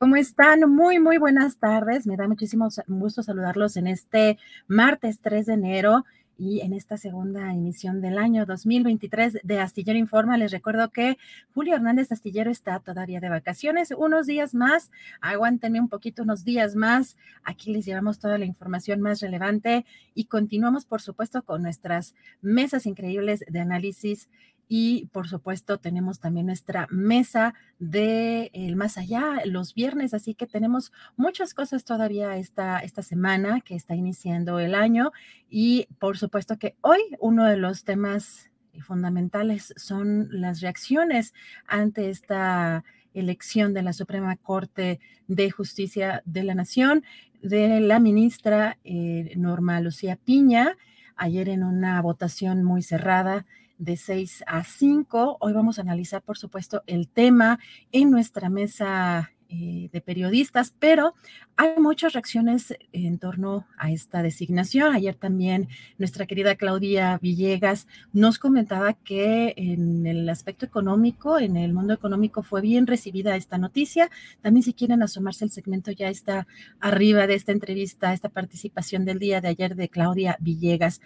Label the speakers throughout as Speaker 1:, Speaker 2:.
Speaker 1: ¿Cómo están? Muy, muy buenas tardes. Me da muchísimo gusto saludarlos en este martes 3 de enero y en esta segunda emisión del año 2023 de Astillero Informa. Les recuerdo que Julio Hernández Astillero está todavía de vacaciones. Unos días más, aguántenme un poquito, unos días más. Aquí les llevamos toda la información más relevante y continuamos, por supuesto, con nuestras mesas increíbles de análisis y por supuesto tenemos también nuestra mesa de más allá los viernes, así que tenemos muchas cosas todavía esta, esta semana que está iniciando el año y por supuesto que hoy uno de los temas fundamentales son las reacciones ante esta elección de la Suprema Corte de Justicia de la Nación de la ministra eh, Norma Lucía Piña ayer en una votación muy cerrada de 6 a 5. Hoy vamos a analizar, por supuesto, el tema en nuestra mesa eh, de periodistas, pero hay muchas reacciones en torno a esta designación. Ayer también nuestra querida Claudia Villegas nos comentaba que en el aspecto económico, en el mundo económico, fue bien recibida esta noticia. También si quieren asomarse el segmento ya está arriba de esta entrevista, esta participación del día de ayer de Claudia Villegas.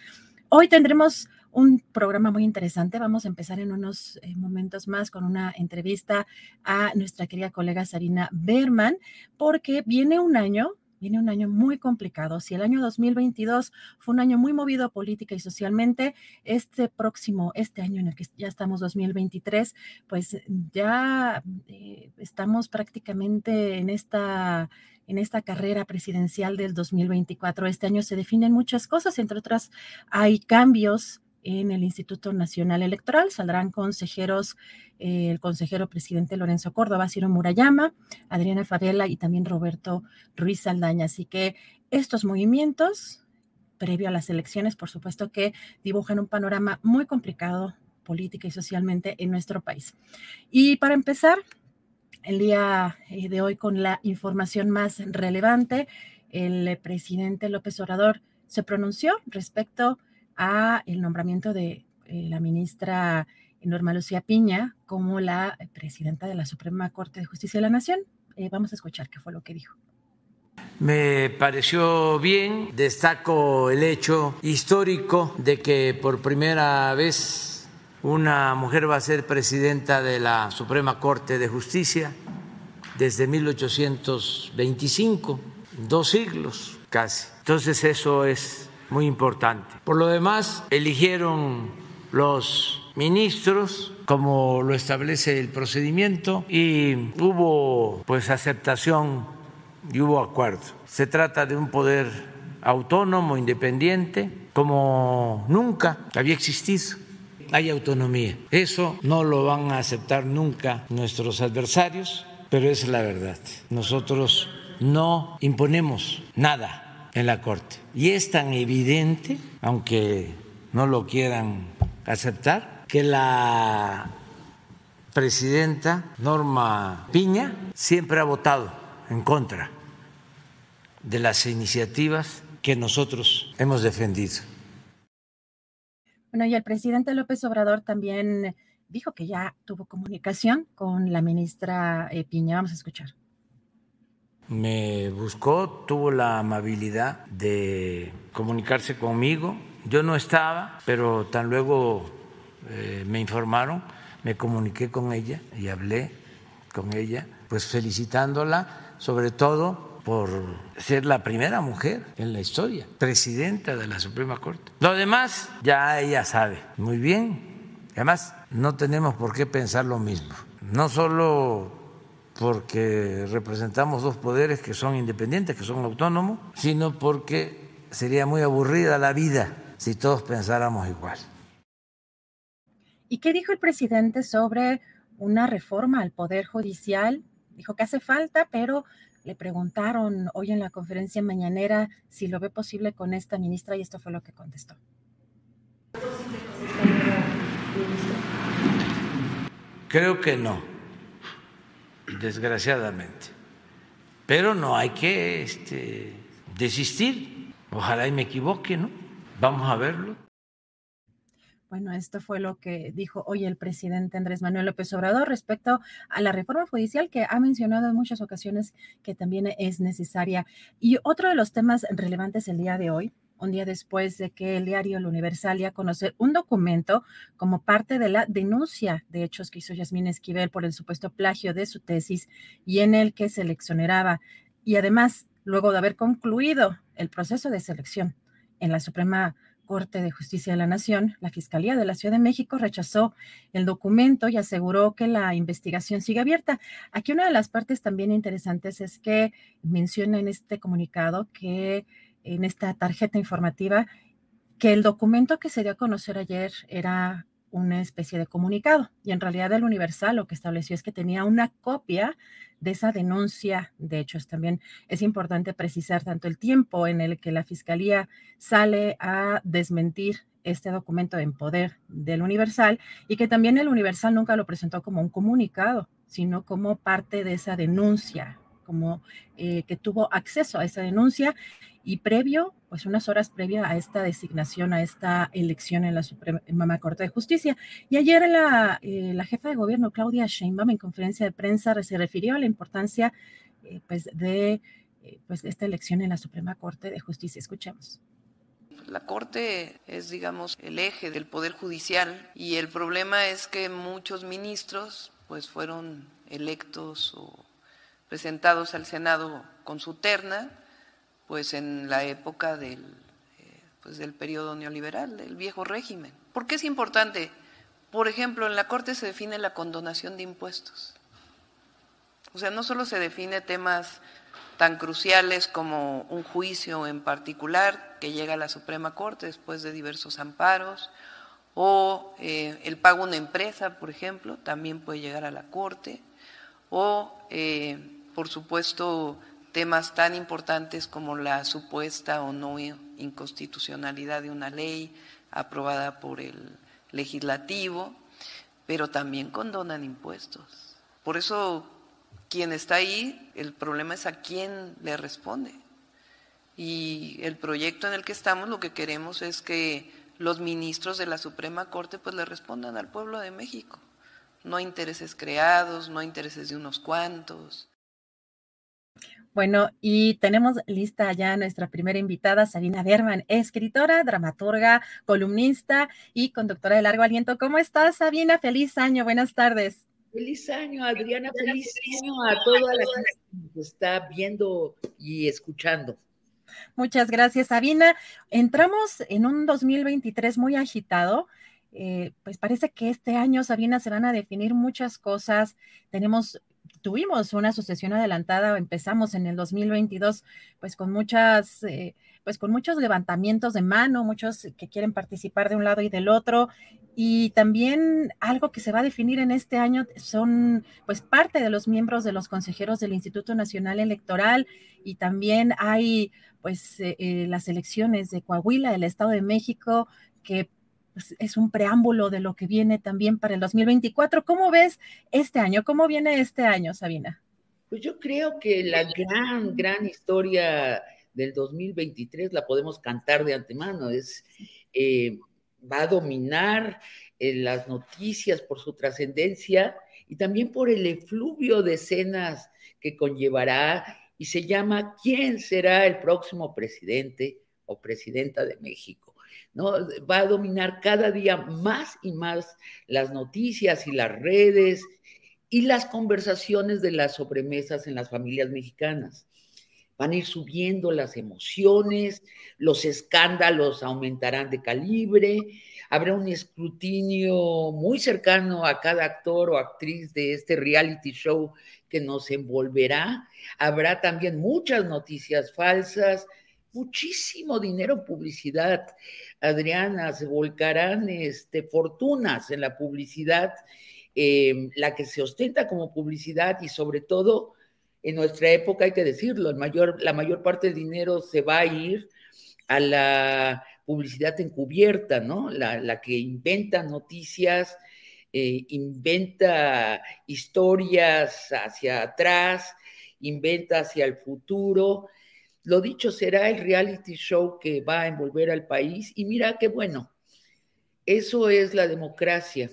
Speaker 1: Hoy tendremos un programa muy interesante. Vamos a empezar en unos eh, momentos más con una entrevista a nuestra querida colega Sarina Berman, porque viene un año, viene un año muy complicado. Si el año 2022 fue un año muy movido política y socialmente, este próximo, este año en el que ya estamos 2023, pues ya eh, estamos prácticamente en esta en esta carrera presidencial del 2024. Este año se definen muchas cosas, entre otras hay cambios en el Instituto Nacional Electoral. Saldrán consejeros, eh, el consejero presidente Lorenzo Córdoba, Ciro Murayama, Adriana Favela y también Roberto Ruiz Saldaña. Así que estos movimientos, previo a las elecciones, por supuesto que dibujan un panorama muy complicado política y socialmente en nuestro país. Y para empezar, el día eh, de hoy con la información más relevante, el presidente López Obrador se pronunció respecto a el nombramiento de eh, la ministra Norma Lucía Piña como la presidenta de la Suprema Corte de Justicia de la Nación. Eh, vamos a escuchar qué fue lo que dijo.
Speaker 2: Me pareció bien, destaco el hecho histórico de que por primera vez una mujer va a ser presidenta de la Suprema Corte de Justicia desde 1825, dos siglos casi. Entonces eso es muy importante. Por lo demás, eligieron los ministros como lo establece el procedimiento y hubo pues aceptación y hubo acuerdo. Se trata de un poder autónomo, independiente, como nunca había existido. Hay autonomía. Eso no lo van a aceptar nunca nuestros adversarios, pero es la verdad. Nosotros no imponemos nada en la Corte. Y es tan evidente, aunque no lo quieran aceptar, que la presidenta Norma Piña siempre ha votado en contra de las iniciativas que nosotros hemos defendido.
Speaker 1: Bueno, y el presidente López Obrador también dijo que ya tuvo comunicación con la ministra eh, Piña. Vamos a escuchar.
Speaker 2: Me buscó, tuvo la amabilidad de comunicarse conmigo. Yo no estaba, pero tan luego eh, me informaron, me comuniqué con ella y hablé con ella, pues felicitándola, sobre todo por ser la primera mujer en la historia, presidenta de la Suprema Corte. Lo demás ya ella sabe muy bien. Además, no tenemos por qué pensar lo mismo. No solo porque representamos dos poderes que son independientes, que son autónomos, sino porque sería muy aburrida la vida si todos pensáramos igual.
Speaker 1: ¿Y qué dijo el presidente sobre una reforma al Poder Judicial? Dijo que hace falta, pero le preguntaron hoy en la conferencia mañanera si lo ve posible con esta ministra y esto fue lo que contestó.
Speaker 2: Creo que no desgraciadamente. Pero no hay que este, desistir. Ojalá y me equivoque, ¿no? Vamos a verlo.
Speaker 1: Bueno, esto fue lo que dijo hoy el presidente Andrés Manuel López Obrador respecto a la reforma judicial que ha mencionado en muchas ocasiones que también es necesaria. Y otro de los temas relevantes el día de hoy un día después de que el diario El Universal ya a un documento como parte de la denuncia de hechos que hizo Yasmín Esquivel por el supuesto plagio de su tesis y en el que se Y además, luego de haber concluido el proceso de selección en la Suprema Corte de Justicia de la Nación, la Fiscalía de la Ciudad de México rechazó el documento y aseguró que la investigación sigue abierta. Aquí una de las partes también interesantes es que menciona en este comunicado que en esta tarjeta informativa que el documento que se dio a conocer ayer era una especie de comunicado y en realidad el Universal lo que estableció es que tenía una copia de esa denuncia de hechos. También es importante precisar tanto el tiempo en el que la Fiscalía sale a desmentir este documento en poder del Universal y que también el Universal nunca lo presentó como un comunicado, sino como parte de esa denuncia, como eh, que tuvo acceso a esa denuncia y previo, pues unas horas previa a esta designación, a esta elección en la Suprema Corte de Justicia. Y ayer la, eh, la jefa de gobierno, Claudia Sheinbaum, en conferencia de prensa, se refirió a la importancia eh, pues, de eh, pues, esta elección en la Suprema Corte de Justicia. Escuchemos.
Speaker 3: La Corte es, digamos, el eje del Poder Judicial y el problema es que muchos ministros pues fueron electos o presentados al Senado con su terna pues en la época del, eh, pues del periodo neoliberal, del viejo régimen. ¿Por qué es importante? Por ejemplo, en la Corte se define la condonación de impuestos. O sea, no solo se define temas tan cruciales como un juicio en particular que llega a la Suprema Corte después de diversos amparos, o eh, el pago a una empresa, por ejemplo, también puede llegar a la Corte, o, eh, por supuesto, temas tan importantes como la supuesta o no inconstitucionalidad de una ley aprobada por el legislativo, pero también condonan impuestos. Por eso quien está ahí, el problema es a quién le responde. Y el proyecto en el que estamos lo que queremos es que los ministros de la Suprema Corte pues le respondan al pueblo de México. No intereses creados, no intereses de unos cuantos.
Speaker 1: Bueno, y tenemos lista ya nuestra primera invitada, Sabina Berman, escritora, dramaturga, columnista y conductora de largo aliento. ¿Cómo estás, Sabina? Feliz año, buenas tardes.
Speaker 4: Feliz año, Adriana, feliz año a toda la gente que nos está viendo y escuchando.
Speaker 1: Muchas gracias, Sabina. Entramos en un 2023 muy agitado. Eh, pues parece que este año, Sabina, se van a definir muchas cosas. Tenemos tuvimos una sucesión adelantada, empezamos en el 2022, pues con muchas, eh, pues con muchos levantamientos de mano, muchos que quieren participar de un lado y del otro, y también algo que se va a definir en este año son, pues, parte de los miembros de los consejeros del Instituto Nacional Electoral, y también hay, pues, eh, eh, las elecciones de Coahuila, del Estado de México, que pues, es un preámbulo de lo que viene también para el 2024. ¿Cómo ves este año? ¿Cómo viene este año, Sabina?
Speaker 4: Pues yo creo que la gran, gran historia del 2023 la podemos cantar de antemano. Es, eh, va a dominar eh, las noticias por su trascendencia y también por el efluvio de escenas que conllevará y se llama ¿Quién será el próximo presidente o presidenta de México? ¿No? Va a dominar cada día más y más las noticias y las redes y las conversaciones de las sobremesas en las familias mexicanas. Van a ir subiendo las emociones, los escándalos aumentarán de calibre, habrá un escrutinio muy cercano a cada actor o actriz de este reality show que nos envolverá. Habrá también muchas noticias falsas, muchísimo dinero en publicidad. Adriana, se volcarán este, fortunas en la publicidad, em, la que se ostenta como publicidad y sobre todo en nuestra época, hay que decirlo, el mayor, la mayor parte del dinero se va a ir a la publicidad encubierta, ¿no? La, que inventa noticias, eh, inventa historias hacia atrás, inventa hacia el futuro lo dicho será el reality show que va a envolver al país y mira qué bueno. Eso es la democracia.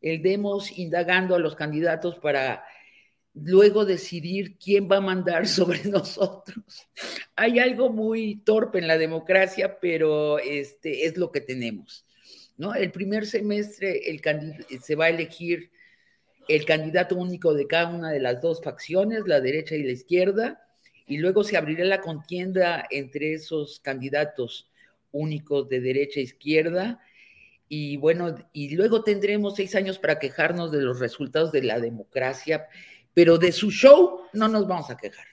Speaker 4: El demos indagando a los candidatos para luego decidir quién va a mandar sobre nosotros. Hay algo muy torpe en la democracia, pero este es lo que tenemos. ¿no? El primer semestre el se va a elegir el candidato único de cada una de las dos facciones, la derecha y la izquierda y luego se abrirá la contienda entre esos candidatos únicos de derecha e izquierda. Y bueno, y luego tendremos seis años para quejarnos de los resultados de la democracia, pero de su show no nos vamos a quejar.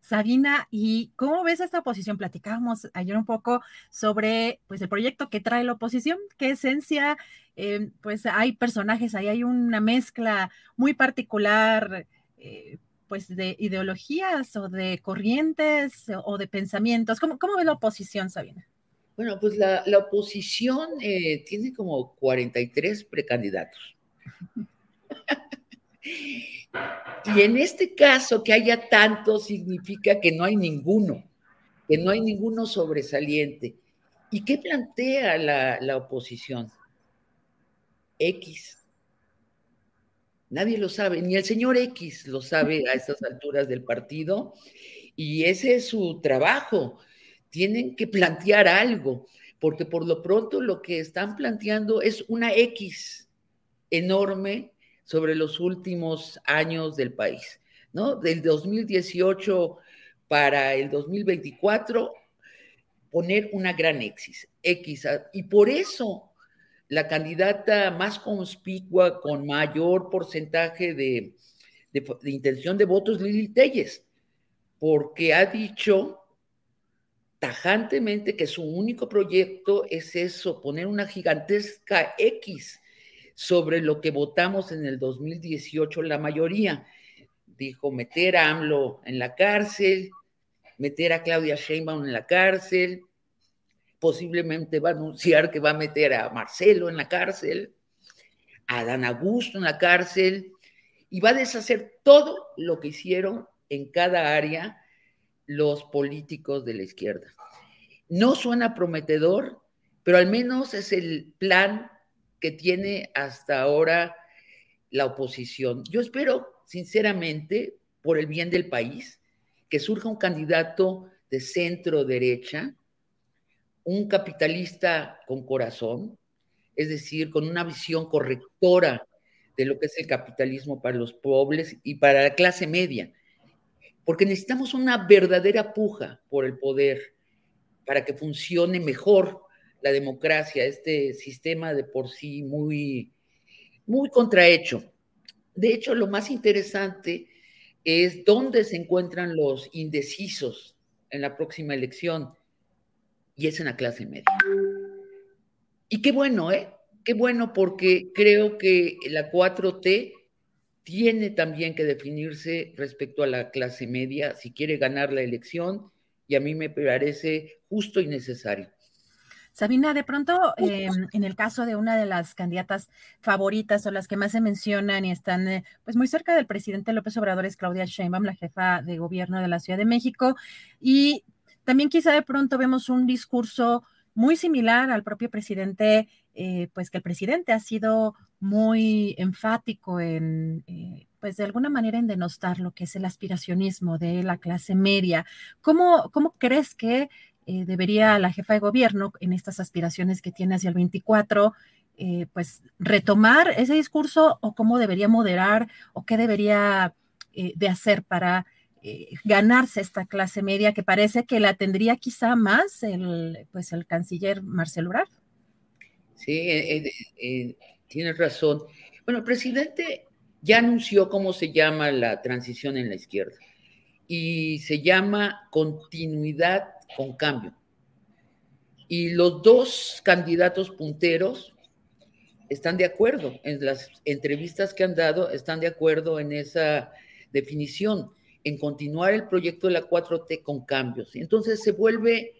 Speaker 1: Sabina, ¿y cómo ves esta oposición? Platicábamos ayer un poco sobre pues, el proyecto que trae la oposición, qué esencia, eh, pues hay personajes, ahí hay una mezcla muy particular, eh, pues de ideologías o de corrientes o de pensamientos. ¿Cómo, cómo ve la oposición, Sabina?
Speaker 4: Bueno, pues la, oposición eh, tiene como 43 precandidatos. y en este caso, que haya tanto significa que no hay ninguno, que no hay ninguno sobresaliente. ¿Y qué plantea la, la oposición? X Nadie lo sabe, ni el señor X lo sabe a estas alturas del partido, y ese es su trabajo. Tienen que plantear algo, porque por lo pronto lo que están planteando es una X enorme sobre los últimos años del país, ¿no? Del 2018 para el 2024, poner una gran X, X, y por eso la candidata más conspicua con mayor porcentaje de, intención de votos, Lili Telles, porque ha dicho tajantemente que su único proyecto es eso, poner una gigantesca X sobre lo que votamos en el 2018 la mayoría. Dijo meter a AMLO en la cárcel, meter a Claudia Sheinbaum en la cárcel, posiblemente va a anunciar que va a meter a Marcelo en la cárcel, a Dan Augusto en la cárcel, y va a deshacer todo lo que hicieron en cada área los políticos de la izquierda. No suena prometedor, pero al menos es el plan que tiene hasta ahora la oposición. Yo espero, sinceramente, por el bien del país, que surja un candidato de centro derecha, un capitalista con corazón, es decir, con una visión correctora de lo que es el capitalismo para los pobres y para la clase media, porque necesitamos una verdadera puja por el poder para que funcione mejor la democracia, este sistema de por sí muy, muy contrahecho. de hecho, lo más interesante es dónde se encuentran los indecisos en la próxima elección, y es en la clase media. Y qué bueno, ¿eh? Qué bueno porque creo que la 4T tiene también que definirse respecto a la clase media si quiere ganar la elección y a mí me parece justo y necesario.
Speaker 1: Sabina, de pronto, em, en el caso de una de las candidatas favoritas o las que más se mencionan y están eh, pues muy cerca del presidente López Obrador es Claudia Sheinbaum, la jefa de gobierno de la Ciudad de México. Y también quizá de pronto vemos un discurso muy similar al propio presidente, eh, pues que el presidente ha sido muy enfático en, eh, pues de alguna manera en denostar lo que es el aspiracionismo de la clase media. ¿Cómo, cómo crees que eh, debería la jefa de gobierno en estas aspiraciones que tiene hacia el 24, eh, pues retomar ese discurso o cómo debería moderar o qué debería de hacer para ganarse esta clase media que parece que la tendría quizá más el, pues el canciller Marcelo Ebrard.
Speaker 4: Sí, tienes razón. Bueno, el presidente ya anunció cómo se llama la transición en la izquierda y se llama continuidad con cambio. Y los dos candidatos punteros están de acuerdo en las entrevistas que han dado, están de acuerdo en esa definición, en continuar el proyecto de la 4T con cambios. Entonces se vuelve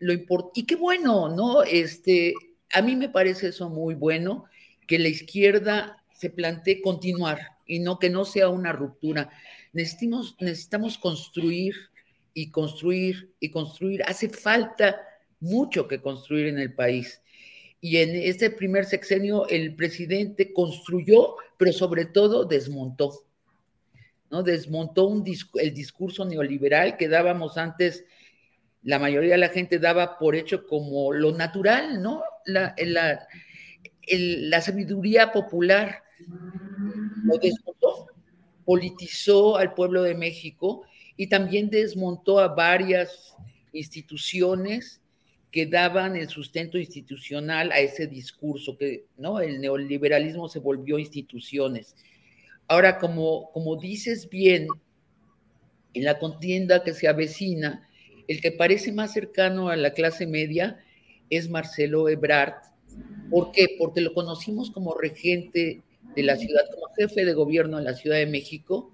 Speaker 4: lo importante. Y qué bueno, ¿no? Este, a mí me parece eso muy bueno, que la izquierda se plantee continuar y no que no sea una ruptura. Necesitamos, necesitamos construir y construir y construir. Hace falta mucho que construir en el país. Y en este primer sexenio el presidente construyó, pero sobre todo desmontó. ¿No? Desmontó un el discurso neoliberal que dábamos antes, la mayoría de la gente daba por hecho como lo natural, ¿no? La, sabiduría popular lo desmontó, politizó al pueblo de México y también desmontó a varias instituciones que daban el sustento institucional a ese discurso, que ¿no? el neoliberalismo se volvió instituciones. Ahora, como, como dices bien, en la contienda que se avecina, el que parece más cercano a la clase media es Marcelo Ebrard. ¿Por qué? Porque lo conocimos como regente de la ciudad, como jefe de gobierno en la Ciudad de México,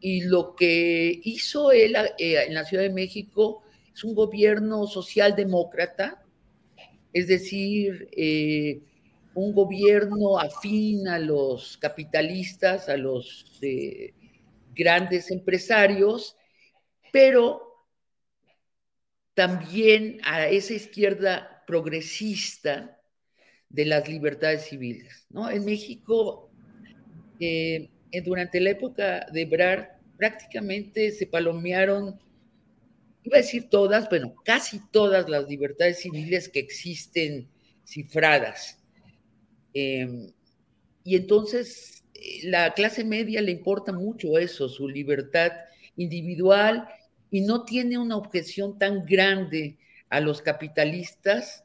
Speaker 4: y lo que hizo él eh, en la Ciudad de México es un gobierno socialdemócrata, es decir, eh, un gobierno afín a los capitalistas, a los eh, grandes empresarios, pero también a esa izquierda progresista de las libertades civiles. ¿no? En México, durante la época de Ebrard, prácticamente se palomearon, iba a decir todas, bueno, casi todas las libertades civiles que existen cifradas. Em, y entonces eh, la clase media le importa mucho eso, su libertad individual, y no tiene una objeción tan grande a los capitalistas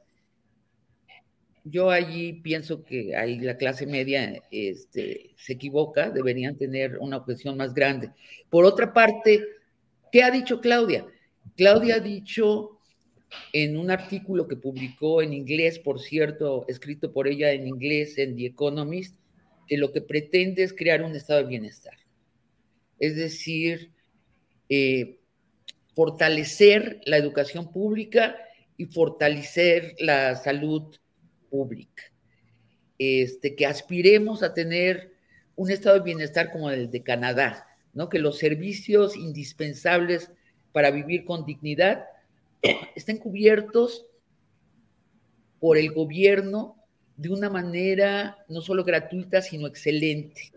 Speaker 4: yo allí pienso que ahí la clase media este, se equivoca, deberían tener una objeción más grande. Por otra parte, ¿qué ha dicho Claudia? Claudia ha dicho en un artículo que publicó en inglés, por cierto, escrito por ella en inglés en The Economist, que lo que pretende es crear un estado de bienestar. Es decir, eh, fortalecer la educación pública y fortalecer la salud pública. Este, que aspiremos a tener un estado de bienestar como el de Canadá, ¿no? Que los servicios indispensables para vivir con dignidad estén cubiertos por el gobierno de una manera no solo gratuita, sino excelente.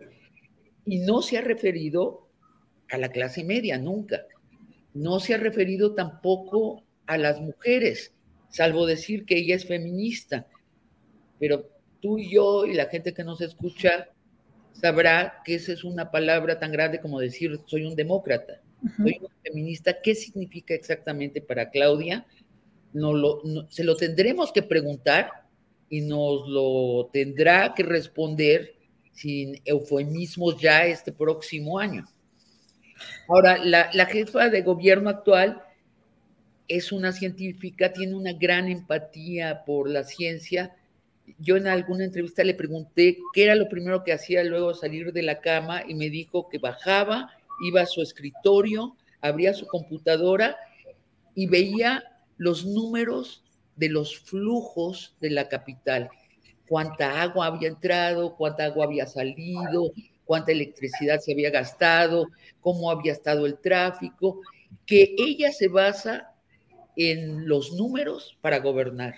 Speaker 4: Y no se ha referido a la clase media, nunca. No se ha referido tampoco a las mujeres, salvo decir que ella es feminista pero tú y yo y la gente que nos escucha sabrá que esa es una palabra tan grande como decir soy un demócrata, soy feminista. ¿Qué significa exactamente para Claudia? No lo, se lo tendremos que preguntar y nos lo tendrá que responder sin eufemismos ya este próximo año. Ahora, la, la jefa de gobierno actual es una científica, tiene una gran empatía por la ciencia. Yo en alguna entrevista le pregunté qué era lo primero que hacía luego salir de la cama y me dijo que bajaba, iba a su escritorio, abría su computadora y veía los números de los flujos de la capital. Cuánta agua había entrado, cuánta agua había salido, cuánta electricidad se había gastado, cómo había estado el tráfico, que ella se basa en los números para gobernar.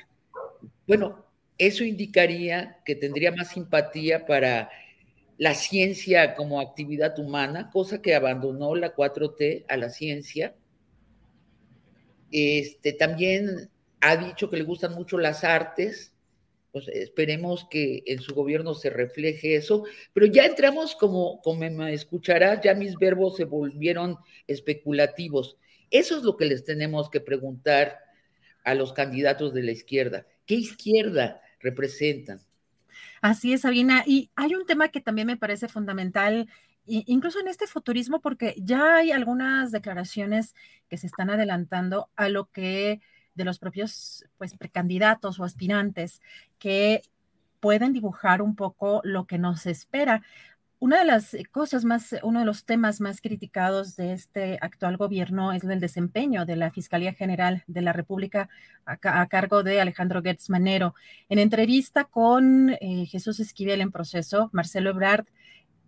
Speaker 4: Bueno, eso indicaría que tendría más simpatía para la ciencia como actividad humana, cosa que abandonó la 4T a la ciencia. Este, también ha dicho que le gustan mucho las artes, pues esperemos que en su gobierno se refleje eso, pero ya entramos como, como me escucharás, ya mis verbos se volvieron especulativos. Eso es lo que les tenemos que preguntar a los candidatos de la izquierda. ¿Qué izquierda representan?
Speaker 1: Así es, Sabina. Y hay un tema que también me parece fundamental, incluso en este futurismo, porque ya hay algunas declaraciones que se están adelantando a lo que de los propios pues precandidatos o aspirantes que pueden dibujar un poco lo que nos espera. Una de las cosas más, uno de los temas más criticados de este actual gobierno es el desempeño de la Fiscalía General de la República a, cargo de Alejandro Gertz Manero. En entrevista con eh, Jesús Esquivel en proceso, Marcelo Ebrard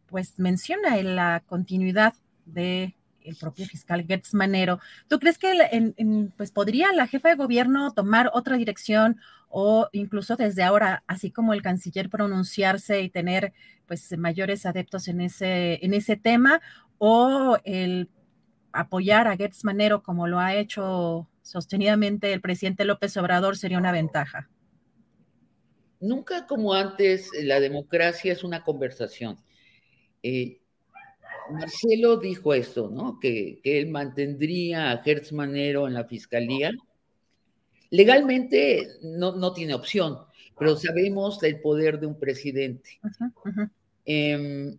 Speaker 1: pues menciona la continuidad de el propio fiscal Gertz Manero. ¿Tú crees que pues podría la jefa de gobierno tomar otra dirección o incluso desde ahora, así como el canciller pronunciarse y tener pues mayores adeptos en ese, en ese tema o el apoyar a Gertz Manero como lo ha hecho sostenidamente el presidente López Obrador sería una ventaja?
Speaker 4: Nunca como antes, la democracia es una conversación. Eh, Marcelo dijo esto, ¿no? Que, él mantendría a Hertz Manero en la fiscalía. Legalmente no, tiene opción, pero sabemos del poder de un presidente. Em,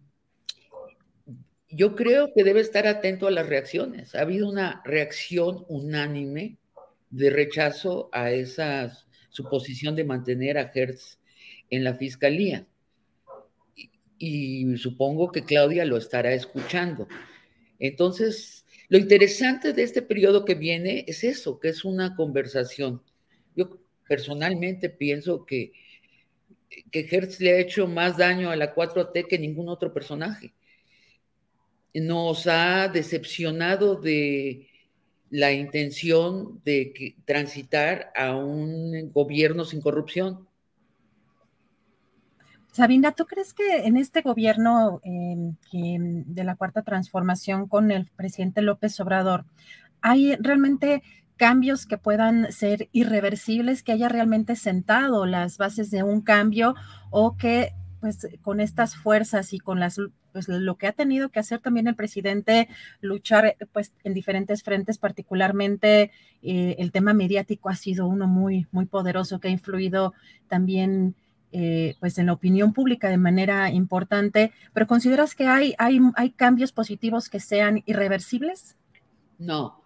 Speaker 4: yo creo que debe estar atento a las reacciones. Ha habido una reacción unánime de rechazo a esa suposición de mantener a Hertz en la fiscalía y supongo que Claudia lo estará escuchando. Entonces, lo interesante de este periodo que viene es eso, que es una conversación. Yo personalmente pienso que, que Hertz le ha hecho más daño a la 4T que ningún otro personaje. Nos ha decepcionado de la intención de transitar a un gobierno sin corrupción
Speaker 1: Sabina, ¿tú crees que en este gobierno em, de la cuarta transformación con el presidente López Obrador hay realmente cambios que puedan ser irreversibles, que haya realmente sentado las bases de un cambio o que pues con estas fuerzas y con las pues lo que ha tenido que hacer también el presidente luchar pues en diferentes frentes particularmente eh, el tema mediático ha sido uno muy muy poderoso que ha influido también eh, pues en la opinión pública de manera importante, pero ¿consideras que hay, hay, hay cambios positivos que sean irreversibles?
Speaker 4: No,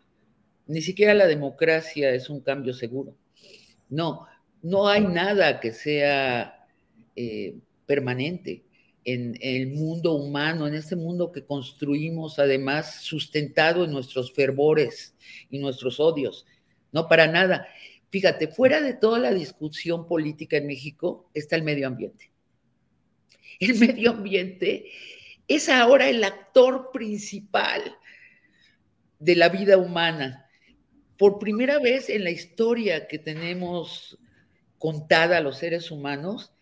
Speaker 4: ni siquiera la democracia es un cambio seguro. No, no hay nada que sea eh, permanente en el mundo humano, en este mundo que construimos, además, sustentado en nuestros fervores y nuestros odios. No, para nada. Fíjate, fuera de toda la discusión política en México está el medio ambiente. El medio ambiente es ahora el actor principal de la vida humana. Por primera vez en la historia que tenemos contada a los seres humanos,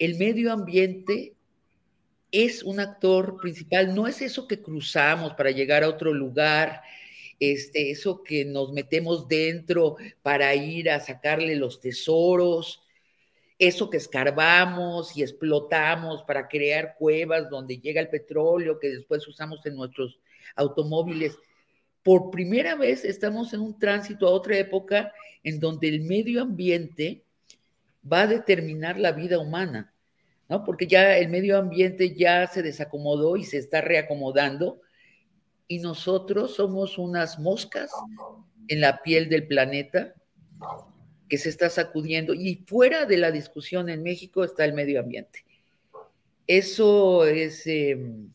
Speaker 4: el medio ambiente es un actor principal, no es eso que cruzamos para llegar a otro lugar, este, eso que nos metemos dentro para ir a sacarle los tesoros, eso que escarbamos y explotamos para crear cuevas donde llega el petróleo que después usamos en nuestros automóviles. Por primera vez estamos en un tránsito a otra época en donde el medio ambiente va a determinar la vida humana. ¿no? Porque ya el medio ambiente ya se desacomodó y se está reacomodando y nosotros somos unas moscas en la piel del planeta que se está sacudiendo y fuera de la discusión en México está el medio ambiente. Eso es, em,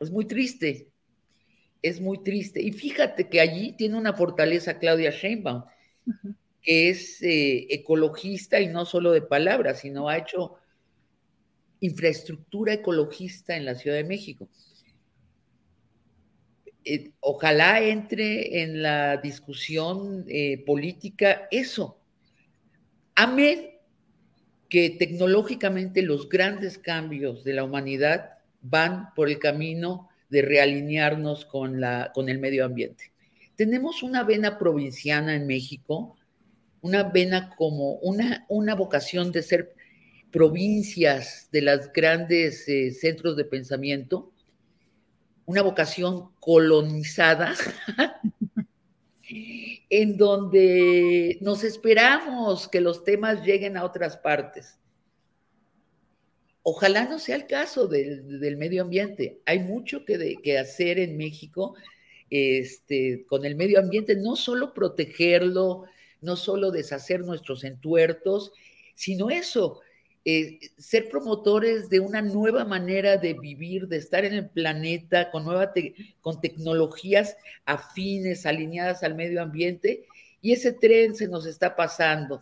Speaker 4: es muy triste, es muy triste. Y fíjate que allí tiene una fortaleza Claudia Sheinbaum, que es eh, ecologista y no solo de palabras, sino ha hecho infraestructura ecologista en la Ciudad de México. Eh, ojalá entre en la discusión eh, política eso. Amén que tecnológicamente los grandes cambios de la humanidad van por el camino de realinearnos con, la, con el medio ambiente. Tenemos una vena provinciana en México, una vena como una, una vocación de ser provincias de los grandes eh, centros de pensamiento, una vocación colonizada, en donde nos esperamos que los temas lleguen a otras partes. Ojalá no sea el caso del, medio ambiente. Hay mucho que, que hacer en México este, con el medio ambiente, no solo protegerlo, no solo deshacer nuestros entuertos, sino eso, eh, ser promotores de una nueva manera de vivir, de estar en el planeta con, nueva con tecnologías afines, alineadas al medio ambiente, y ese tren se nos está pasando.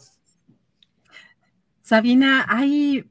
Speaker 1: Sabina, hay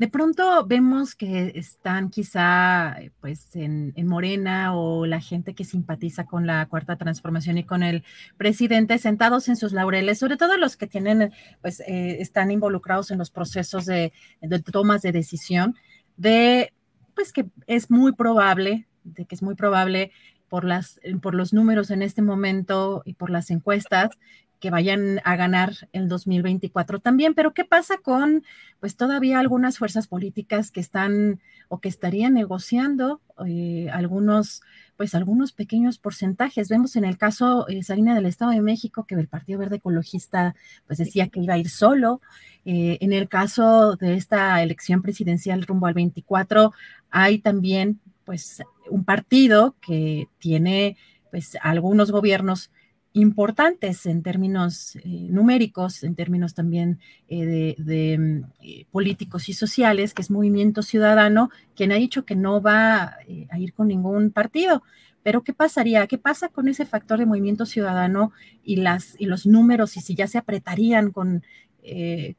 Speaker 1: de pronto vemos que están quizá pues en, Morena o la gente que simpatiza con la cuarta transformación y con el presidente sentados en sus laureles, sobre todo los que tienen, pues eh, están involucrados en los procesos de, de tomas de decisión, de pues que es muy probable, de que es muy probable por, las, por los números en este momento y por las encuestas, que vayan a ganar el 2024 también, pero ¿qué pasa con pues todavía algunas fuerzas políticas que están o que estarían negociando eh, algunos pues algunos pequeños porcentajes? Vemos en el caso eh, Salina del Estado de México que el Partido Verde Ecologista pues decía que iba a ir solo. Eh, en el caso de esta elección presidencial rumbo al 24 hay también pues un partido que tiene pues algunos gobiernos importantes en términos eh, numéricos, en términos también eh, de, mm, eh, políticos y sociales, que es Movimiento Ciudadano, quien ha dicho que no va a ir con ningún partido. Pero ¿qué pasaría? ¿Qué pasa con ese factor de movimiento ciudadano y, las, y los números y si ya se apretarían con,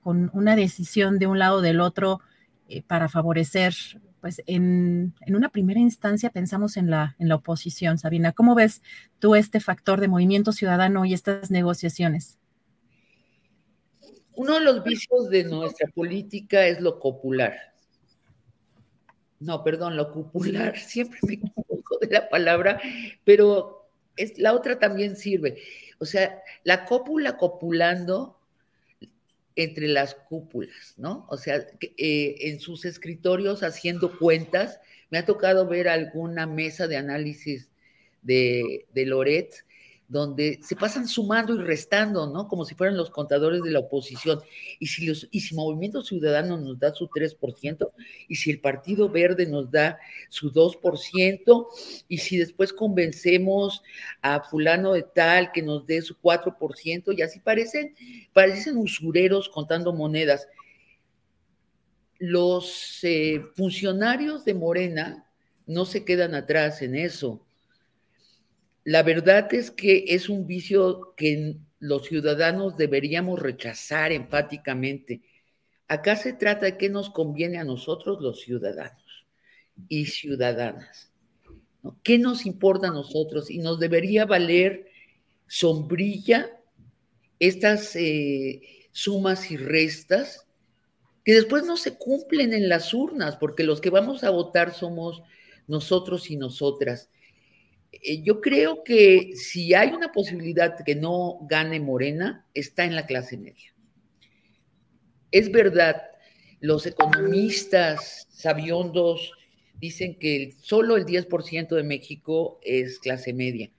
Speaker 1: con una decisión de un lado o del otro para favorecer pues en, una primera instancia pensamos en la, en la oposición. Sabina, ¿cómo ves tú este factor de movimiento ciudadano y estas negociaciones?
Speaker 4: Uno de los vicios de nuestra política es lo popular. No, perdón, lo popular. Siempre me equivoco de la palabra, pero es, la otra también sirve. O sea, la cópula copulando entre las cúpulas, ¿no? O sea, eh, en sus escritorios haciendo cuentas, me ha tocado ver alguna mesa de análisis de, de Loret donde se pasan sumando y restando, ¿no? Como si fueran los contadores de la oposición. Y si, los, y si Movimiento Ciudadano nos da su 3%, y si el Partido Verde nos da su 2%, y si después convencemos a fulano de tal que nos dé su 4%, y así parecen, parecen usureros contando monedas. Los eh, funcionarios de Morena no se quedan atrás en eso la verdad es que es un vicio que los ciudadanos deberíamos rechazar empáticamente. Acá se trata de qué nos conviene a nosotros los ciudadanos y ciudadanas. ¿Qué nos importa a nosotros? Y nos debería valer sombrilla estas eh, sumas y restas que después no se cumplen en las urnas, porque los que vamos a votar somos nosotros y nosotras. Eh, yo creo que si hay una posibilidad que no gane Morena, está en la clase media. Es verdad, los economistas sabiondos dicen que solo el 10% de México es clase media,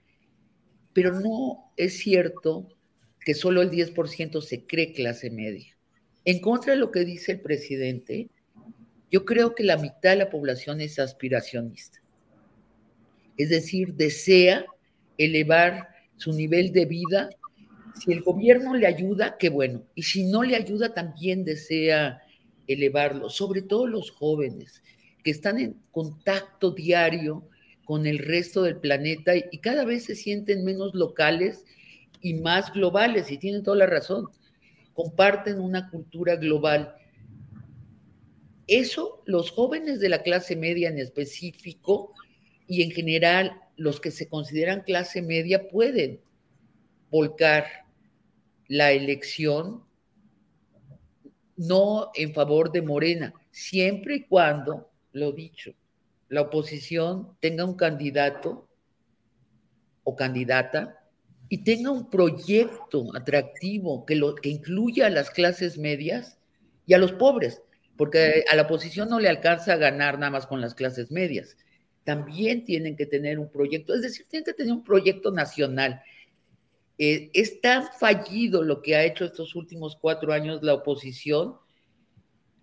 Speaker 4: pero no es cierto que solo el 10% se cree clase media. En contra de lo que dice el presidente, Yo creo que la mitad de la población es aspiracionista. Es decir, desea elevar su nivel de vida. Si el gobierno le ayuda, qué bueno. Y si no le ayuda, también desea elevarlo. Sobre todo los jóvenes que están en contacto diario con el resto del planeta y cada vez se sienten menos locales y más globales, y tienen toda la razón. Comparten una cultura global. Eso los jóvenes de la clase media en específico y en general los que se consideran clase media pueden volcar la elección no en favor de Morena, siempre y cuando, lo dicho, la oposición tenga un candidato o candidata y tenga un proyecto atractivo que, lo, que incluya a las clases medias y a los pobres, porque a la oposición no le alcanza a ganar nada más con las clases medias. También tienen que tener un proyecto, es decir, tienen que tener un proyecto nacional. Eh, es tan fallido lo que ha hecho estos últimos cuatro años la oposición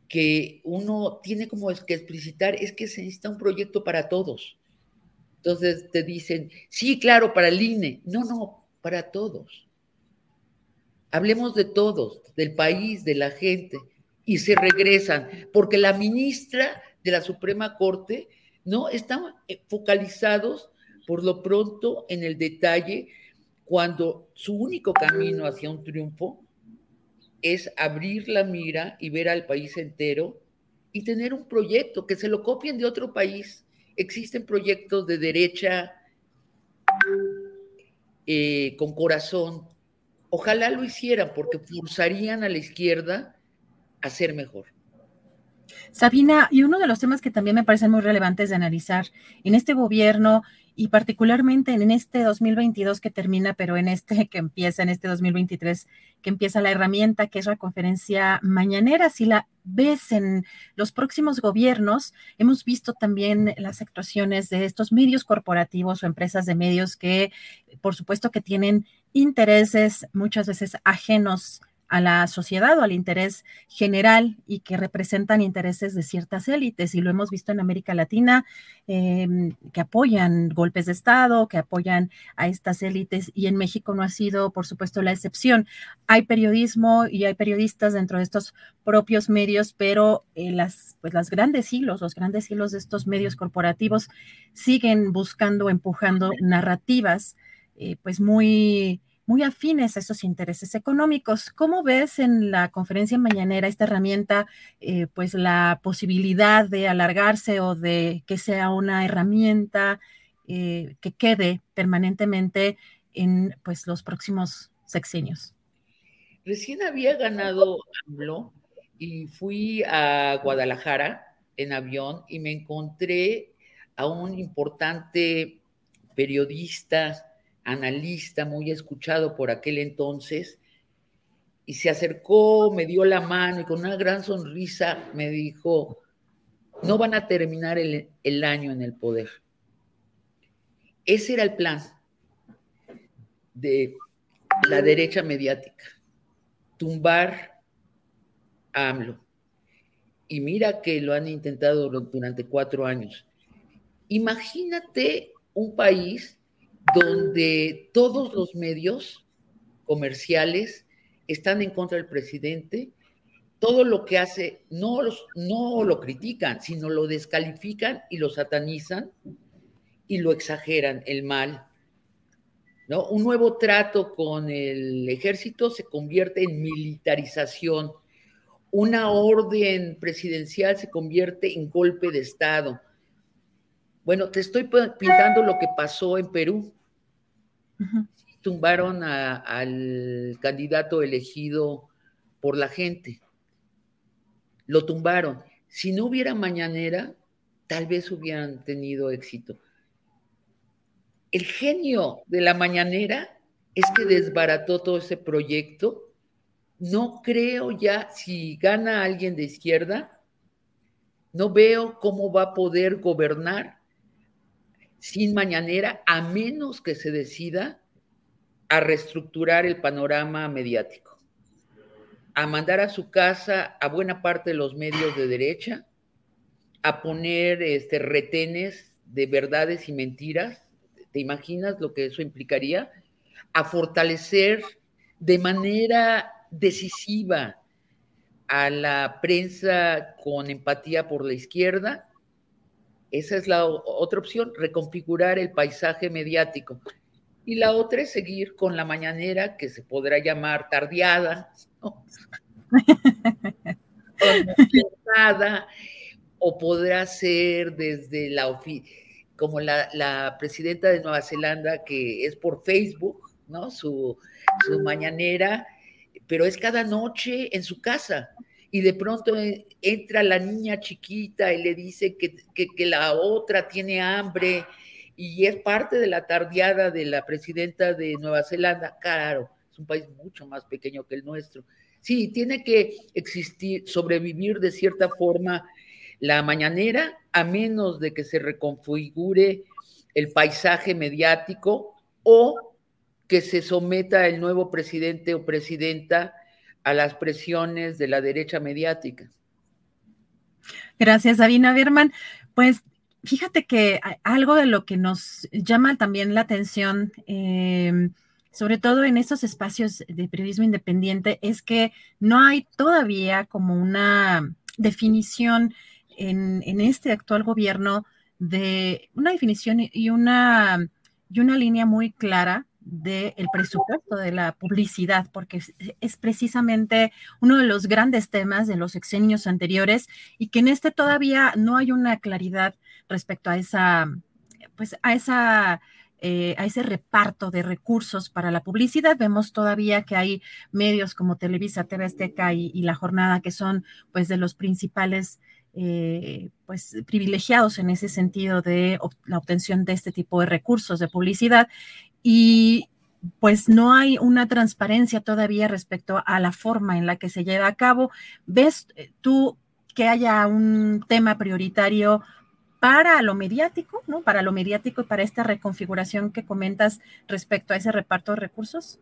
Speaker 4: que uno tiene como que explicitar, es que se necesita un proyecto para todos. Entonces te dicen, sí, claro, para el INE. No, no, para todos. Hablemos de todos, del país, de la gente, y se regresan, porque la ministra de la Suprema Corte, ¿no? Están eh, focalizados por lo pronto en el detalle cuando su único camino hacia un triunfo es abrir la mira y ver al país entero y tener un proyecto, que se lo copien de otro país. Existen proyectos de derecha eh, con corazón. Ojalá lo hicieran porque forzarían a la izquierda a ser mejor.
Speaker 1: Sabina, y uno de los temas que también me parecen muy relevantes de analizar en este gobierno y particularmente en este 2022 que termina, pero en este que empieza, en este 2023 que empieza la herramienta que es la conferencia mañanera. Si la ves en los próximos gobiernos, hemos visto también las actuaciones de estos medios corporativos o empresas de medios que, por supuesto, que tienen intereses muchas veces ajenos a la sociedad o al interés general y que representan intereses de ciertas élites. Y lo hemos visto en América Latina, em, que apoyan golpes de Estado, que apoyan a estas élites. Y en México no ha sido, por supuesto, la excepción. Hay periodismo y hay periodistas dentro de estos propios medios, pero eh, las, pues las grandes hilos, los grandes hilos de estos medios corporativos siguen buscando, empujando narrativas, eh, pues muy muy afines a esos intereses económicos. ¿Cómo ves en la conferencia mañanera esta herramienta, eh, pues la posibilidad de alargarse o de que sea una herramienta eh, que quede permanentemente en pues los próximos sexenios?
Speaker 4: Recién había ganado AMLO y fui a Guadalajara en avión y me encontré a un importante periodista analista muy escuchado por aquel entonces, y se acercó, me dio la mano y con una gran sonrisa me dijo, no van a terminar el, año en el poder. Ese era el plan de la derecha mediática, tumbar a AMLO. Y mira que lo han intentado durante cuatro años. Imagínate un país donde todos los medios comerciales están en contra del presidente, todo lo que hace no, no lo critican, sino lo descalifican y lo satanizan y lo exageran, el mal. ¿no? Un nuevo trato con el ejército se convierte en militarización. Una orden presidencial se convierte en golpe de Estado. Bueno, te estoy pintando lo que pasó en Perú. Tumbaron al candidato elegido por la gente. Lo tumbaron. Si no hubiera mañanera, tal vez hubieran tenido éxito. El genio de la mañanera es que desbarató todo ese proyecto. No creo ya, si gana alguien de izquierda, no veo cómo va a poder gobernar sin mañanera, a menos que se decida a reestructurar el panorama mediático, a mandar a su casa a buena parte de los medios de derecha a poner este, retenes de verdades y mentiras. ¿Te imaginas lo que eso implicaría? A fortalecer de manera decisiva a la prensa con empatía por la izquierda. Esa es la otra opción, reconfigurar el paisaje mediático. Y la otra es seguir con la mañanera, que se podrá llamar tardeada, o podrá ser desde la como la, presidenta de Nueva Zelanda, que es por Facebook, ¿no? Su, mañanera, pero es cada noche en su casa. Y de pronto entra la niña chiquita y le dice que, que la otra tiene hambre y es parte de la tardeada de la presidenta de Nueva Zelanda. Claro, es un país mucho más pequeño que el nuestro. Sí, tiene que existir, sobrevivir de cierta forma la mañanera, a menos de que se reconfigure el paisaje mediático o que se someta el nuevo presidente o presidenta a las presiones de la derecha mediática.
Speaker 1: Gracias, Sabina Berman. Pues fíjate que algo de lo que nos llama también la atención, em, sobre todo en estos espacios de periodismo independiente, es que no hay todavía como una definición en, este actual gobierno de una definición y una, y una línea muy clara del presupuesto de la publicidad, porque es, precisamente uno de los grandes temas de los exenios anteriores y que en este todavía no hay una claridad respecto a esa, pues a esa eh, a ese reparto de recursos para la publicidad. Vemos todavía que hay medios como Televisa, TV Azteca y, La Jornada que son pues de los principales eh, pues privilegiados en ese sentido de la obtención de este tipo de recursos de publicidad y pues no hay una transparencia todavía respecto a la forma en la que se lleva a cabo. ¿Ves eh, tú que haya un tema prioritario para lo mediático, ¿no? Para lo mediático y para esta reconfiguración que comentas respecto a ese reparto de recursos?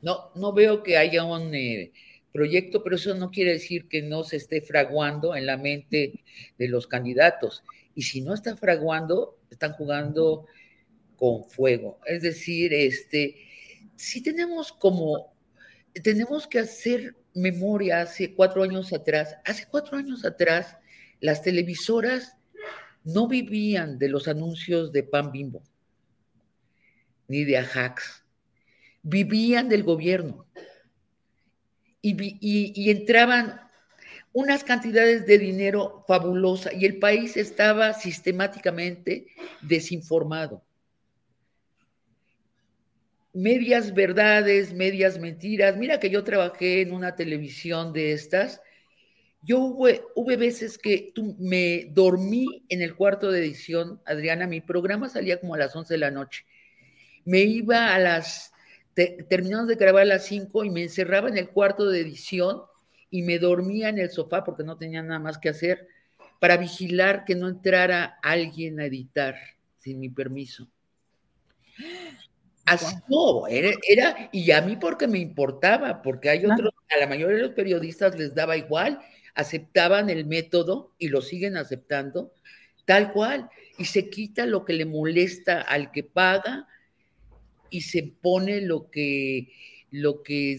Speaker 4: No, no veo que haya un eh, proyecto, pero eso no quiere decir que no se esté fraguando en la mente de los candidatos. Y si no está fraguando, están jugando con fuego. Es decir, este, si tenemos como, tenemos que hacer memoria hace cuatro años atrás. Hace cuatro años atrás, las televisoras no vivían de los anuncios de Pan Bimbo, ni de Ajax, vivían del gobierno y, y, entraban unas cantidades de dinero fabulosa y el país estaba sistemáticamente desinformado. Medias verdades, medias mentiras. Mira que yo trabajé en una televisión de estas yo hubo, veces que me dormí en el cuarto de edición, Adriana, mi programa salía como a las 11 de la noche. Me iba a las, terminamos de grabar a las 5 y me encerraba en el cuarto de edición y me dormía en el sofá porque no tenía nada más que hacer para vigilar que no entrara alguien a editar sin mi permiso. Así no, era, era, y a mí porque me importaba, porque hay otros, a la mayoría de los periodistas les daba igual aceptaban el método y lo siguen aceptando tal cual, y se quita lo que le molesta al que paga y se pone lo que, lo que,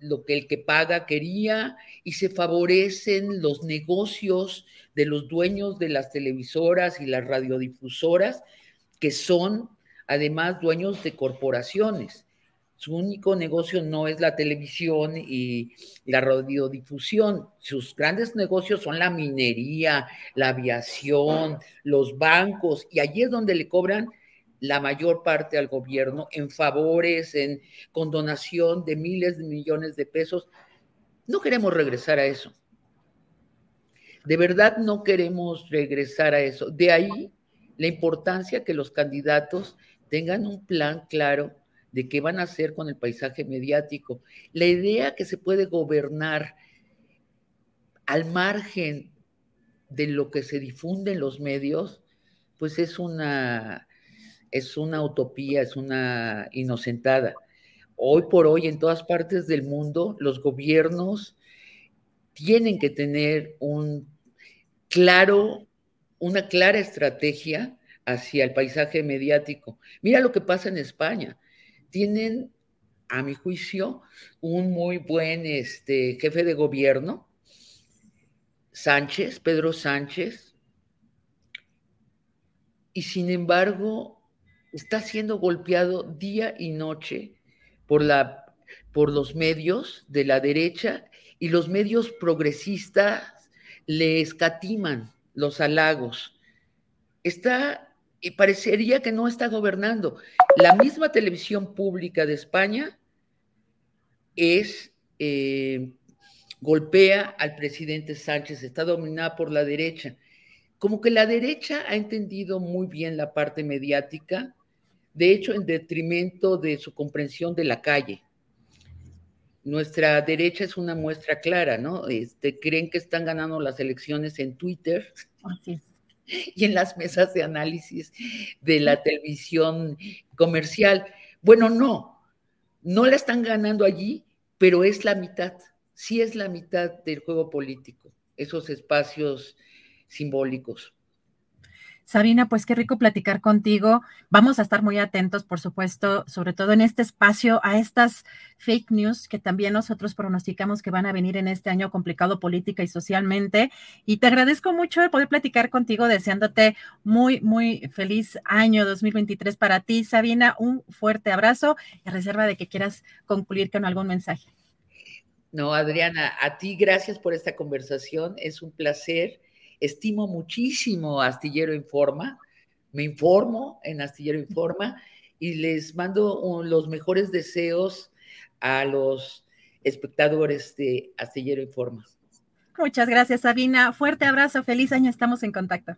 Speaker 4: lo que el que paga quería y se favorecen los negocios de los dueños de las televisoras y las radiodifusoras, que son además dueños de corporaciones. Su único negocio no es la televisión y la radiodifusión. Sus grandes negocios son la minería, la aviación, los bancos, y allí es donde le cobran la mayor parte al gobierno en favores, en condonación de miles de millones de pesos. No queremos regresar a eso. De verdad no queremos regresar a eso. De ahí la importancia que los candidatos tengan un plan claro de qué van a hacer con el paisaje mediático. La idea que se puede gobernar al margen de lo que se difunde en los medios, pues es una, es una utopía, es una inocentada. Hoy por hoy, en todas partes del mundo, los gobiernos tienen que tener un claro una clara estrategia hacia el paisaje mediático. Mira lo que pasa en España. Tienen, a mi juicio, un muy buen este, jefe de gobierno, Sánchez, Pedro Sánchez, y sin embargo está siendo golpeado día y noche por, la, por los medios de la derecha y los medios progresistas le escatiman los halagos. Está, y parecería que no está gobernando. La misma televisión pública de España es, eh, golpea al presidente Sánchez, está dominada por la derecha. Como que la derecha ha entendido muy bien la parte mediática, de hecho, en detrimento de su comprensión de la calle. Nuestra derecha es una muestra clara, ¿no? Este, creen que están ganando las elecciones en Twitter y en las mesas de análisis de la televisión comercial. Bueno, no, no la están ganando allí, pero es la mitad, sí es la mitad del juego político, esos espacios simbólicos.
Speaker 1: Sabina, pues qué rico platicar contigo. Vamos a estar muy atentos, por supuesto, sobre todo en este espacio, a estas fake news que también nosotros pronosticamos que van a venir en este año complicado política y socialmente. Y te agradezco mucho de poder platicar contigo, deseándote muy, muy feliz año 2023 para ti, Sabina. Un fuerte abrazo y reserva de que quieras concluir con algún mensaje.
Speaker 4: No, Adriana, a ti gracias por esta conversación. Es un placer estimo muchísimo Astillero Informa, me informo en Astillero Informa y les mando los mejores deseos a los espectadores de Astillero Informa.
Speaker 1: Muchas gracias, Sabina. Fuerte abrazo, feliz año, estamos en contacto.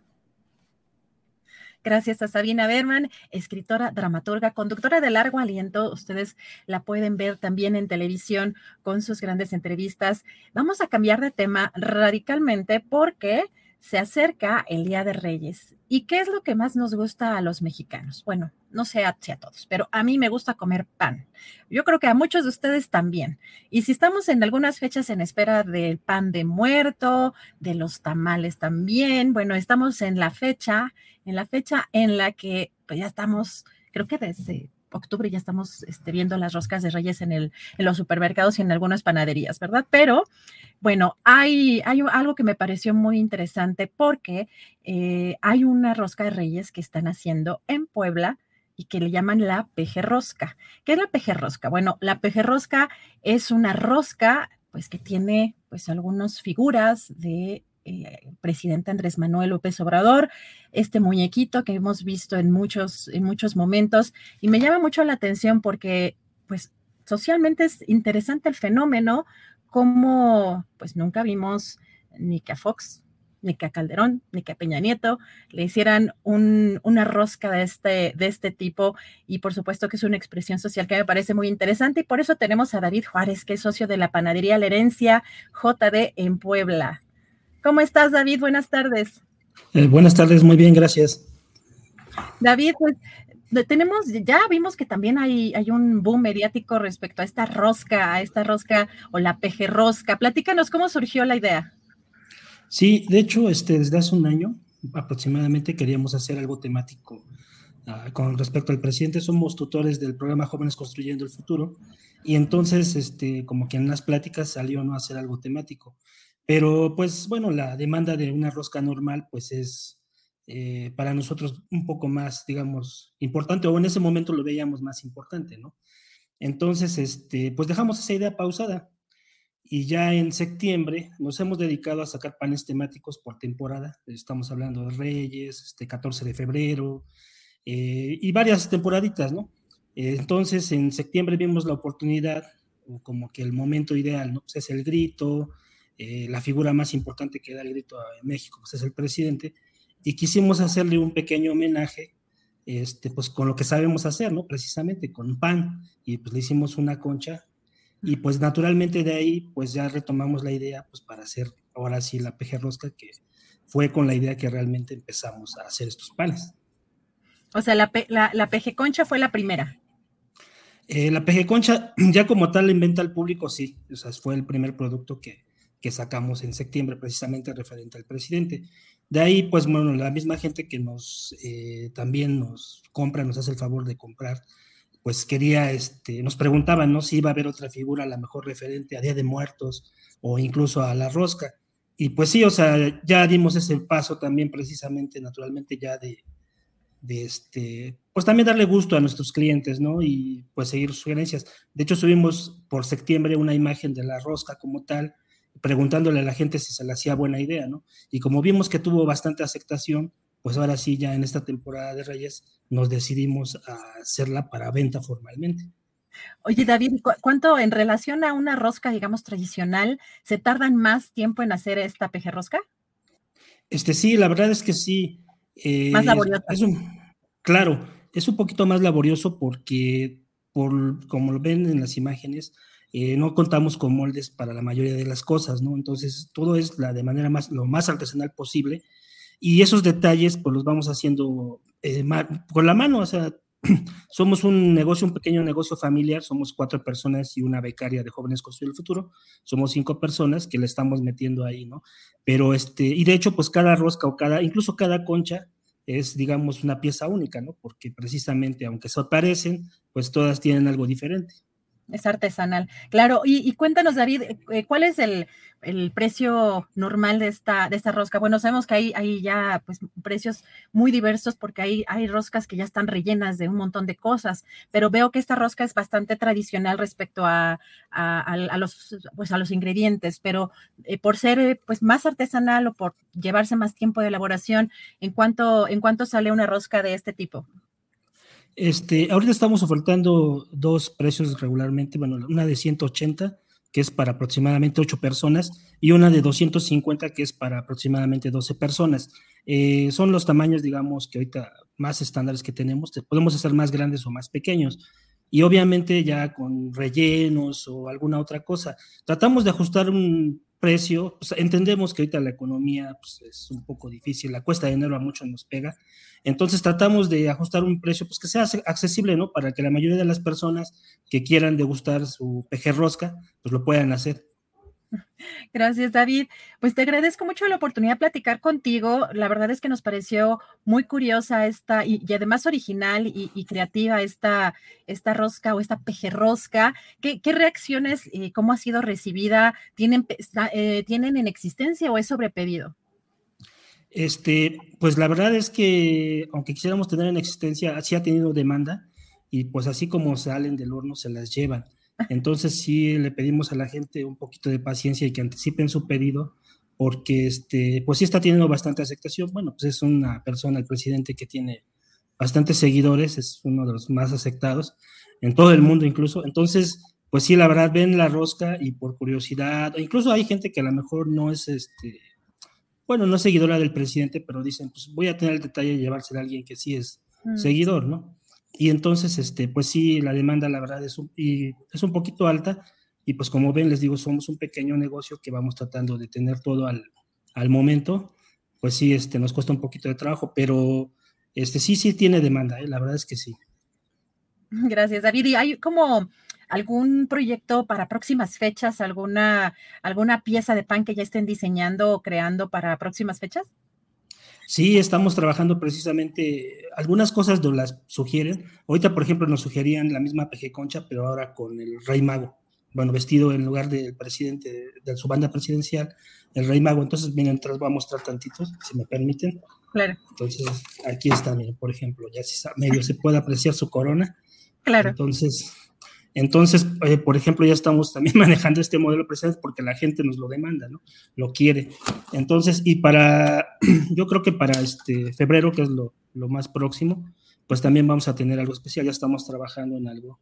Speaker 1: Gracias a Sabina Berman, escritora, dramaturga, conductora de largo aliento. Ustedes la pueden ver también en televisión con sus grandes entrevistas. Vamos a cambiar de tema radicalmente porque se acerca el Día de Reyes. ¿Y qué es lo que más nos gusta a los mexicanos? Bueno, no sé si a todos, pero a mí me gusta comer pan. Yo creo que a muchos de ustedes también. Y si estamos en algunas fechas en espera del pan de muerto, de los tamales también, bueno, estamos en la fecha, en la fecha en la que pues, ya estamos, creo que desde octubre ya estamos este, viendo las roscas de reyes en, el, en los supermercados y en algunas panaderías, ¿verdad? Pero bueno, hay, algo que me pareció muy interesante porque eh, hay una rosca de reyes que están haciendo en Puebla y que le llaman la pejerrosca. ¿Qué es la pejerrosca? Bueno, la pejerrosca es una rosca pues que tiene pues algunas figuras de eh, presidente Andrés Manuel López Obrador, este muñequito que hemos visto en muchos, en muchos momentos, y me llama mucho la atención porque, pues, socialmente es interesante el fenómeno, como, pues, nunca vimos ni que a Fox, ni que a Calderón, ni que a Peña Nieto le hicieran una rosca de este, de este tipo, y por supuesto que es una expresión social que me parece muy interesante, y por eso tenemos a David Juárez, que es socio de la panadería La Herencia JD en Puebla. ¿Cómo estás, David? Buenas tardes.
Speaker 5: Eh, buenas tardes, muy bien, gracias.
Speaker 1: David, pues tenemos, ya vimos que también hay, hay un boom mediático respecto a esta rosca, a esta rosca o la peje rosca. Platícanos cómo surgió la idea.
Speaker 5: Sí, de hecho, este, desde hace un año aproximadamente queríamos hacer algo temático ah, con respecto al presidente. Somos tutores del programa Jóvenes Construyendo el Futuro y entonces, este, como que en las pláticas salió no hacer algo temático. Pero pues bueno, la demanda de una rosca normal pues es eh, para nosotros un poco más, digamos, importante, o en ese momento lo veíamos más importante, ¿no? Entonces, este, pues dejamos esa idea pausada y ya en septiembre nos hemos dedicado a sacar panes temáticos por temporada. Estamos hablando de Reyes, este 14 de febrero eh, y varias temporaditas, ¿no? entonces, en septiembre vimos la oportunidad, como que el momento ideal, ¿no? Pues es el grito, eh, la figura más importante que da el grito en México pues es el presidente, y quisimos hacerle un pequeño homenaje, este, pues con lo que sabemos hacer, ¿no? Precisamente con pan, y pues le hicimos una concha, y pues naturalmente de ahí, pues ya retomamos la idea, pues para hacer ahora sí la peje rosca, que fue con la idea que realmente empezamos a hacer estos panes.
Speaker 1: O sea, la, la, peje concha fue la primera.
Speaker 5: Eh, la peje concha, ya como tal, la inventa al público, sí, o sea, fue el primer producto que, que sacamos en septiembre, precisamente referente al presidente. De ahí, pues bueno, la misma gente que nos eh, también nos compra, nos hace el favor de comprar, pues quería, este, nos preguntaban, ¿no? Si iba a haber otra figura, a la mejor referente a Día de Muertos o incluso a la rosca. Y pues sí, o sea, ya dimos ese paso también precisamente, naturalmente, ya de, de este, pues también darle gusto a nuestros clientes, ¿no? Y pues seguir sugerencias. De hecho, subimos por septiembre una imagen de la rosca como tal, preguntándole a la gente si se le hacía buena idea, ¿no? Y como vimos que tuvo bastante aceptación, pues ahora sí, ya en esta temporada de Reyes, nos decidimos a hacerla para venta formalmente.
Speaker 1: Oye, David, ¿cuánto en relación a una rosca, digamos, tradicional, se tardan más tiempo en hacer esta pejerrosca?
Speaker 5: Este sí, la verdad es que sí.
Speaker 1: Eh, más laborioso.
Speaker 5: claro, es un poquito más laborioso porque, por, como lo ven en las imágenes, eh, no contamos con moldes para la mayoría de las cosas, ¿no? Entonces, todo es la, de manera más, lo más artesanal posible y esos detalles, pues los vamos haciendo eh, con la mano, o sea, somos un negocio, un pequeño negocio familiar, somos cuatro personas y una becaria de Jóvenes Construir el Futuro, somos cinco personas que le estamos metiendo ahí, ¿no? Pero este, y de hecho, pues cada rosca o cada, incluso cada concha es, digamos, una pieza única, ¿no? Porque precisamente, aunque se parecen, pues todas tienen algo diferente.
Speaker 1: Es artesanal, claro. Y, cuéntanos, David, eh, ¿cuál es el, precio normal de esta, de esta rosca? Bueno, sabemos que hay, ya pues, precios muy diversos porque hay, hay roscas que ya están rellenas de un montón de cosas, pero veo que esta rosca es bastante tradicional respecto a, los, pues, a los ingredientes, pero eh, por ser eh, pues, más artesanal o por llevarse más tiempo de elaboración, ¿en cuánto, ¿en cuánto sale una rosca de este tipo?
Speaker 5: Este, ahorita estamos ofertando dos precios regularmente, bueno, una de 180, que es para aproximadamente 8 personas, y una de 250, que es para aproximadamente 12 personas. Eh, son los tamaños, digamos, que ahorita más estándares que tenemos, podemos hacer más grandes o más pequeños. Y obviamente ya con rellenos o alguna otra cosa. Tratamos de ajustar un precio, pues, entendemos que ahorita la economía pues, es un poco difícil, la cuesta de dinero a muchos nos pega, entonces tratamos de ajustar un precio pues, que sea accesible, ¿no? Para que la mayoría de las personas que quieran degustar su pejerrosca, pues lo puedan hacer.
Speaker 1: Gracias, David. Pues te agradezco mucho la oportunidad de platicar contigo. La verdad es que nos pareció muy curiosa esta y, además original y, creativa esta, esta rosca o esta pejerrosca. ¿Qué, reacciones, eh, cómo ha sido recibida? ¿Tienen, eh, ¿Tienen en existencia o es sobrepedido?
Speaker 5: Este, pues la verdad es que aunque quisiéramos tener en existencia, sí ha tenido demanda y pues así como salen del horno se las llevan. Entonces sí le pedimos a la gente un poquito de paciencia y que anticipen su pedido, porque este, pues sí está teniendo bastante aceptación. Bueno, pues es una persona, el presidente, que tiene bastantes seguidores, es uno de los más aceptados en todo el mundo incluso. Entonces, pues sí, la verdad, ven la rosca y por curiosidad, incluso hay gente que a lo mejor no es, este, bueno, no es seguidora del presidente, pero dicen, pues voy a tener el detalle de llevársela a alguien que sí es mm. seguidor, ¿no? Y entonces, este, pues sí, la demanda, la verdad, es un, es un poquito alta. Y pues como ven, les digo, somos un pequeño negocio que vamos tratando de tener todo al, al momento. Pues sí, este, nos cuesta un poquito de trabajo, pero este, sí, sí tiene demanda, ¿eh? la verdad es que sí.
Speaker 1: Gracias, David. ¿Y hay como algún proyecto para próximas fechas, alguna, alguna pieza de pan que ya estén diseñando o creando para próximas fechas?
Speaker 5: Sí, estamos trabajando precisamente, algunas cosas nos las sugieren. Ahorita, por ejemplo, nos sugerían la misma PG Concha, pero ahora con el Rey Mago. Bueno, vestido en lugar del presidente de, su banda presidencial, el Rey Mago. Entonces, entonces voy a mostrar tantitos, si me permiten.
Speaker 1: Claro.
Speaker 5: Entonces, aquí está, miren, por ejemplo, ya si medio se puede apreciar su corona.
Speaker 1: Claro.
Speaker 5: Entonces, entonces, eh, por ejemplo, ya estamos también manejando este modelo presente porque la gente nos lo demanda, ¿no? Lo quiere. Entonces, y para, yo creo que para este febrero, que es lo, más próximo, pues también vamos a tener algo especial. Ya estamos trabajando en algo,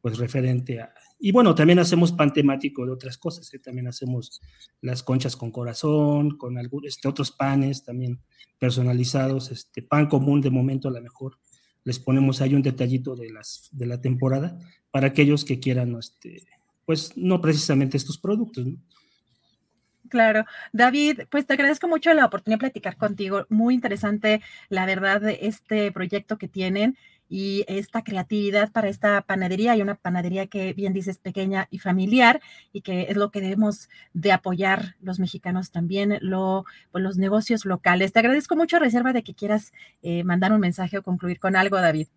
Speaker 5: pues referente a... Y bueno, también hacemos pan temático de otras cosas, ¿eh? También hacemos las conchas con corazón, con algunos, este, otros panes también personalizados, este pan común de momento a lo mejor les ponemos ahí un detallito de, las, de la temporada para aquellos que quieran, este, pues no precisamente estos productos.
Speaker 1: Claro. David, pues te agradezco mucho la oportunidad de platicar contigo. Muy interesante, la verdad, de este proyecto que tienen y esta creatividad para esta panadería y una panadería que bien dices pequeña y familiar y que es lo que debemos de apoyar los mexicanos también, lo, pues, los negocios locales. Te agradezco mucho, reserva de que quieras eh, mandar un mensaje o concluir con algo, David.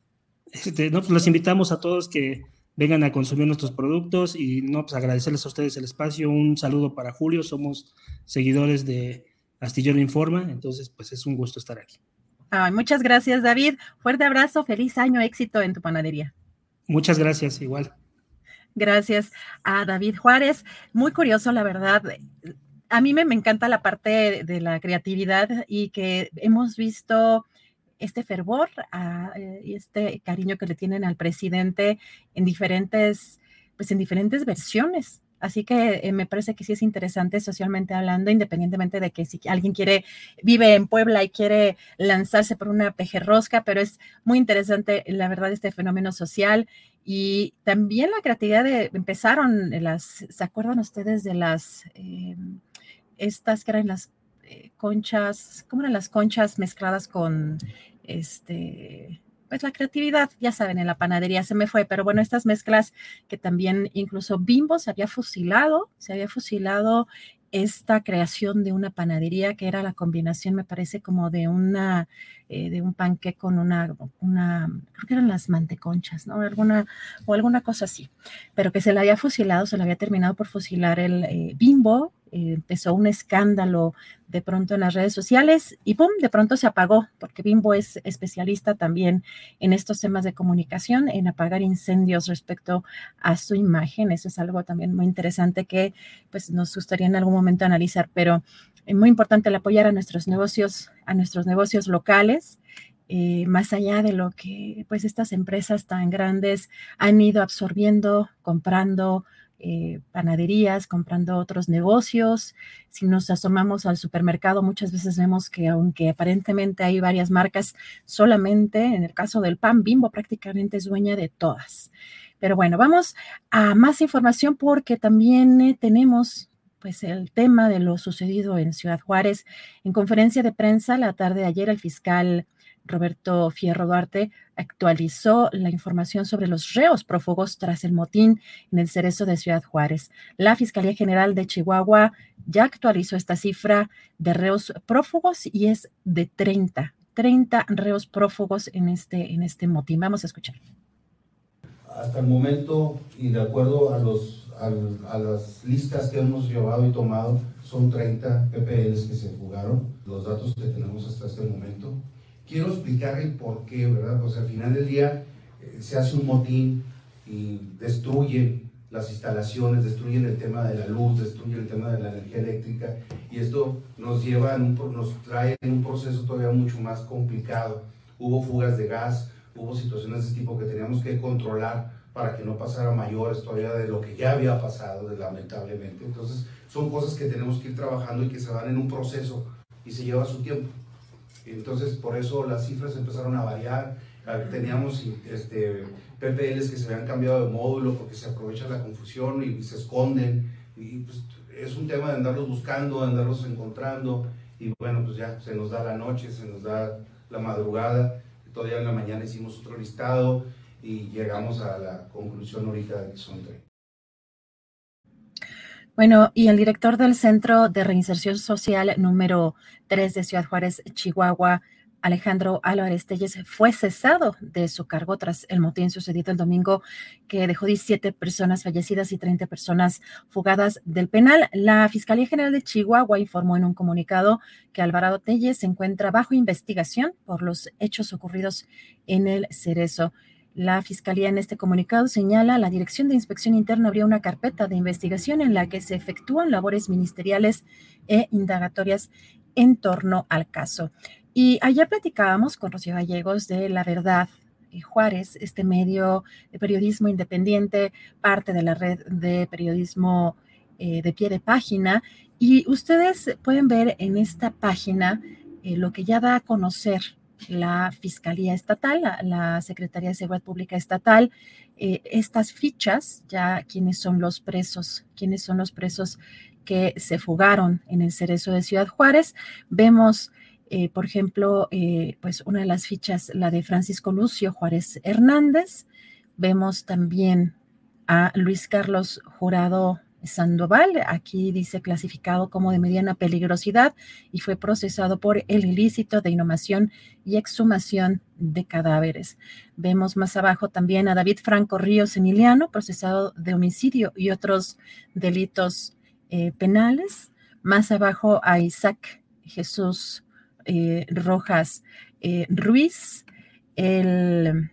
Speaker 5: Este, pues los invitamos a todos que vengan a consumir nuestros productos y no, pues agradecerles a ustedes el espacio. Un saludo para Julio, somos seguidores de Astillero Informa, entonces pues es un gusto estar aquí
Speaker 1: muchas gracias, David. Fuerte abrazo, feliz año, éxito en tu panadería.
Speaker 5: Muchas gracias, igual.
Speaker 1: Gracias a David Juárez. Muy curioso, la verdad. A mí me, encanta la parte de, la creatividad y que hemos visto este fervor eh, y este cariño que le tienen al presidente en diferentes, pues en diferentes versiones. Así que eh, me parece que sí es interesante socialmente hablando, independientemente de que si alguien quiere, vive en Puebla y quiere lanzarse por una pejerrosca, pero es muy interesante, la verdad, este fenómeno social y también la creatividad de, empezaron las, ¿se acuerdan ustedes de las, eh, estas que eran las eh, conchas, ¿cómo eran las conchas mezcladas con, este, pues la creatividad, ya saben, en la panadería se me fue, pero bueno, estas mezclas que también incluso Bimbo se había fusilado, se había fusilado esta creación de una panadería que era la combinación, me parece, como de una, eh, de un panque con una, una, creo que eran las manteconchas, ¿no? Alguna, o alguna cosa así, pero que se la había fusilado, se la había terminado por fusilar el eh, Bimbo, eh, empezó un escándalo de pronto en las redes sociales y ¡pum! De pronto se apagó, porque Bimbo es especialista también en estos temas de comunicación, en apagar incendios respecto a su imagen. Eso es algo también muy interesante que pues nos gustaría en algún momento analizar, pero es muy importante el apoyar a nuestros negocios, a nuestros negocios locales. Eh, más allá de lo que pues estas empresas tan grandes han ido absorbiendo, comprando, eh, panaderías, comprando otros negocios. Si nos asomamos al supermercado, muchas veces vemos que aunque aparentemente hay varias marcas, solamente en el caso del pan, Bimbo prácticamente es dueña de todas. Pero bueno, vamos a más información porque también eh, tenemos pues el tema de lo sucedido en Ciudad Juárez. En conferencia de prensa la tarde de ayer, el fiscal Roberto Fierro Duarte actualizó la información sobre los reos prófugos tras el motín en el cerezo de Ciudad Juárez. La Fiscalía General de Chihuahua ya actualizó esta cifra de reos prófugos y es de 30, 30 reos prófugos en este, en este motín. Vamos a escuchar.
Speaker 6: Hasta el momento, y de acuerdo a, los, a, las listas que hemos llevado y tomado, son 30 PPLs que se jugaron, los datos que tenemos hasta este momento quiero explicar el por qué, ¿verdad? Pues al final del día eh, se hace un motín y destruyen las instalaciones, destruyen el tema de la luz, destruyen el tema de la energía eléctrica y esto nos lleva, en un, nos trae en un proceso todavía mucho más complicado. Hubo fugas de gas, hubo situaciones de este tipo que teníamos que controlar para que no pasara mayores todavía de lo que ya había pasado, lamentablemente. Entonces, son cosas que tenemos que ir trabajando y que se van en un proceso y se lleva su tiempo. Entonces, por eso las cifras empezaron a variar. Ah, teníamos este, PPLs que se habían cambiado de módulo porque se aprovecha la confusión y, se esconden. Y pues, es un tema de andarlos buscando, de andarlos encontrando. Y bueno, pues ya se nos da la noche, se nos da la madrugada. Todavía en la mañana hicimos otro listado y llegamos a la conclusión ahorita de que son tres.
Speaker 1: Bueno, y el director del Centro de Reinserción Social número 3 de Ciudad Juárez, Chihuahua, Alejandro Álvarez Telles, fue cesado de su cargo tras el motín sucedido el domingo que dejó 17 personas fallecidas y 30 personas fugadas del penal. La Fiscalía General de Chihuahua informó en un comunicado que Alvarado Telles se encuentra bajo investigación por los hechos ocurridos en el Cerezo. La Fiscalía en este comunicado señala, la Dirección de Inspección Interna abrió una carpeta de investigación en la que se efectúan labores ministeriales e indagatorias en torno al caso. Y ayer platicábamos con Rocío Gallegos de La Verdad Juárez, este medio de periodismo independiente, parte de la red de periodismo eh, de pie de página. Y ustedes pueden ver en esta página eh, lo que ya da a conocer la Fiscalía Estatal, la, Secretaría de Seguridad Pública Estatal, eh, estas fichas, ya quiénes son los presos, quiénes son los presos que se fugaron en el cerezo de Ciudad Juárez. Vemos Eh, por ejemplo, eh, pues una de las fichas, la de Francisco Lucio Juárez Hernández. Vemos también a Luis Carlos Jurado Sandoval, aquí dice clasificado como de mediana peligrosidad y fue procesado por el ilícito de inhumación y exhumación de cadáveres. Vemos más abajo también a David Franco Ríos Emiliano, procesado de homicidio y otros delitos eh, penales. Más abajo a Isaac Jesús eh, Rojas eh, Ruiz, el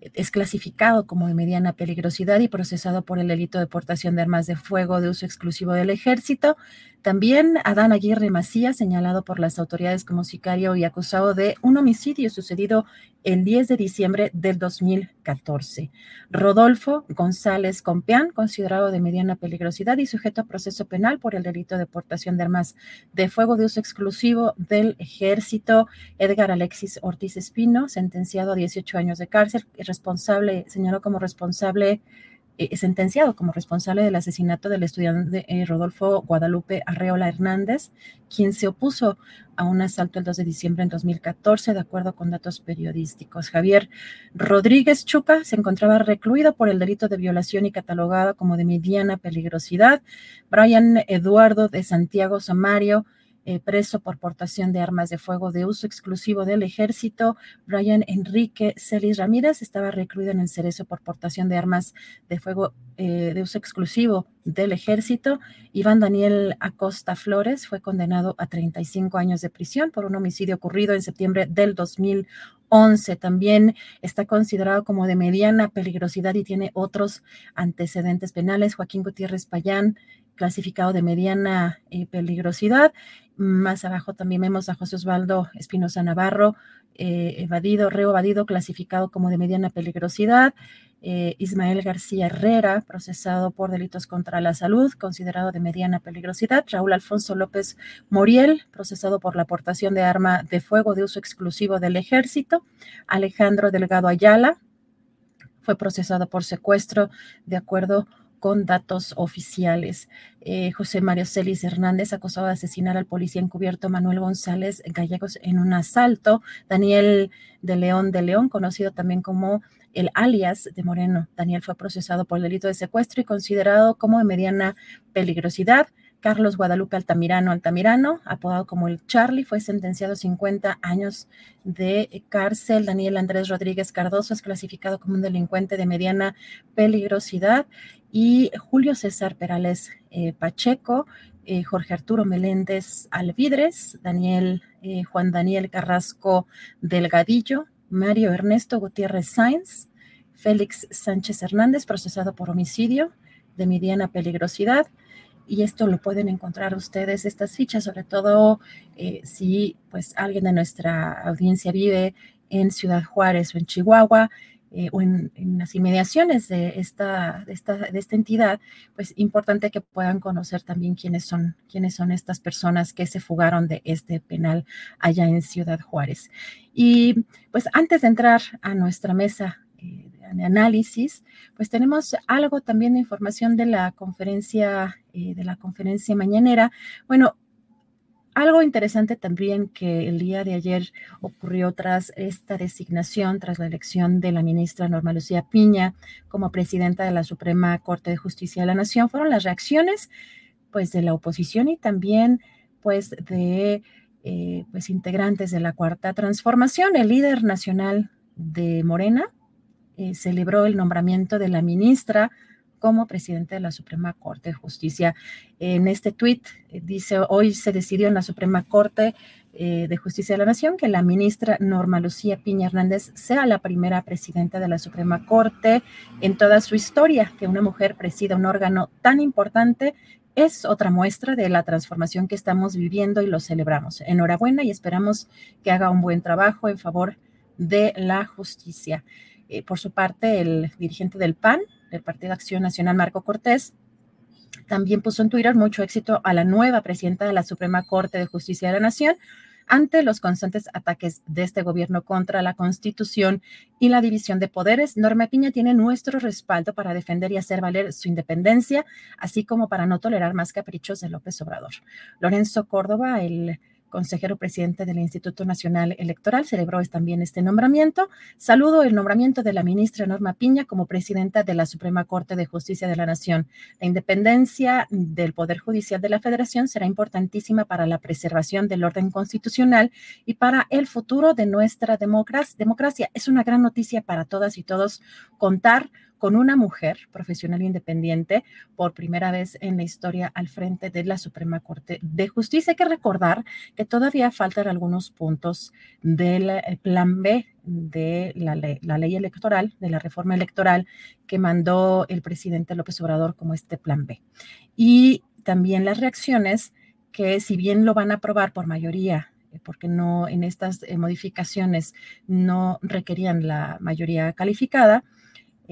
Speaker 1: es clasificado como de mediana peligrosidad y procesado por el delito de portación de armas de fuego de uso exclusivo del ejército. También Adán Aguirre Macías, señalado por las autoridades como sicario y acusado de un homicidio sucedido el 10 de diciembre del 2014. Rodolfo González Compeán, considerado de mediana peligrosidad y sujeto a proceso penal por el delito de portación de armas de fuego de uso exclusivo del ejército. Edgar Alexis Ortiz Espino, sentenciado a 18 años de cárcel, responsable, señaló como responsable eh, sentenciado como responsable del asesinato del estudiante eh, Rodolfo Guadalupe Arreola Hernández, quien se opuso a un asalto el 2 de diciembre en 2014, de acuerdo con datos periodísticos. Javier Rodríguez Chuca se encontraba recluido por el delito de violación y catalogado como de mediana peligrosidad. Brian Eduardo de Santiago Samario eh, preso por portación de armas de fuego de uso exclusivo del ejército. Brian Enrique Celis Ramírez estaba recluido en el Cerezo por portación de armas de fuego eh, de uso exclusivo del ejército. Iván Daniel Acosta Flores fue condenado a 35 años de prisión por un homicidio ocurrido en septiembre del 2011. También está considerado como de mediana peligrosidad y tiene otros antecedentes penales. Joaquín Gutiérrez Payán, clasificado de mediana eh, peligrosidad. Más abajo también vemos a José Osvaldo Espinosa Navarro, eh, evadido, reovadido, clasificado como de mediana peligrosidad. Eh, Ismael García Herrera, procesado por delitos contra la salud, considerado de mediana peligrosidad. Raúl Alfonso López Moriel, procesado por la aportación de arma de fuego de uso exclusivo del ejército. Alejandro Delgado Ayala, fue procesado por secuestro de acuerdo con datos oficiales. Eh, José Mario Celis Hernández acusado de asesinar al policía encubierto Manuel González Gallegos en un asalto. Daniel de León de León, conocido también como el alias de Moreno. Daniel fue procesado por el delito de secuestro y considerado como de mediana peligrosidad. Carlos Guadalupe Altamirano Altamirano, apodado como el Charlie, fue sentenciado a 50 años de cárcel. Daniel Andrés Rodríguez Cardoso es clasificado como un delincuente de mediana peligrosidad y Julio César Perales eh, Pacheco, eh, Jorge Arturo Meléndez Alvidres, Daniel, eh, Juan Daniel Carrasco Delgadillo, Mario Ernesto Gutiérrez Sáenz, Félix Sánchez Hernández, procesado por homicidio de mediana peligrosidad. Y esto lo pueden encontrar ustedes, estas fichas, sobre todo si pues alguien de nuestra audiencia vive en Ciudad Juárez o en Chihuahua, eh, o en, las inmediaciones de esta, de esta, de esta entidad, pues importante que puedan conocer también quiénes son, quiénes son estas personas que se fugaron de este penal allá en Ciudad Juárez. Y pues antes de entrar a nuestra mesa eh, de análisis, pues tenemos algo también de información de la conferencia, eh, de la conferencia mañanera. Bueno, algo interesante también que el día de ayer ocurrió tras esta designación, tras la elección de la ministra Norma Lucía Piña como presidenta de la Suprema Corte de Justicia de la Nación, fueron las reacciones pues de la oposición y también pues de eh, pues integrantes de la Cuarta Transformación. El líder nacional de Morena eh, celebró el nombramiento de la ministra como presidente de la Suprema Corte de Justicia. En este tuit eh, dice, hoy se decidió en la Suprema Corte eh, de Justicia de la Nación que la ministra Norma Lucía Piña Hernández sea la primera presidenta de la Suprema Corte en toda su historia, que una mujer presida un órgano tan importante es otra muestra de la transformación que estamos viviendo y lo celebramos. Enhorabuena y esperamos que haga un buen trabajo en favor de la justicia. Eh, por su parte, el dirigente del PAN, del Partido Acción Nacional, Marco Cortés, también puso en Twitter mucho éxito a la nueva presidenta de la Suprema Corte de Justicia de la Nación ante los constantes ataques de este gobierno contra la Constitución y la división de poderes. Norma Piña tiene nuestro respaldo para defender y hacer valer su independencia, así como para no tolerar más caprichos de López Obrador. Lorenzo Córdoba, el consejero presidente del Instituto Nacional Electoral, celebró también este nombramiento. Saludo el nombramiento de la ministra Norma Piña como presidenta de la Suprema Corte de Justicia de la Nación. La independencia del Poder Judicial de la Federación será importantísima para la preservación del orden constitucional y para el futuro de nuestra democracia. Es una gran noticia para todas y todos contar con una mujer profesional independiente por primera vez en la historia al frente de la Suprema Corte de Justicia. Hay que recordar que todavía faltan algunos puntos del eh, plan B de la ley, electoral, de la reforma electoral que mandó el presidente López Obrador como este plan B. Y también las reacciones que si bien lo van a aprobar por mayoría eh, porque no en estas eh, modificaciones no requerían la mayoría calificada,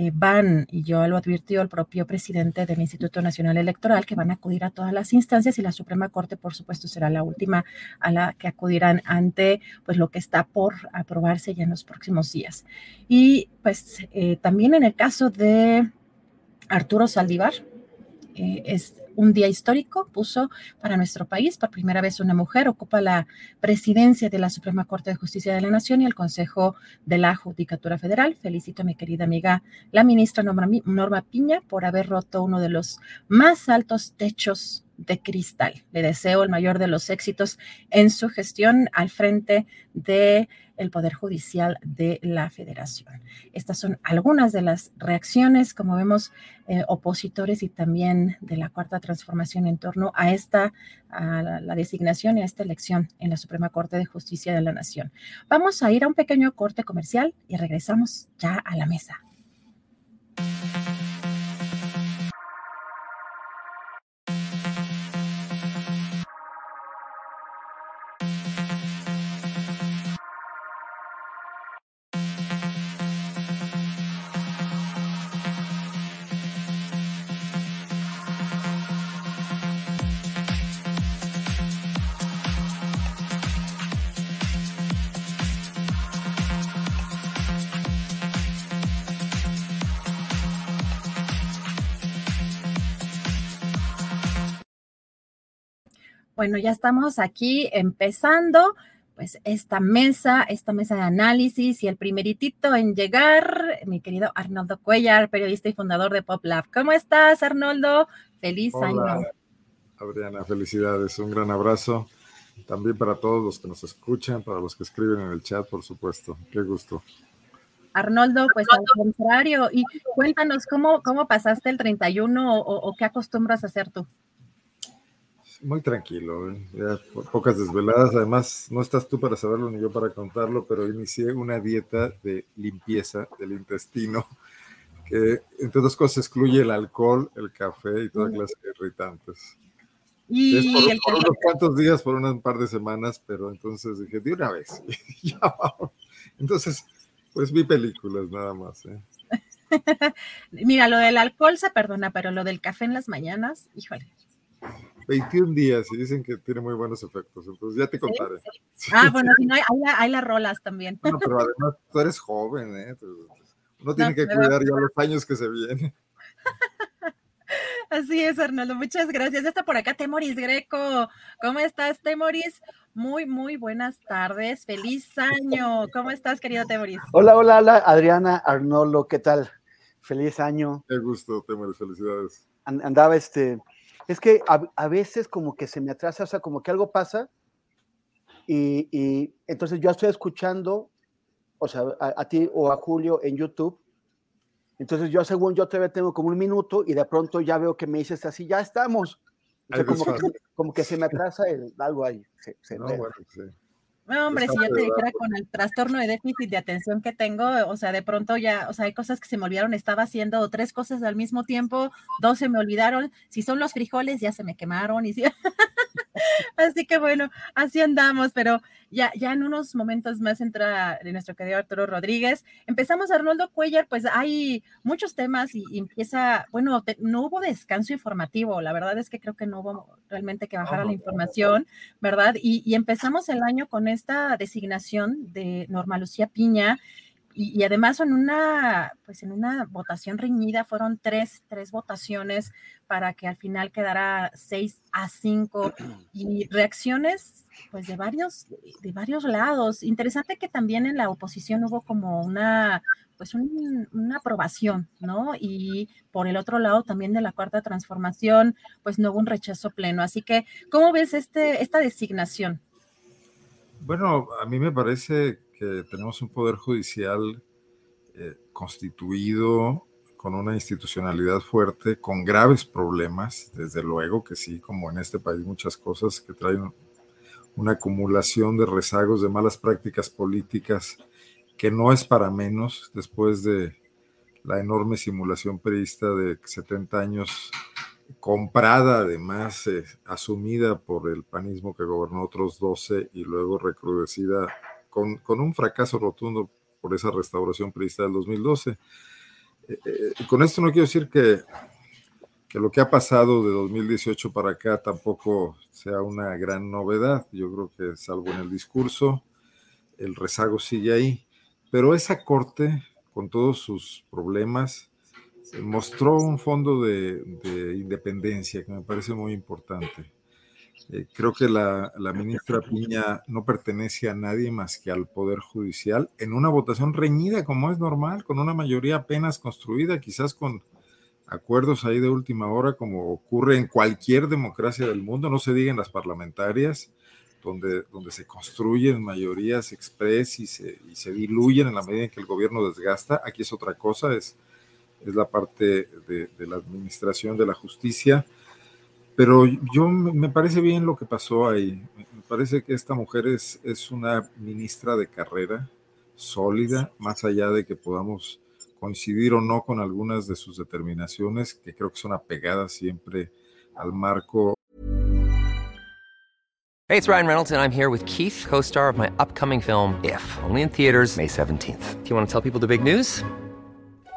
Speaker 1: eh, van, y yo lo advirtió el propio presidente del Instituto Nacional Electoral, que van a acudir a todas las instancias y la Suprema Corte, por supuesto, será la última a la que acudirán ante pues, lo que está por aprobarse ya en los próximos días. Y pues eh, también en el caso de Arturo Saldívar, eh, es un día histórico, puso para nuestro país. Por primera vez una mujer ocupa la presidencia de la Suprema Corte de Justicia de la Nación y el Consejo de la Judicatura Federal. Felicito a mi querida amiga, la ministra Norma, Piña, por haber roto uno de los más altos techos de cristal. Le deseo el mayor de los éxitos en su gestión al frente de el Poder Judicial de la Federación. Estas son algunas de las reacciones, como vemos, eh, opositores y también de la Cuarta Transformación en torno a esta, a la, la designación y a esta elección en la Suprema Corte de Justicia de la Nación. Vamos a ir a un pequeño corte comercial y regresamos ya a la mesa. Bueno, ya estamos aquí empezando pues esta mesa, esta mesa de análisis y el primeritito en llegar, mi querido Arnoldo Cuellar, periodista y fundador de Pop Lab. ¿Cómo estás, Arnoldo? Feliz
Speaker 7: Hola,
Speaker 1: año.
Speaker 7: Adriana, felicidades, un gran abrazo. También para todos los que nos escuchan, para los que escriben en el chat, por supuesto. Qué gusto.
Speaker 1: Arnoldo, pues al contrario, y cuéntanos cómo, cómo pasaste el 31 o, o qué acostumbras a hacer tú.
Speaker 7: Muy tranquilo, ¿eh? ya po- pocas desveladas. Además, no estás tú para saberlo ni yo para contarlo, pero inicié una dieta de limpieza del intestino que, entre otras cosas, excluye el alcohol, el café y toda clase de irritantes.
Speaker 1: Y
Speaker 7: Es por,
Speaker 1: el
Speaker 7: por unos cuantos días, por un par de semanas, pero entonces dije, de una vez. ya vamos. Entonces, pues vi películas nada más. ¿eh?
Speaker 1: Mira, lo del alcohol se perdona, pero lo del café en las mañanas, híjole.
Speaker 7: 21 días y dicen que tiene muy buenos efectos, entonces ya te contaré.
Speaker 1: Ah, bueno, si no, hay, hay, la- hay las rolas también.
Speaker 7: Bueno, pero además tú eres joven, ¿eh? Uno tiene
Speaker 1: No,
Speaker 7: que cuidar ya los años que se vienen.
Speaker 1: Así es, Arnoldo, muchas gracias. Ya está por acá Temoris Greco. ¿Cómo estás, Temoris? Muy, muy buenas tardes. Feliz año. ¿Cómo estás, querido Temoris?
Speaker 6: Hola, hola, hola, Adriana, Arnolo, ¿qué tal? Feliz año.
Speaker 7: Qué gusto, Temoris, felicidades.
Speaker 6: An- Andaba este, es que a, a veces como que se me atrasa, o sea, como que algo pasa y, y entonces yo estoy escuchando, o sea, a, a ti o a Julio en YouTube, entonces yo según yo todavía tengo como un minuto y de pronto ya veo que me dices así, ya estamos. O sea, como, que,
Speaker 7: desfase.
Speaker 6: como que se me atrasa el- algo ahí. se- se
Speaker 7: No,
Speaker 6: ve.
Speaker 7: bueno, sí.
Speaker 1: No, hombre, si yo te dijera con el trastorno de déficit de atención que tengo, o sea, de pronto ya, o sea, hay cosas que se me olvidaron, estaba haciendo tres cosas al mismo tiempo, dos se me olvidaron, si son los frijoles ya se me quemaron y si... Así que bueno, así andamos, pero ya, ya en unos momentos más entra nuestro querido Arturo Rodríguez. Empezamos Arnoldo Cuellar, pues hay muchos temas y, y empieza, bueno, te- no hubo descanso informativo, la verdad es que creo que no hubo realmente que bajar a la información, ¿verdad? Y, y empezamos el año con esta designación de Norma Lucía Piña y, además en una, pues en una votación reñida fueron tres, tres votaciones para que al final quedara seis a cinco y reacciones pues de varios, de varios lados. Interesante que también en la oposición hubo como una, pues una aprobación, ¿no? Y por el otro lado también de la cuarta transformación, pues no hubo un rechazo pleno. Así que, ¿cómo ves este, esta designación?
Speaker 7: Bueno, a mí me parece que tenemos un poder judicial eh, constituido con una institucionalidad fuerte, con graves problemas, desde luego que sí, como en este país muchas cosas que traen una acumulación de rezagos, de malas prácticas políticas, que no es para menos después de la enorme simulación periodista de 70 años, comprada además, eh, asumida por el panismo que gobernó otros 12 y luego recrudecida con, con un fracaso rotundo por esa restauración periodista del 2012. Eh, eh, con esto no quiero decir que que lo que ha pasado de 2018 para acá tampoco sea una gran novedad. Yo creo que salvo en el discurso, el rezago sigue ahí. Pero esa corte, con todos sus problemas, mostró un fondo de, independencia que me parece muy importante. Eh, creo que la, la, ministra Piña no pertenece a nadie más que al Poder Judicial en una votación reñida, como es normal, con una mayoría apenas construida, quizás con acuerdos ahí de última hora, como ocurre en cualquier democracia del mundo, no se digan las parlamentarias, donde, donde se construyen mayorías express y se, y se diluyen en la medida en que el gobierno desgasta. Aquí es otra cosa, es, es la parte de, de la administración de la justicia. Pero yo me parece bien lo que pasó ahí. Me parece que esta mujer es, es una ministra de carrera sólida, más allá de que podamos coincidir o no con algunas de sus determinaciones, que creo que son apegadas siempre al marco.
Speaker 8: Hey, it's Ryan Reynolds, and I'm here with Keith, co star of my upcoming film, If, only in theaters, May 17th. Do you want to tell people the big news?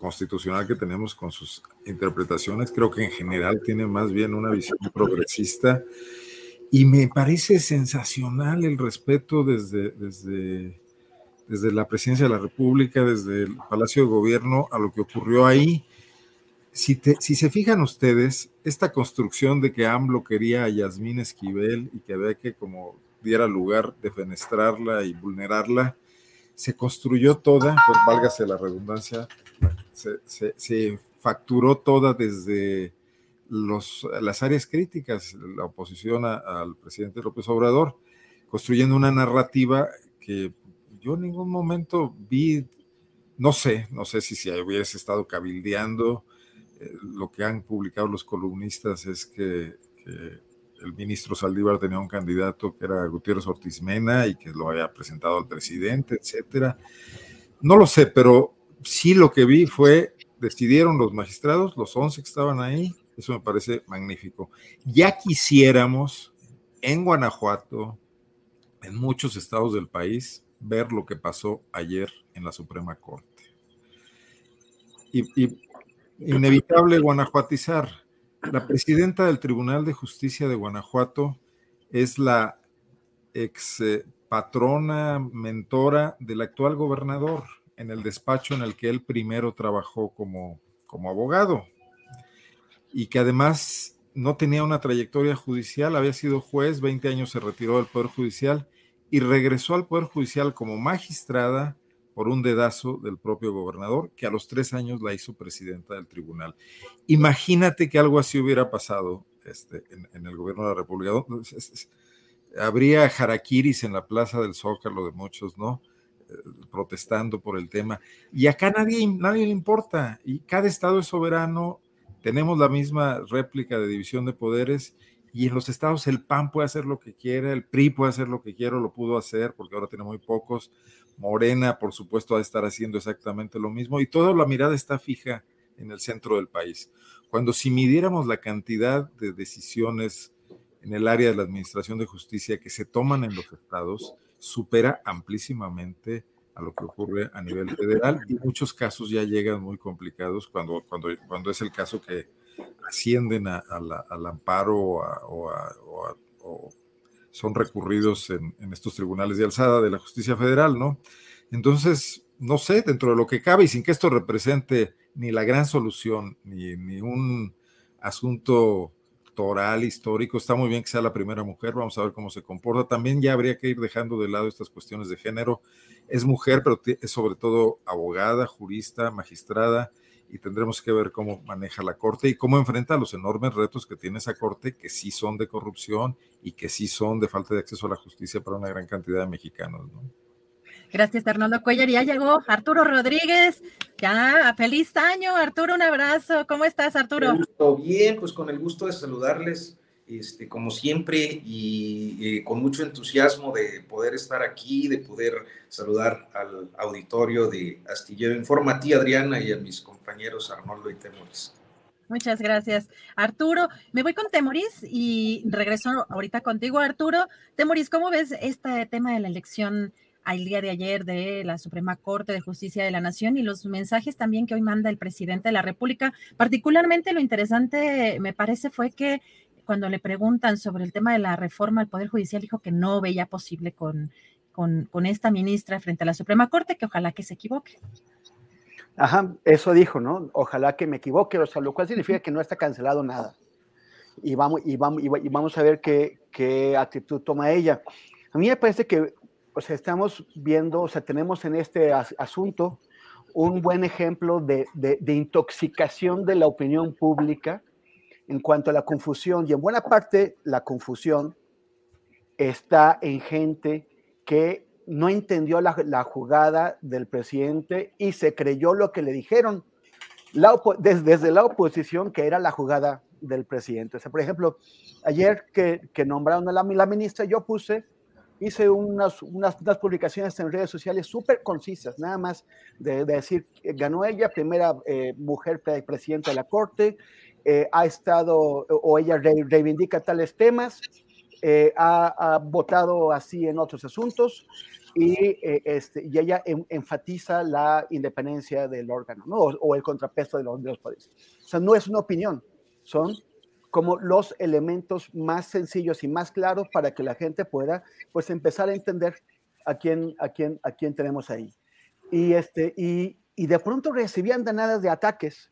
Speaker 7: Constitucional que tenemos con sus interpretaciones, creo que en general tiene más bien una visión progresista y me parece sensacional el respeto desde desde desde la presidencia de la República, desde el Palacio de Gobierno, a lo que ocurrió ahí. Si, si se fijan ustedes, esta construcción de que AMLO quería a Yasmín Esquivel y que había que como diera lugar defenestrarla y vulnerarla, se construyó toda, pues válgase la redundancia, se, facturó toda desde los, las áreas críticas, la oposición al presidente López Obrador, construyendo una narrativa que yo en ningún momento vi, no sé, no sé si, si hubiese estado cabildeando, eh, lo que han publicado los columnistas es que, el ministro Saldívar tenía un candidato que era Gutiérrez Ortiz Mena y que lo había presentado al presidente, etcétera. No lo sé, pero sí lo que vi fue, decidieron los magistrados, los 11 que estaban ahí, eso me parece magnífico. Ya quisiéramos en Guanajuato, en muchos estados del país, ver lo que pasó ayer en la Suprema Corte. Y, inevitable guanajuatizar. La presidenta del Tribunal de Justicia de Guanajuato es la ex eh, patrona, mentora del actual gobernador en el despacho en el que él primero trabajó como, como abogado y que además no tenía una trayectoria judicial, había sido juez, 20 años se retiró del Poder Judicial y regresó al Poder Judicial como magistrada por un dedazo del propio gobernador, que a los tres años la hizo presidenta del tribunal. Imagínate que algo así hubiera pasado este, en, el gobierno de la República. Habría jaraquiris en la Plaza del Zócalo de muchos, ¿no? Protestando por el tema. Y acá nadie, nadie le importa. Y cada estado es soberano. Tenemos la misma réplica de división de poderes y en los estados el PAN puede hacer lo que quiera, el PRI puede hacer lo que quiera, lo pudo hacer porque ahora tiene muy pocos. Morena, por supuesto, va a estar haciendo exactamente lo mismo y toda la mirada está fija en el centro del país. Cuando si midiéramos la cantidad de decisiones en el área de la administración de justicia que se toman en los estados, supera amplísimamente a lo que ocurre a nivel federal y muchos casos ya llegan muy complicados cuando, cuando, cuando es el caso que ascienden al amparo o, son recurridos en, estos tribunales de alzada de la justicia federal, ¿no? Entonces, no sé, dentro de lo que cabe y sin que esto represente ni la gran solución, ni, ni un asunto toral, histórico, está muy bien que sea la primera mujer, vamos a ver cómo se comporta. También ya habría que ir dejando de lado estas cuestiones de género. Es mujer, pero es sobre todo abogada, jurista, magistrada, y tendremos que ver cómo maneja la Corte y cómo enfrenta los enormes retos que tiene esa Corte, que sí son de corrupción y que sí son de falta de acceso a la justicia para una gran cantidad de mexicanos.
Speaker 1: Gracias, Hernando Cuellar. Ya llegó Arturo Rodríguez. Ya, feliz año, Arturo. Un abrazo. ¿Cómo estás, Arturo?
Speaker 9: Bien, pues con el gusto de saludarles este, como siempre, y eh, con mucho entusiasmo de poder estar aquí, de poder saludar al auditorio de Astillero Informa, Adriana, y a mis compañeros Arnoldo y Temoris.
Speaker 1: Muchas gracias, Arturo. Me voy con Temoris y regreso ahorita contigo, Arturo. Temoris, ¿cómo ves este tema de la elección al día de ayer de la Suprema Corte de Justicia de la Nación y los mensajes también que hoy manda el presidente de la República? Particularmente lo interesante, me parece, fue que cuando le preguntan sobre el tema de la reforma al Poder Judicial, dijo que no veía posible con, con, esta ministra frente a la Suprema Corte, que ojalá que se equivoque.
Speaker 6: Ajá, eso dijo, ¿no? Ojalá que me equivoque, o sea, lo cual significa que no está cancelado nada. Y vamos, y vamos, y vamos a ver qué, qué actitud toma ella. A mí me parece que, o sea, estamos viendo, o sea, tenemos en este asunto un buen ejemplo de, de, intoxicación de la opinión pública en cuanto a la confusión, y en buena parte la confusión está en gente que no entendió la, jugada del presidente y se creyó lo que le dijeron desde, la oposición que era la jugada del presidente. O sea, por ejemplo, ayer que, nombraron a la, ministra, yo puse, hice unas, unas, publicaciones en redes sociales súper concisas, nada más de, decir, ganó ella, primera eh, mujer presidenta de la Corte, eh, ha estado o ella reivindica tales temas, eh, ha, votado así en otros asuntos y, eh, este, y ella enfatiza la independencia del órgano ¿no? o, el contrapeso de los, de los poderes. O sea, no es una opinión, son como los elementos más sencillos y más claros para que la gente pueda pues empezar a entender a quién, a quién, a quién tenemos ahí. Y, este, y, y de pronto recibían danadas de ataques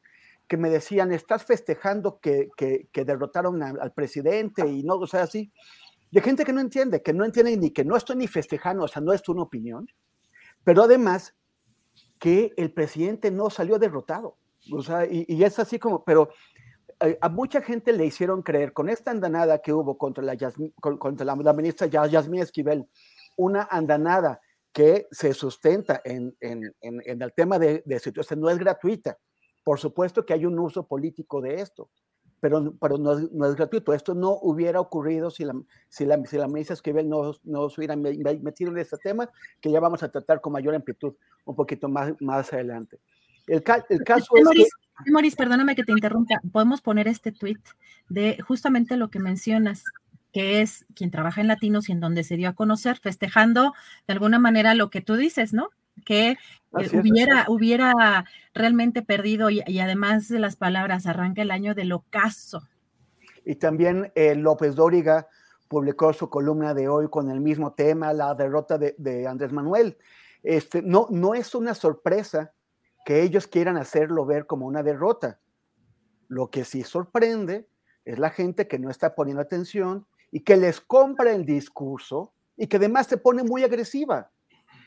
Speaker 6: que me decían, estás festejando que, que, derrotaron al presidente y no, o sea, así, de gente que no entiende, que no entiende ni que no estoy ni festejando, o sea, no es una opinión, pero además que el presidente no salió derrotado, o sea, y, es así como, pero a, mucha gente le hicieron creer con esta andanada que hubo contra la, contra la, ministra Yasmín Esquivel, una andanada que se sustenta en, en, en, el tema de, de situación, no es gratuita, por supuesto que hay un uso político de esto, pero, pero no, es, gratuito. Esto no hubiera ocurrido si la, si la, si la ministra Esquivel no, no se hubiera metido en este tema, que ya vamos a tratar con mayor amplitud un poquito más, más adelante. El, el caso es que...
Speaker 1: Moris, perdóname que te interrumpa. Podemos poner este tweet de justamente lo que mencionas, que es quien trabaja en Latinos y en donde se dio a conocer, festejando de alguna manera lo que tú dices, ¿no? que eh, hubiera, hubiera realmente perdido y, además de las palabras, arranca el año del ocaso.
Speaker 6: Y también eh, López Dóriga publicó su columna de hoy con el mismo tema, la derrota de, Andrés Manuel. Este, no, no es una sorpresa que ellos quieran hacerlo ver como una derrota. Lo que sí sorprende es la gente que no está poniendo atención y que les compra el discurso y que además se pone muy agresiva.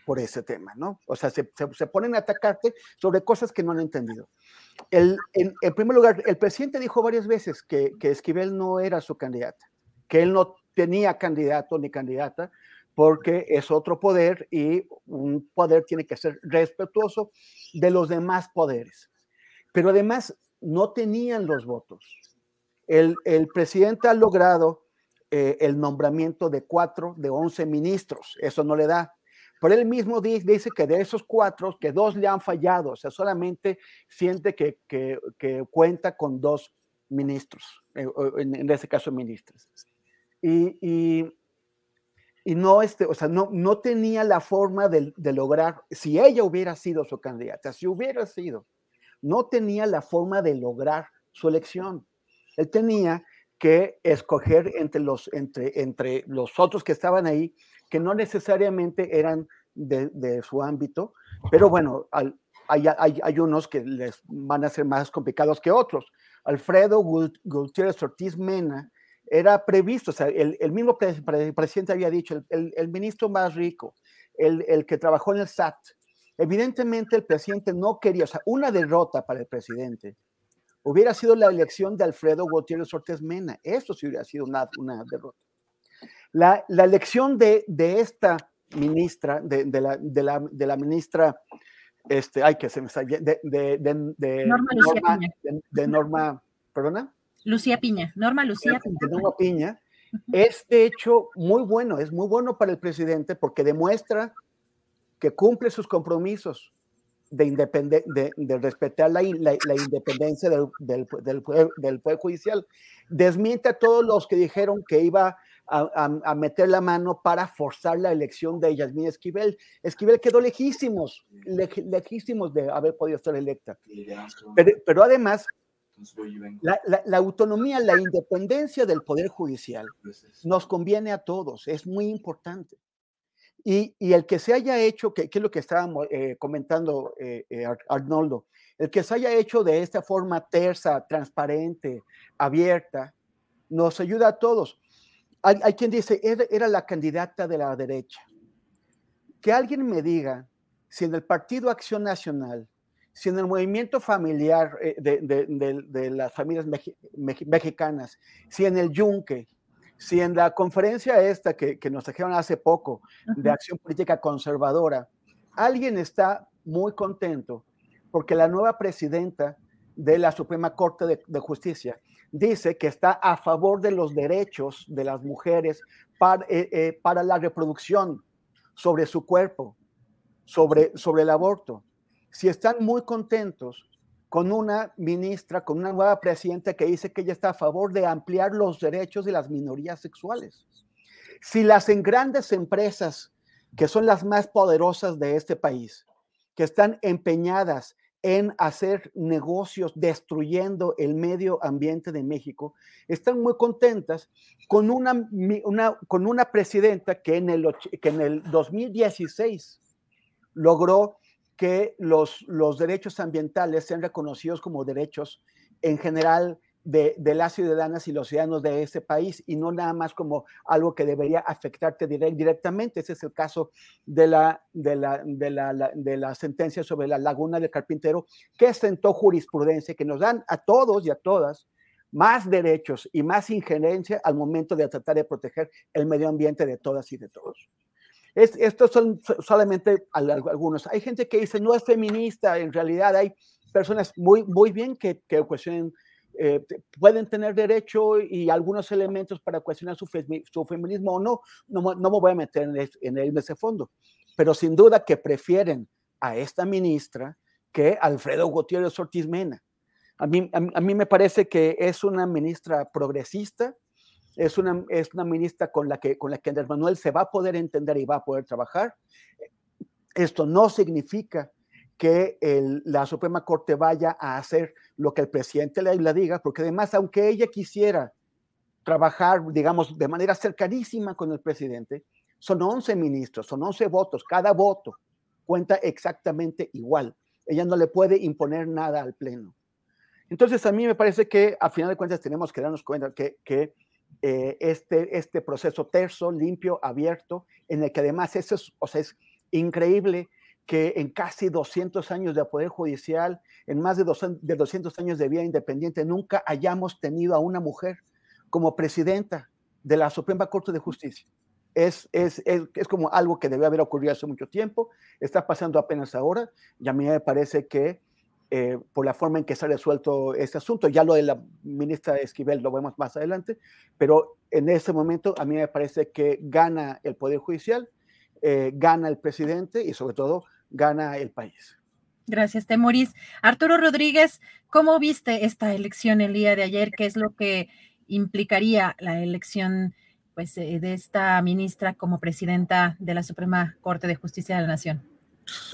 Speaker 6: por ese tema, ¿no? O sea, se, se, ponen a atacarte sobre cosas que no han entendido. El, en, en, primer lugar, el presidente dijo varias veces que, que Esquivel no era su candidata, que él no tenía candidato ni candidata, porque es otro poder y un poder tiene que ser respetuoso de los demás poderes. Pero además no tenían los votos. El, presidente ha logrado eh, el nombramiento de cuatro de once ministros, eso no le da. Pero él mismo dice que de esos cuatro, que dos le han fallado, o sea, solamente siente que, cuenta con dos ministros, eh, en, en ese caso ministros. Y, y, no, este, o sea, no, no tenía la forma de, de, lograr, si ella hubiera sido su candidata, si hubiera sido, no tenía la forma de lograr su elección. Él tenía que escoger entre los, entre, entre los otros que estaban ahí, que no necesariamente eran de, de su ámbito, pero bueno, al, hay, hay, hay, unos que les van a ser más complicados que otros. Alfredo Gutiérrez Ortiz Mena era previsto, o sea, el, el mismo pre, pre, presidente había dicho, el, el, el ministro más rico, el, el, que trabajó en el SAT. Evidentemente el presidente no quería, o sea, una derrota para el presidente hubiera sido la elección de Alfredo Gutiérrez Ortiz Mena. Eso sí hubiera sido una, una derrota. La, la, elección de, de esta ministra, de, de, la, de, la, ministra, este, ay, que se me está, de, de,
Speaker 1: Norma,
Speaker 6: Norma, Norma, perdona.
Speaker 1: Lucía Piña, Norma Lucía Piña.
Speaker 6: Norma Piña, es de hecho muy bueno, es muy bueno para el presidente porque demuestra que cumple sus compromisos de, independen de, de respetar la, la, la independencia del, del, del, poder, del, poder, Judicial. Desmiente a todos los que dijeron que iba a, a, a, meter la mano para forzar la elección de Yasmín Esquivel. Esquivel quedó lejísimos, le, lejísimos de haber podido ser electa. Pero, pero además, la, la, la, autonomía, la independencia del Poder Judicial nos conviene a todos, es muy importante. Y, y, el que se haya hecho, que, que es lo que estábamos eh, comentando eh, eh, Arnoldo, el que se haya hecho de esta forma tersa, transparente, abierta, nos ayuda a todos. Hay, hay quien dice, era, era, la candidata de la derecha. Que alguien me diga si en el Partido Acción Nacional, si en el movimiento familiar eh, de, de, de, de, las familias mexicanas, si en el Yunque, si en la conferencia esta que, que nos trajeron hace poco de acción política conservadora, alguien está muy contento porque la nueva presidenta de la Suprema Corte de, de, Justicia dice que está a favor de los derechos de las mujeres para, eh, eh, para la reproducción sobre su cuerpo, sobre, sobre el aborto. Si están muy contentos con una ministra, con una nueva presidenta que dice que ella está a favor de ampliar los derechos de las minorías sexuales. Si las en grandes empresas, que son las más poderosas de este país, que están empeñadas en hacer negocios destruyendo el medio ambiente de México, están muy contentas con una, con una presidenta que en, el, que en el 2016 logró que los, los derechos ambientales sean reconocidos como derechos en general de, de, las ciudadanas y los ciudadanos de ese país y no nada más como algo que debería afectarte direct, directamente. Ese es el caso de la, de, la, de, la, de la sentencia sobre la laguna del carpintero, que sentó jurisprudencia que nos dan a todos y a todas más derechos y más injerencia al momento de tratar de proteger el medio ambiente de todas y de todos. Es, estos son solamente algunos. Hay gente que dice no es feminista, en realidad hay personas muy, muy bien que, cuestionen, eh, pueden tener derecho y algunos elementos para cuestionar su, fe, su feminismo o no. no. No me voy a meter en, ese fondo, pero sin duda que prefieren a esta ministra que Alfredo Gutiérrez Ortiz Mena. A mí, a mí me parece que es una ministra progresista, es una, es una ministra con la, que, con la que Andrés Manuel se va a poder entender y va a poder trabajar. Esto no significa que la Suprema Corte vaya a hacer lo que el presidente le, le diga, porque además, aunque ella quisiera trabajar, digamos, de manera cercanísima con el presidente, son 11 ministros, son 11 votos, cada voto cuenta exactamente igual. Ella no le puede imponer nada al Pleno. Entonces, a mí me parece que, a final de cuentas, tenemos que darnos cuenta que eh, este, este proceso terso, limpio, abierto, en el que además eso es, o sea, es increíble que en casi 200 años de poder judicial, en más de 200 años de vida independiente, nunca hayamos tenido a una mujer como presidenta de la Suprema Corte de Justicia. Es, es, es, es, como algo que debe haber ocurrido hace mucho tiempo, está pasando apenas ahora, y a mí me parece que eh, por la forma en que se ha resuelto este asunto, ya lo de la ministra Esquivel lo vemos más adelante, pero en ese momento a mí me parece que gana el Poder Judicial, eh, gana el presidente y sobre todo gana el país.
Speaker 1: Gracias, Temoris. Arturo Rodríguez, ¿cómo viste esta elección el día de ayer? ¿Qué es lo que implicaría la elección pues, eh, de esta ministra como presidenta de la Suprema Corte de Justicia de la Nación?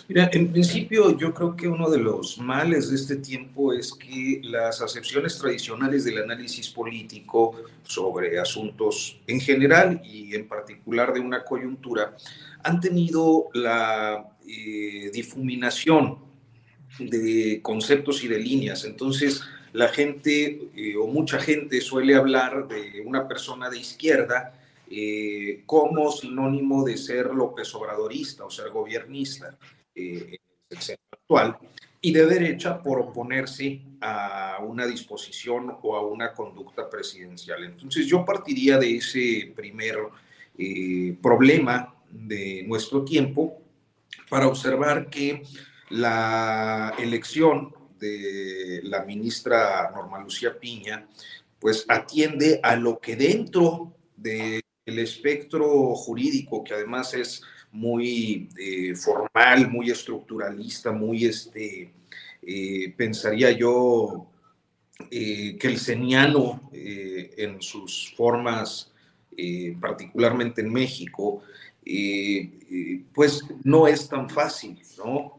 Speaker 9: Mira, en principio yo creo que uno de los males de este tiempo es que las acepciones tradicionales del análisis político sobre asuntos en general y en particular de una coyuntura han tenido la eh, difuminación de conceptos y de líneas. Entonces, la gente eh, o mucha gente suele hablar de una persona de izquierda eh, como sinónimo de ser López Obradorista o ser gobiernista eh, el actual, y de derecha por oponerse a una disposición o a una conducta presidencial. Entonces yo partiría de ese primer eh, problema de nuestro tiempo para observar que la elección de la ministra Norma Lucía Piña pues atiende a lo que dentro de el espectro jurídico, que además es muy eh, formal, muy estructuralista, muy, este, eh, pensaría yo, eh, que el seniano en sus formas, particularmente en México, pues no es tan fácil, ¿no?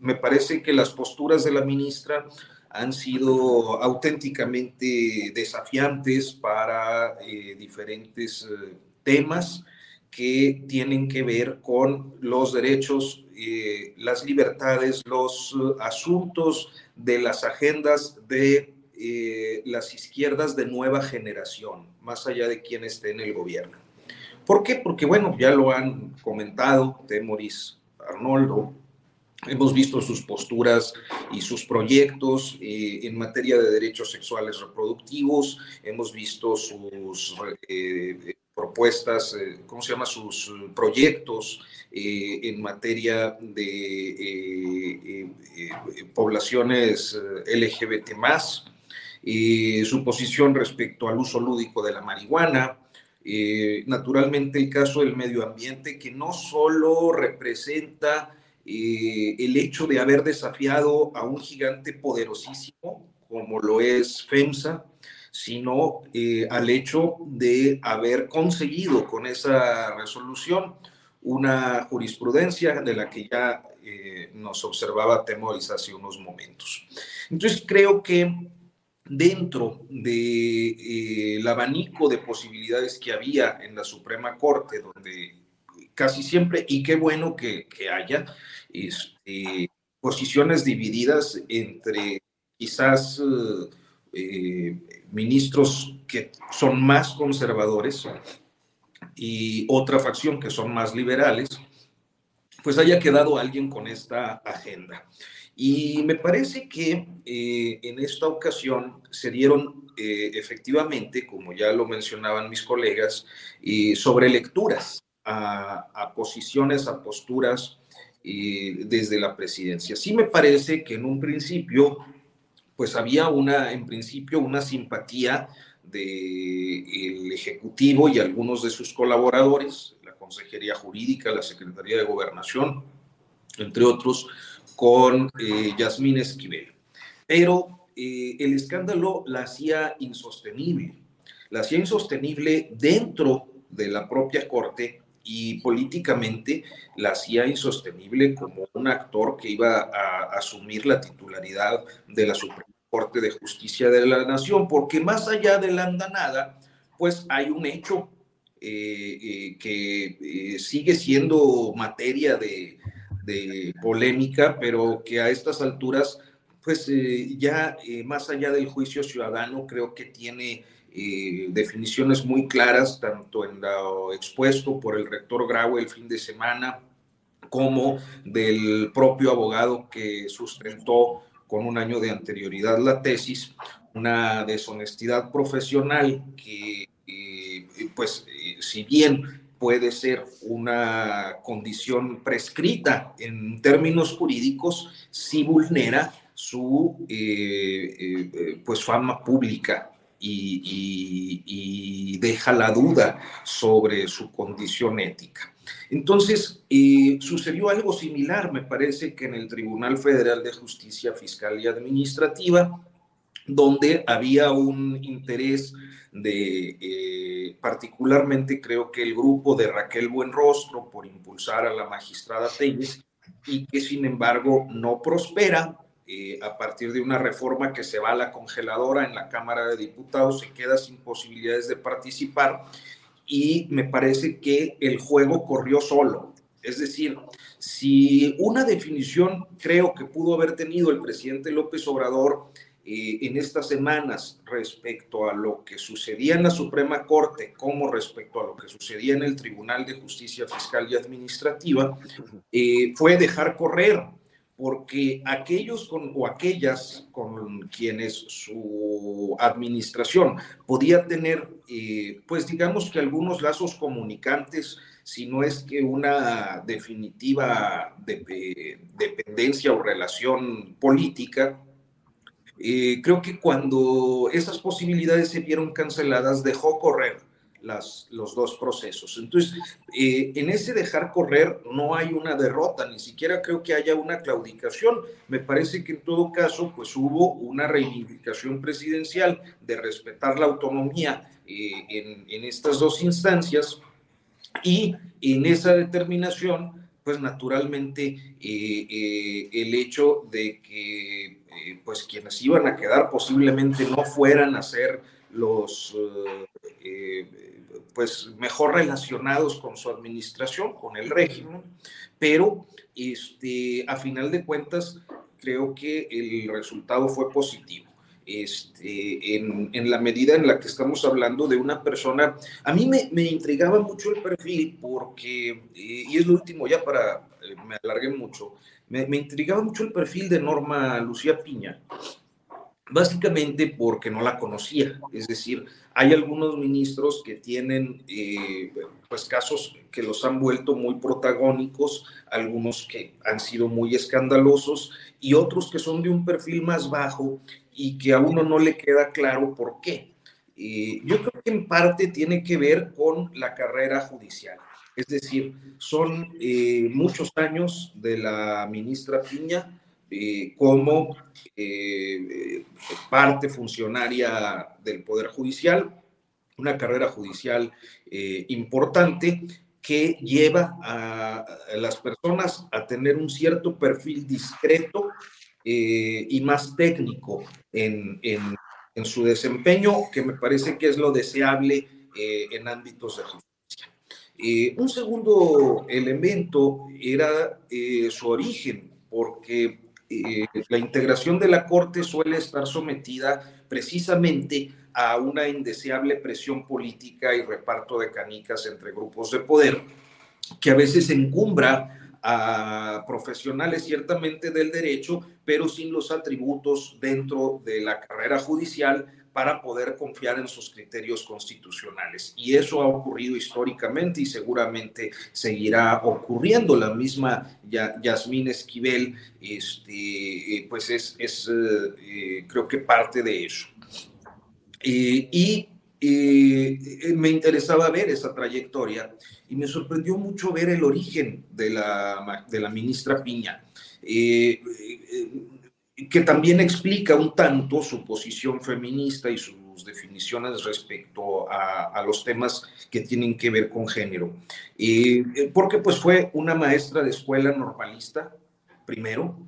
Speaker 9: me parece que las posturas de la ministra han sido auténticamente desafiantes para eh, diferentes eh, temas que tienen que ver con los derechos, eh, las libertades, los asuntos de las agendas de las izquierdas de nueva generación, más allá de quien esté en el gobierno. ¿Por qué? Porque, bueno, ya lo han comentado Temoris Arnoldo, Hemos visto sus posturas y sus proyectos eh, en materia de derechos sexuales reproductivos, hemos visto sus eh, propuestas, eh, ¿cómo se llama? Sus proyectos en materia de poblaciones LGBT su posición respecto al uso lúdico de la marihuana, naturalmente el caso del medio ambiente que no solo representa eh, el hecho de haber desafiado a un gigante poderosísimo como lo es FEMSA, sino eh, al hecho de haber conseguido con esa resolución una jurisprudencia de la que ya eh, nos observaba Temoris hace unos momentos. Entonces creo que dentro del abanico de posibilidades que había en la Suprema Corte, donde casi siempre, y qué bueno que, haya este, posiciones divididas entre quizás eh, ministros que son más conservadores y otra facción que son más liberales, pues haya quedado alguien con esta agenda. Y me parece que eh, en esta ocasión se dieron eh, efectivamente, como ya lo mencionaban mis colegas, sobre lecturas a, posiciones, a posturas eh, desde la presidencia. Sí me parece que en un principio, pues había una, en principio, una simpatía del Ejecutivo y algunos de sus colaboradores, la Consejería Jurídica, la Secretaría de Gobernación, entre otros, con eh, Yasmín Esquivel. Pero eh, el escándalo la hacía insostenible, la hacía insostenible dentro de la propia Corte y políticamente la hacía insostenible como un actor que iba a asumir la titularidad de la Suprema Corte de Justicia de la Nación, porque más allá de la andanada, pues hay un hecho eh, eh, que eh, sigue siendo materia de, de, polémica, pero que a estas alturas, pues ya más allá del juicio ciudadano, creo que tiene definiciones muy claras, tanto en lo expuesto por el rector Grau el fin de semana, como del propio abogado que sustentó con un año de anterioridad la tesis, una deshonestidad profesional que, eh, pues, eh, si bien puede ser una condición prescrita en términos jurídicos, sí vulnera su eh, pues fama pública y, deja la duda sobre su condición ética. Entonces, eh, sucedió algo similar, me parece que en el Tribunal Federal de Justicia Fiscal y Administrativa, donde había un interés de, eh, particularmente creo que el grupo de Raquel Buenrostro por impulsar a la magistrada Telles y que sin embargo no prospera eh, a partir de una reforma que se va a la congeladora en la Cámara de Diputados, se queda sin posibilidades de participar y me parece que el juego corrió solo. Es decir, si una definición creo que pudo haber tenido el presidente López Obrador eh, en estas semanas respecto a lo que sucedía en la Suprema Corte como respecto a lo que sucedía en el Tribunal de Justicia Fiscal y Administrativa, eh, fue dejar correr porque aquellos o aquellas con quienes su administración podía tener, eh, pues digamos que algunos lazos comunicantes, si no es que una definitiva dependencia o relación política, eh, creo que cuando esas posibilidades se vieron canceladas, dejó correr los dos procesos. Entonces, eh, en ese dejar correr no hay una derrota, ni siquiera creo que haya una claudicación. Me parece que en todo caso, pues hubo una reivindicación presidencial de respetar la autonomía eh, en, estas dos instancias y en esa determinación, pues naturalmente eh, el hecho de que pues quienes iban a quedar posiblemente no fueran a ser los pues mejor relacionados con su administración, con el régimen, pero este, a final de cuentas creo que el resultado fue positivo. Este, en, en, la medida en la que estamos hablando de una persona, a mí me, me intrigaba mucho el perfil porque, eh, y es lo último ya para, eh, me alargué mucho, me, me intrigaba mucho el perfil de Norma Lucía Piña, básicamente porque no la conocía. Es decir, hay algunos ministros que tienen eh, pues casos que los han vuelto muy protagónicos, algunos que han sido muy escandalosos y otros que son de un perfil más bajo y que a uno no le queda claro por qué. Eh, yo creo que en parte tiene que ver con la carrera judicial. Es decir, son eh, muchos años de la ministra Piña, eh, como eh, parte funcionaria del Poder Judicial, una carrera judicial eh, importante que lleva a, las personas a tener un cierto perfil discreto y más técnico en, en, su desempeño, que me parece que es lo deseable en ámbitos de justicia. un segundo elemento era su origen, porque eh, la integración de la Corte suele estar sometida precisamente a una indeseable presión política y reparto de canicas entre grupos de poder, que a veces encumbra a profesionales ciertamente del derecho, pero sin los atributos dentro de la carrera judicial para poder confiar en sus criterios constitucionales. Y eso ha ocurrido históricamente y seguramente seguirá ocurriendo. La misma Yasmín Esquivel, este, eh, pues es, es eh, eh, creo que parte de eso. y me interesaba ver esa trayectoria y me sorprendió mucho ver el origen de la, de la ministra Piña que también explica un tanto su posición feminista y sus definiciones respecto a, los temas que tienen que ver con género. Eh, porque pues fue una maestra de escuela normalista, primero,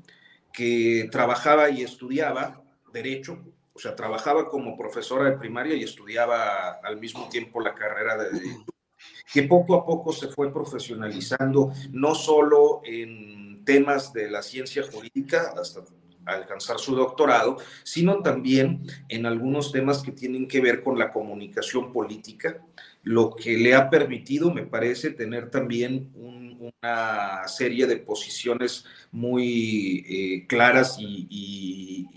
Speaker 9: que trabajaba y estudiaba derecho, o sea, trabajaba como profesora de primaria y estudiaba al mismo tiempo la carrera de derecho, que poco a poco se fue profesionalizando, no solo en temas de la ciencia jurídica, hasta alcanzar su doctorado, sino también en algunos temas que tienen que ver con la comunicación política, lo que le ha permitido, me parece, tener también un, una serie de posiciones muy eh, claras y,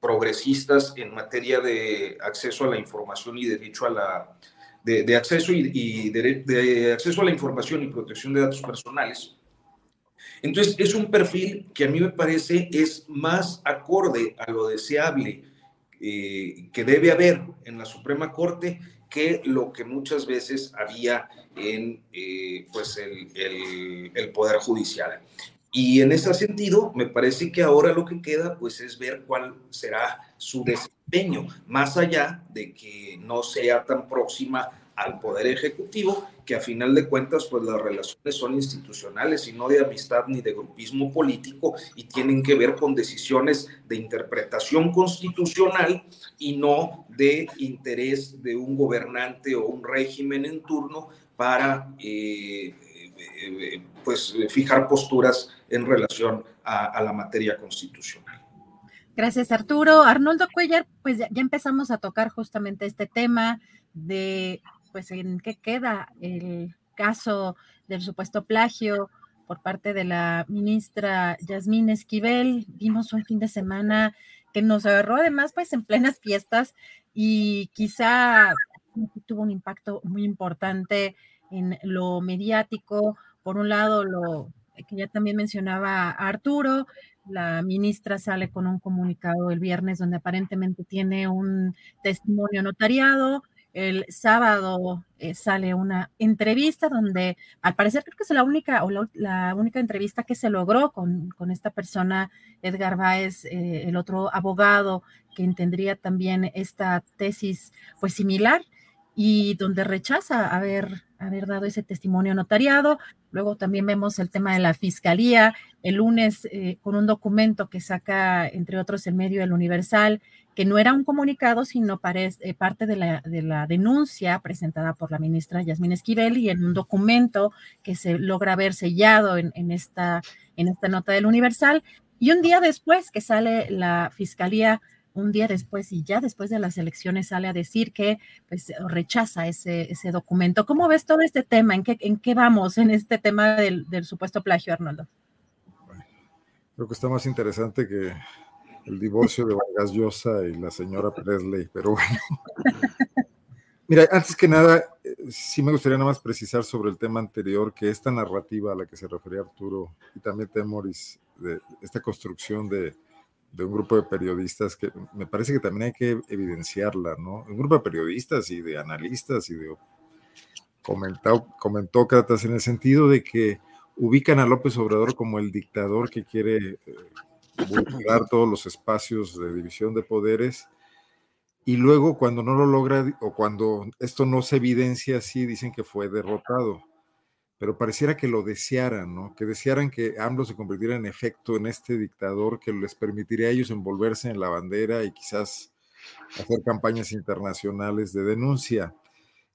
Speaker 9: progresistas en materia de acceso a la información y derecho a la de, acceso y, de, acceso a la información y protección de datos personales. Entonces, es un perfil que a mí me parece es más acorde a lo deseable eh, que debe haber en la Suprema Corte que lo que muchas veces había en eh, pues el, el, Poder Judicial. Y en ese sentido, me parece que ahora lo que queda pues es ver cuál será su desempeño, más allá de que no sea tan próxima al Poder Ejecutivo, que a final de cuentas, pues las relaciones son institucionales y no de amistad ni de grupismo político y tienen que ver con decisiones de interpretación constitucional y no de interés de un gobernante o un régimen en turno para eh, eh, pues fijar posturas en relación a, la materia constitucional.
Speaker 1: Gracias, Arturo. Arnoldo Cuellar, pues ya empezamos a tocar justamente este tema de pues en qué queda el caso del supuesto plagio por parte de la ministra Yasmín Esquivel. Vimos un fin de semana que nos agarró además pues en plenas fiestas y quizá tuvo un impacto muy importante en lo mediático. Por un lado, lo que ya también mencionaba Arturo, la ministra sale con un comunicado el viernes donde aparentemente tiene un testimonio notariado el sábado eh, sale una entrevista donde al parecer creo que es la única o la, única entrevista que se logró con, esta persona, Edgar Báez, eh, el otro abogado que tendría también esta tesis pues similar y donde rechaza haber, haber dado ese testimonio notariado. Luego también vemos el tema de la fiscalía, el lunes eh, con un documento que saca, entre otros, el medio El Universal, que no era un comunicado, sino eh, parte de la, de la, denuncia presentada por la ministra Yasmín Esquivel y en un documento que se logra ver sellado en, esta, en esta nota del Universal. Y un día después que sale la fiscalía, un día después y ya después de las elecciones sale a decir que pues, rechaza ese, ese documento. ¿Cómo ves todo este tema? ¿En qué, en qué vamos en este tema del, del supuesto plagio, Arnoldo?
Speaker 7: Creo que está más interesante que el divorcio de Vargas Llosa y la señora Presley, pero bueno. Mira, antes que nada, eh, sí me gustaría nada más precisar sobre el tema anterior, que esta narrativa a la que se refería Arturo y también Temoris, de esta construcción de, un grupo de periodistas, que me parece que también hay que evidenciarla, ¿no? Un grupo de periodistas y de analistas y de comentócratas en el sentido de que ubican a López Obrador como el dictador que quiere eh, vulnerar todos los espacios de división de poderes y luego cuando no lo logra o cuando esto no se evidencia así, dicen que fue derrotado. Pero pareciera que lo desearan, ¿no? Que desearan que AMLO se convirtiera en efecto en este dictador que les permitiría a ellos envolverse en la bandera y quizás hacer campañas internacionales de denuncia.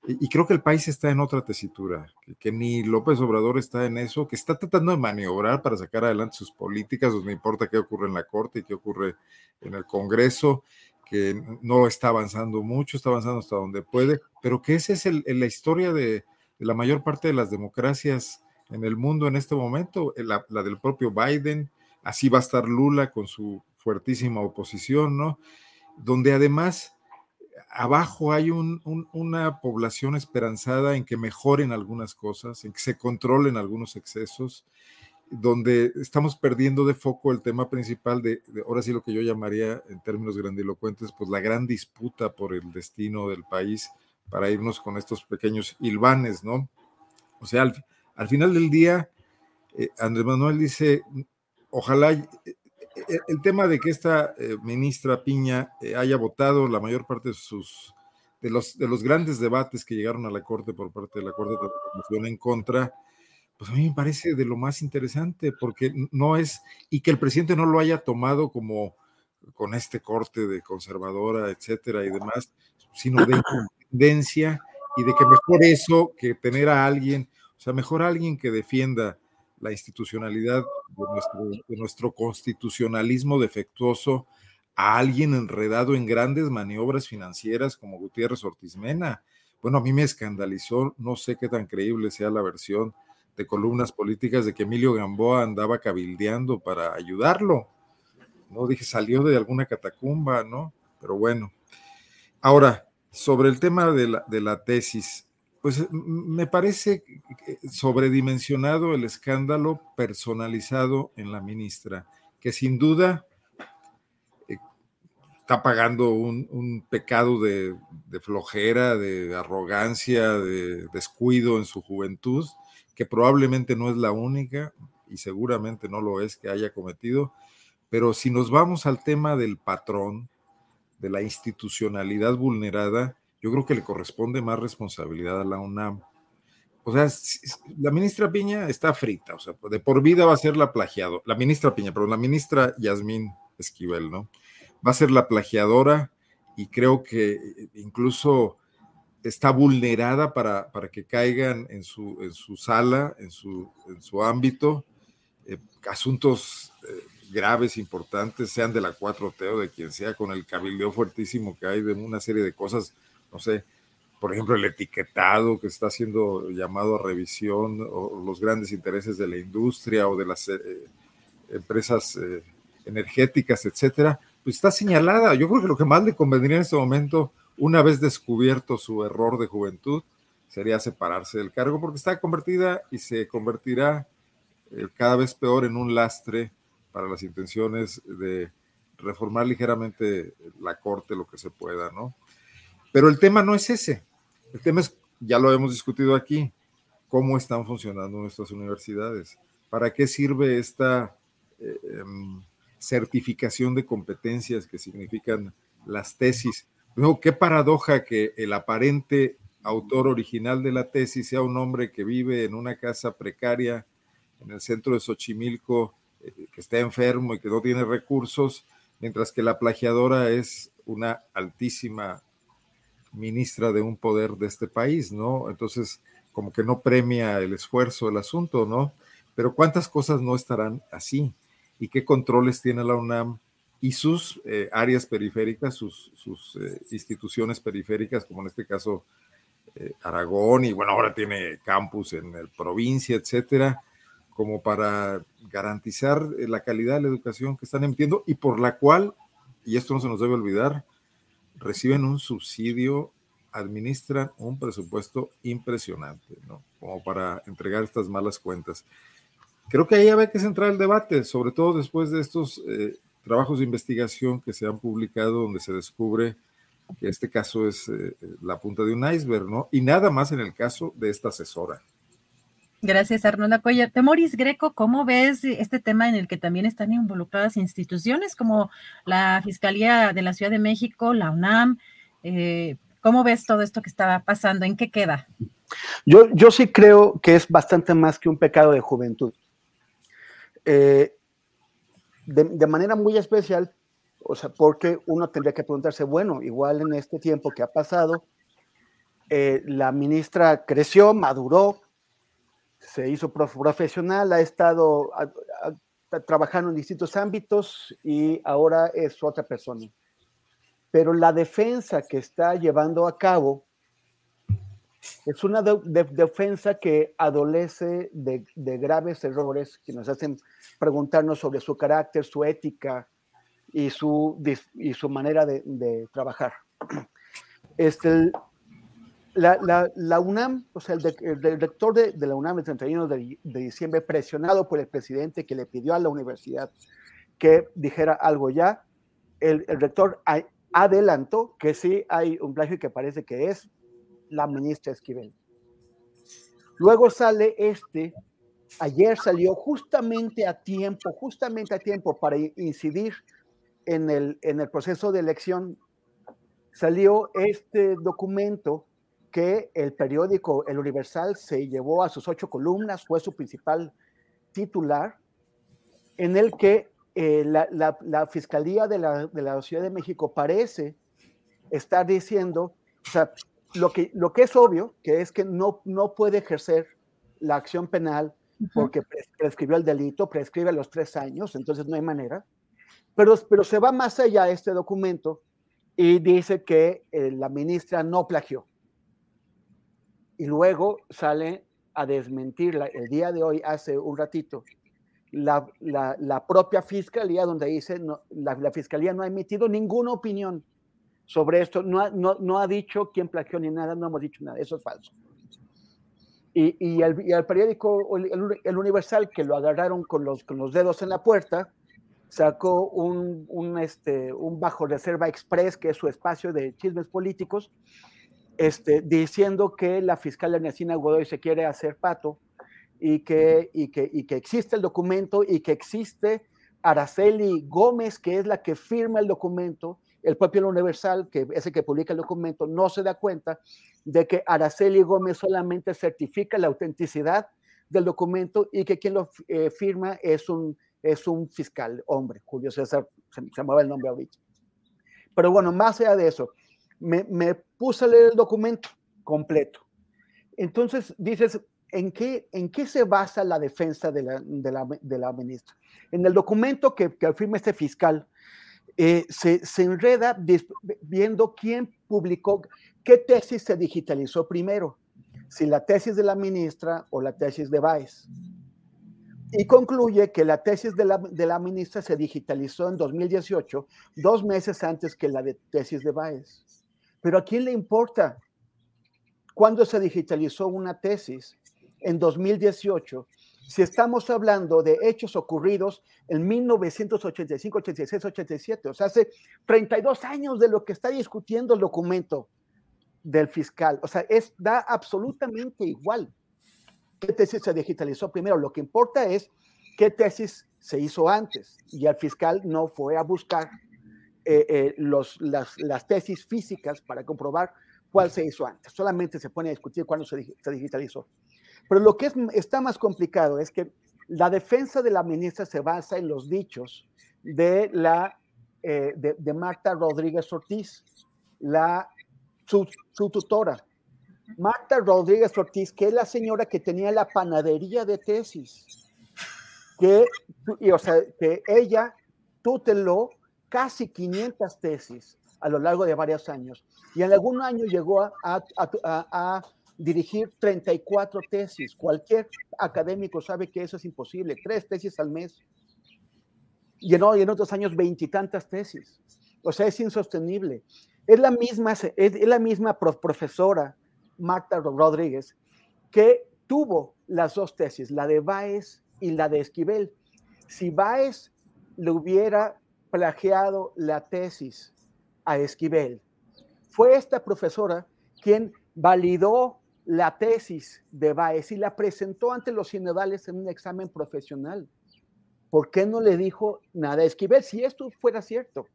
Speaker 7: Y, creo que el país está en otra tesitura, que, ni López Obrador está en eso, que está tratando de maniobrar para sacar adelante sus políticas, donde importa qué ocurre en la Corte y qué ocurre en el Congreso, que no está avanzando mucho, está avanzando hasta donde puede, pero que esa es la historia de, la mayor parte de las democracias en el mundo en este momento, la, la del propio Biden, así va a estar Lula con su fuertísima oposición, ¿no? Donde además abajo hay una población esperanzada en que mejoren algunas cosas, en que se controlen algunos excesos, donde estamos perdiendo de foco el tema principal de, ahora sí lo que yo llamaría en términos grandilocuentes, pues la gran disputa por el destino del país para irnos con estos pequeños hilvanes, ¿no? O sea, al, final del día, eh, Andrés Manuel dice, ojalá e, el tema de que esta eh, ministra Piña eh, haya votado la mayor parte de sus de los, de los grandes debates que llegaron a la Corte por parte de la Corte de Transformación en contra, pues a mí me parece de lo más interesante, porque no es, y que el presidente no lo haya tomado como con este corte de conservadora, etcétera, y demás, sino de independencia y de que mejor eso que tener a alguien, o sea, mejor alguien que defienda la institucionalidad de nuestro, constitucionalismo defectuoso a alguien enredado en grandes maniobras financieras como Gutiérrez Ortiz Mena. Bueno, a mí me escandalizó, no sé qué tan creíble sea la versión de columnas políticas de que Emilio Gamboa andaba cabildeando para ayudarlo. No dije, salió de alguna catacumba, ¿no? Pero bueno. Ahora, sobre el tema de la, de la tesis, pues me parece sobredimensionado el escándalo personalizado en la ministra, que sin duda eh, está pagando un, pecado de, de, flojera, de arrogancia, de descuido en su juventud, que probablemente no es la única y seguramente no lo es que haya cometido, pero si nos vamos al tema del patrón, de la institucionalidad vulnerada, yo creo que le corresponde más responsabilidad a la UNAM. O sea, la ministra Piña está frita, o sea, de por vida va a ser la plagiadora, la ministra Piña, pero la ministra Yasmín Esquivel, ¿no? Va a ser la plagiadora y creo que incluso está vulnerada para, para que caigan en su, en su sala, en su, en su ámbito, eh, asuntos eh, graves, importantes, sean de la 4T o de quien sea, con el cabildeo fuertísimo que hay de una serie de cosas, no sé, por ejemplo, el etiquetado que está siendo llamado a revisión, o los grandes intereses de la industria o de las eh, empresas eh, energéticas, etcétera, pues está señalada. Yo creo que lo que más le convendría en este momento, una vez descubierto su error de juventud, sería separarse del cargo, porque está convertida y se convertirá eh, cada vez peor en un lastre para las intenciones de reformar ligeramente la corte lo que se pueda, ¿no? Pero el tema no es ese. El tema es, ya lo hemos discutido aquí, cómo están funcionando nuestras universidades. ¿Para qué sirve esta em, certificación de competencias que significan las tesis? Luego, qué paradoja que el aparente autor original de la tesis sea un hombre que vive en una casa precaria en el centro de Xochimilco que está enfermo y que no tiene recursos, mientras que la plagiadora es una altísima ministra de un poder de este país, ¿no? Entonces, como que no premia el esfuerzo, el asunto, ¿no? Pero cuántas cosas no estarán así y qué controles tiene la UNAM y sus eh, áreas periféricas, sus, eh, instituciones periféricas, como en este caso Aragón, y bueno, ahora tiene campus en el provincia, etcétera, como para garantizar eh, la calidad de la educación que están emitiendo y por la cual, y esto no se nos debe olvidar, reciben un subsidio, administran un presupuesto impresionante, ¿no? Como para entregar estas malas cuentas. Creo que ahí había que centrar el debate, sobre todo después de estos eh, trabajos de investigación que se han publicado donde se descubre que este caso es eh, la punta de un iceberg, ¿no? Y nada más en el caso de esta asesora.
Speaker 1: Gracias, Arnolda Cuellar. Temoris Greco, ¿cómo ves este tema en el que también están involucradas instituciones como la Fiscalía de la Ciudad de México, la UNAM? Eh, ¿Cómo ves todo esto que estaba pasando? ¿En qué queda?
Speaker 6: Yo, yo sí creo que es bastante más que un pecado de juventud. Eh, de, manera muy especial, o sea, porque uno tendría que preguntarse, bueno, igual en este tiempo que ha pasado, eh, la ministra creció, maduró, se hizo profesional, ha estado trabajando en distintos ámbitos y ahora es otra persona. Pero la defensa que está llevando a cabo es una defensa que adolece de, graves errores que nos hacen preguntarnos sobre su carácter, su ética y su, y su manera de, trabajar. Este, la, UNAM, o sea, el, director de, la UNAM el 31 de, diciembre, presionado por el presidente que le pidió a la universidad que dijera algo ya, el, rector adelantó que sí hay un plagio que parece que es la ministra Esquivel. Luego sale este, ayer salió justamente a tiempo, justamente a tiempo para incidir en el, en el proceso de elección, salió este documento que el periódico El Universal se llevó a sus ocho columnas, fue su principal titular, en el que eh, la, Fiscalía de la, Ciudad de México parece estar diciendo, o sea, lo que, lo que es obvio, que es que no, no puede ejercer la acción penal porque prescribió el delito, prescribe los tres años, entonces no hay manera, pero, pero se va más allá este documento y dice que eh, la ministra no plagió y luego sale a desmentirla el día de hoy, hace un ratito, la, la, propia fiscalía, donde dice, no, la, la, fiscalía no ha emitido ninguna opinión sobre esto, no ha, no, no ha dicho quién plagió ni nada, no hemos dicho nada, eso es falso. Y, y, el, y el, periódico, el, el, Universal, que lo agarraron con los, con los dedos en la puerta, sacó un, un, este, un bajo reserva express, que es su espacio de chismes políticos, este, diciendo que la fiscal Ernestina Godoy se quiere hacer pato y que, existe el documento y que existe Araceli Gómez, que es la que firma el documento, el propio Universal, que es el que publica el documento, no se da cuenta de que Araceli Gómez solamente certifica la autenticidad del documento y que quien lo eh, firma es un, es un fiscal, hombre, Julio César, se, se mueve el nombre ahorita. Pero bueno, más allá de eso, me, me puse a leer el documento completo. Entonces dices, ¿en qué, en qué se basa la defensa de la, de la, ministra? En el documento que, que firma este fiscal, eh, se, se, enreda viendo quién publicó, qué tesis se digitalizó primero, si la tesis de la ministra o la tesis de Baez. Y concluye que la tesis de la, de la ministra se digitalizó en 2018, dos meses antes que la de tesis de Baez. Pero ¿a quién le importa? ¿Cuándo se digitalizó una tesis? En 2018. Si estamos hablando de hechos ocurridos en 1985, 86, 87, o sea, hace 32 años de lo que está discutiendo el documento del fiscal. O sea, es, da absolutamente igual qué tesis se digitalizó primero. Lo que importa es qué tesis se hizo antes. Y el fiscal no fue a buscar eh, eh, los, las, las, tesis físicas para comprobar cuál se hizo antes. Solamente se pone a discutir cuándo se, se digitalizó. Pero lo que es, está más complicado es que la defensa de la ministra se basa en los dichos de, la, eh, de, de, Marta Rodríguez Ortiz, la, su, su, tutora. Marta Rodríguez Ortiz, que es la señora que tenía la panadería de tesis, que, y, o sea, que ella tuteló casi 500 tesis a lo largo de varios años. Y en algún año llegó a, a, a, a, dirigir 34 tesis. Cualquier académico sabe que eso es imposible. Tres tesis al mes. Y en, otros años veintitantas tesis. O sea, es insostenible. Es la misma, es la misma profesora, Marta Rodríguez, que tuvo las dos tesis, la de Baez y la de Esquivel. Si Baez le hubiera plagiado la tesis a Esquivel. Fue esta profesora quien validó la tesis de Baez y la presentó ante los sinodales en un examen profesional. ¿Por qué no le dijo nada a Esquivel si esto fuera cierto?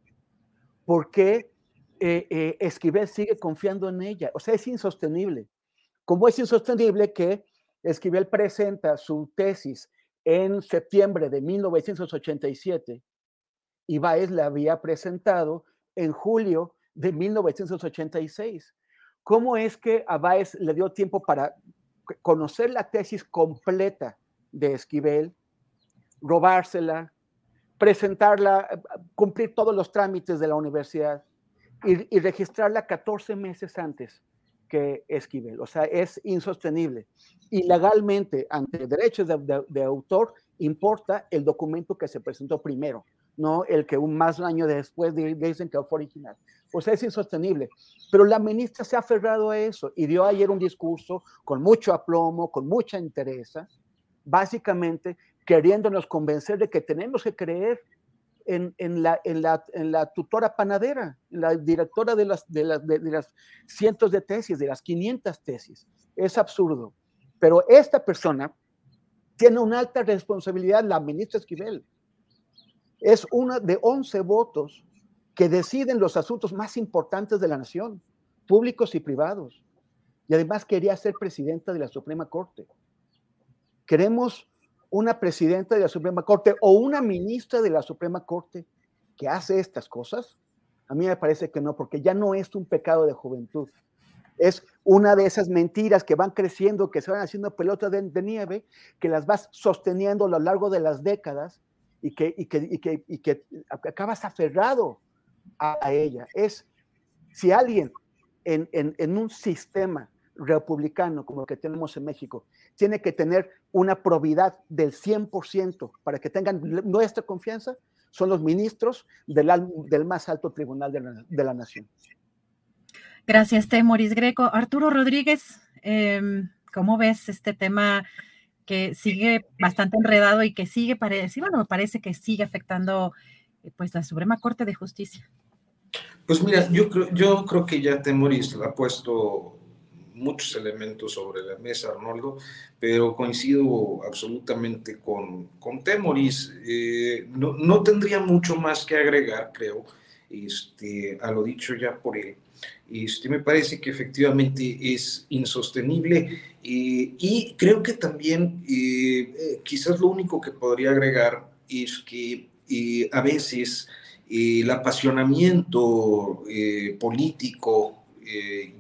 Speaker 6: ¿Por qué eh, eh, Esquivel sigue confiando en ella? O sea, es insostenible. Como es insostenible que Esquivel presenta su tesis en septiembre de 1987 y Baez la había presentado en julio de 1986. ¿Cómo es que a Baez le dio tiempo para conocer la tesis completa de Esquivel, robársela, presentarla, eh, cumplir todos los trámites de la universidad y, registrarla 14 meses antes que Esquivel? O sea, es insostenible. Y legalmente, ante derechos de, de, de autor, importa el documento que se presentó primero no el que un más año después dicen que fue original. Pues es insostenible. Pero la ministra se ha aferrado a eso y dio ayer un discurso con mucho aplomo, con mucha interés, básicamente queriéndonos convencer de que tenemos que creer en, la, en, la, en la, tutora panadera, la directora de las, de las cientos de tesis, de las 500 tesis. Es absurdo. Pero esta persona tiene una alta responsabilidad, la ministra Esquivel es una de 11 votos que deciden los asuntos más importantes de la nación, públicos y privados. Y además quería ser presidenta de la Suprema Corte. Queremos una presidenta de la Suprema Corte o una ministra de la Suprema Corte que hace estas cosas. A mí me parece que no, porque ya no es un pecado de juventud. Es una de esas mentiras que van creciendo, que se van haciendo pelotas de, de nieve, que las vas sosteniendo a lo largo de las décadas y que, y que, y que, y que acabas aferrado a, ella. Es si alguien en, en, en, un sistema republicano como el que tenemos en México tiene que tener una probidad del 100% para que tengan nuestra confianza, son los ministros del, del más alto tribunal de la, de la nación.
Speaker 1: Gracias, Temoris Greco. Arturo Rodríguez, eh, ¿cómo ves este tema que sigue bastante enredado y que sigue, parece, bueno, parece que sigue afectando eh, pues la Suprema Corte de Justicia?
Speaker 9: Pues mira, yo creo, yo creo que ya Temoris ha puesto muchos elementos sobre la mesa, Arnoldo, pero coincido absolutamente con, con Temoris. Eh, no, no, tendría mucho más que agregar, creo, este, a lo dicho ya por él. Este, me parece que efectivamente es insostenible eh, y creo que también eh, eh, quizás lo único que podría agregar es que a veces el apasionamiento político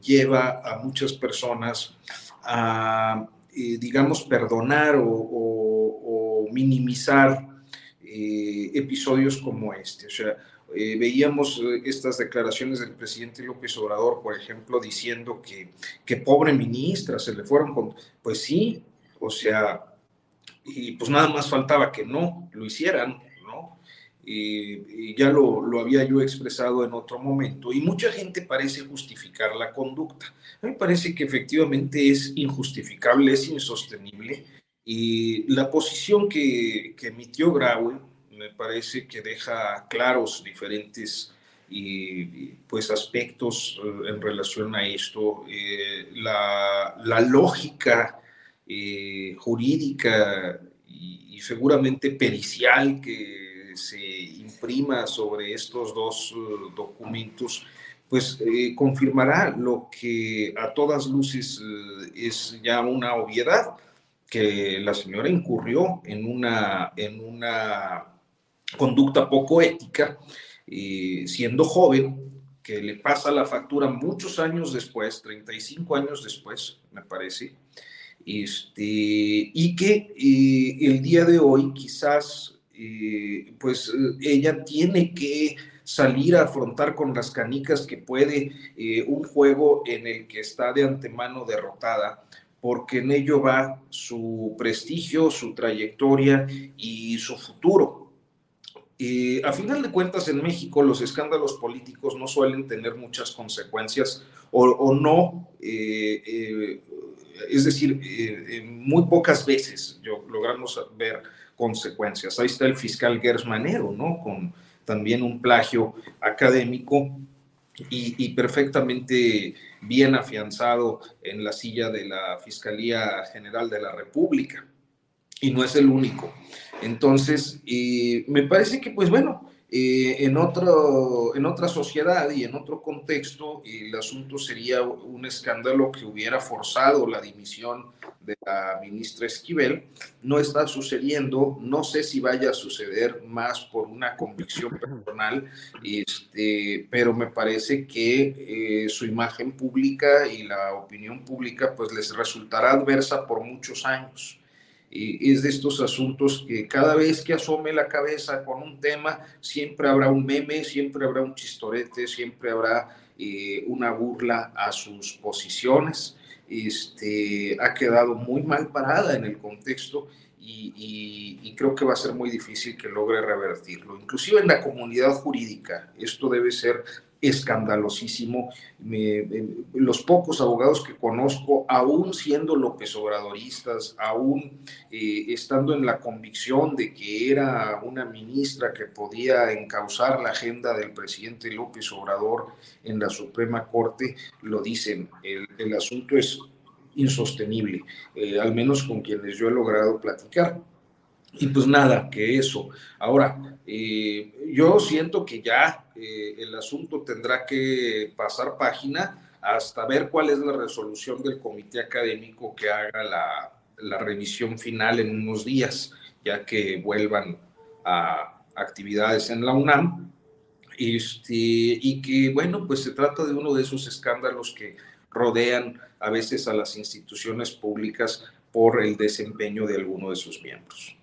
Speaker 9: lleva a muchas personas a, digamos, perdonar o, minimizar episodios como este. Eh, veíamos eh, estas declaraciones del presidente López Obrador, por ejemplo, diciendo que, que pobre ministra, se le fueron con... Pues sí, o sea, y pues nada más faltaba que no lo hicieran, ¿no? Y, ya lo, lo, había yo expresado en otro momento, y mucha gente parece justificar la conducta. A mí me parece que efectivamente es injustificable, es insostenible, y la posición que, que emitió Graue me parece que deja claros diferentes y, pues aspectos eh, en relación a esto. Eh, la, la, lógica eh, jurídica y, y, seguramente pericial que se imprima sobre estos dos documentos, pues confirmará lo que a todas luces es ya una obviedad, que la señora incurrió en una, en una conducta poco ética, y siendo joven, que le pasa la factura muchos años después, 35 años después, me parece, este, y que el día de hoy quizás, eh, pues ella tiene que salir a afrontar con las canicas que puede eh, un juego en el que está de antemano derrotada, porque en ello va su prestigio, su trayectoria y su futuro a final de cuentas, en México los escándalos políticos no suelen tener muchas consecuencias o, no, eh, eh, es decir, eh, muy pocas veces yo, logramos ver consecuencias. Ahí está el fiscal Gers Manero, ¿no? Con también un plagio académico y, perfectamente bien afianzado en la silla de la Fiscalía General de la República. Y no es el único. Entonces, me parece que, pues bueno, eh, en, otro, en otra sociedad y en otro contexto, el asunto sería un escándalo que hubiera forzado la dimisión de la ministra Esquivel. No está sucediendo, no sé si vaya a suceder más por una convicción personal, este, pero me parece que eh, su imagen pública y la opinión pública pues les resultará adversa por muchos años es de estos asuntos que cada vez que asome la cabeza con un tema, siempre habrá un meme, siempre habrá un chistorete, siempre habrá eh, una burla a sus posiciones. Este, ha quedado muy mal parada en el contexto y, y, creo que va a ser muy difícil que logre revertirlo. Inclusive en la comunidad jurídica, esto debe ser escandalosísimo. los pocos abogados que conozco, aún siendo López Obradoristas, aún eh, estando en la convicción de que era una ministra que podía encauzar la agenda del presidente López Obrador en la Suprema Corte, lo dicen. El, asunto es insostenible, eh, al menos con quienes yo he logrado platicar. Y pues nada, que eso. Ahora, eh, yo siento que ya eh, el asunto tendrá que pasar página hasta ver cuál es la resolución del comité académico que haga la, la revisión final en unos días, ya que vuelvan a actividades en la UNAM. Este, y que, bueno, pues se trata de uno de esos escándalos que rodean a veces a las instituciones públicas por el desempeño de alguno de sus miembros.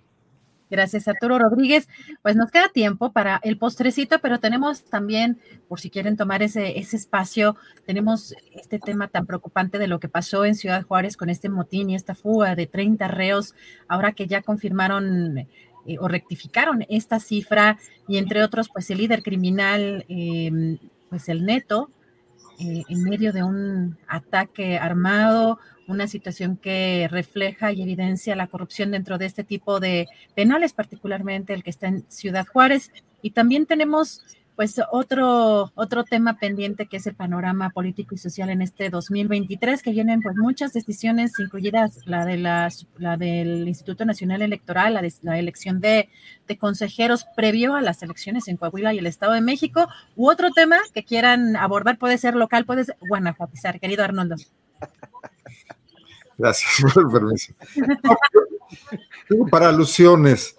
Speaker 1: Gracias, Arturo Rodríguez. Pues nos queda tiempo para el postrecito, pero tenemos también, por si quieren tomar ese, ese espacio, tenemos este tema tan preocupante de lo que pasó en Ciudad Juárez con este motín y esta fuga de 30 reos, ahora que ya confirmaron eh, o rectificaron esta cifra y entre otros, pues el líder criminal, em, pues el neto, eh, en medio de un ataque armado, una situación que refleja y evidencia la corrupción dentro de este tipo de penales, particularmente el que está en Ciudad Juárez. Y también tenemos pues otro, otro tema pendiente que es el panorama político y social en este 2023, que vienen pues muchas decisiones, incluidas la, de la, del Instituto Nacional Electoral, la, de, la elección de, de, consejeros previo a las elecciones en Coahuila y el Estado de México, u otro tema que quieran abordar, puede ser local, puede ser guanajuatizar, querido Arnoldo.
Speaker 7: Gracias por el permiso. Para alusiones,